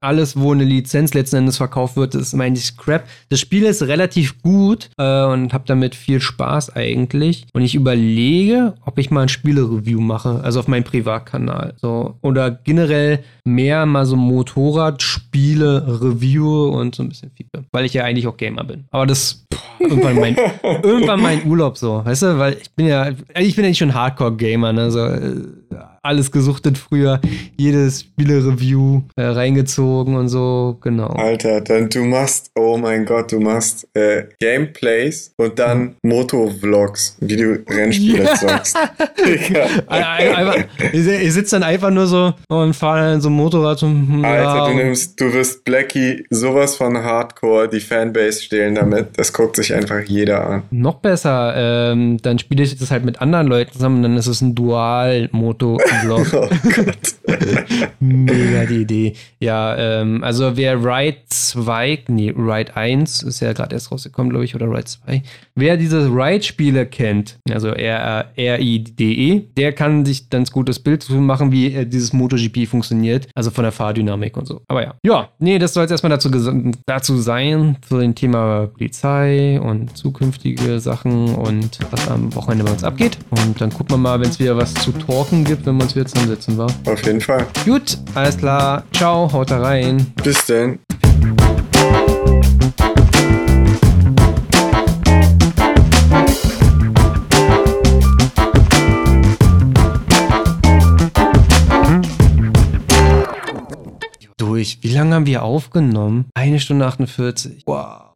alles, wo eine Lizenz letzten Endes verkauft wird, ist eigentlich Crap. Das Spiel ist relativ gut äh, und habe damit viel Spaß eigentlich. Und ich überlege, ob ich mal ein Spiele-Review mache, also auf meinem Privatkanal. So. Oder generell mehr mal so Motorradspiele-Review und so ein bisschen Feedback. Weil ich ja eigentlich auch Gamer bin. Aber das irgendwann mein, [laughs] irgendwann mein Urlaub so, weißt du? Weil ich bin ja, ich bin ja nicht schon Hardcore-Gamer, ne? So, äh, alles gesuchtet früher, jedes Spiele-Review äh, reingezogen und so, genau. Alter, dann du machst, oh mein Gott, du machst äh, Gameplays und dann Motovlogs, wie du Rennspiele Ja. zockst. [laughs] Einfach, ich, ich sitze dann einfach nur so und fahre dann so ein Motorrad zum Alter, du und- nimmst, du wirst Blackie sowas von Hardcore, die Fanbase stehlen damit. Das guckt sich einfach jeder an. Noch besser, ähm, dann spiele ich das halt mit anderen Leuten zusammen, dann ist es ein Dual-Moto-Vlog. [laughs] Oh Gott. [laughs] Mega die Idee. Ja, ähm, also wer Ride 2, nee, Ride 1 ist ja gerade erst rausgekommen, glaube ich, oder Ride 2. Wer diese Ride-Spiele kennt, also R-I-D-E, der kann sich ganz gutes Bild machen, wie äh, dieses MotoGP funktioniert, also von der Fahrdynamik und so. Aber ja, ja, nee, das soll jetzt erstmal dazu, dazu sein, zu dem Thema Polizei und zukünftige Sachen und was am Wochenende bei uns abgeht. Und dann gucken wir mal, wenn es wieder was zu talken gibt, wenn wir uns wieder zusammensetzen, war. Auf jeden Fall. Gut, alles klar. Ciao, haut da rein. Bis denn. Durch. Wie lange haben wir aufgenommen? Eine Stunde 48. Wow.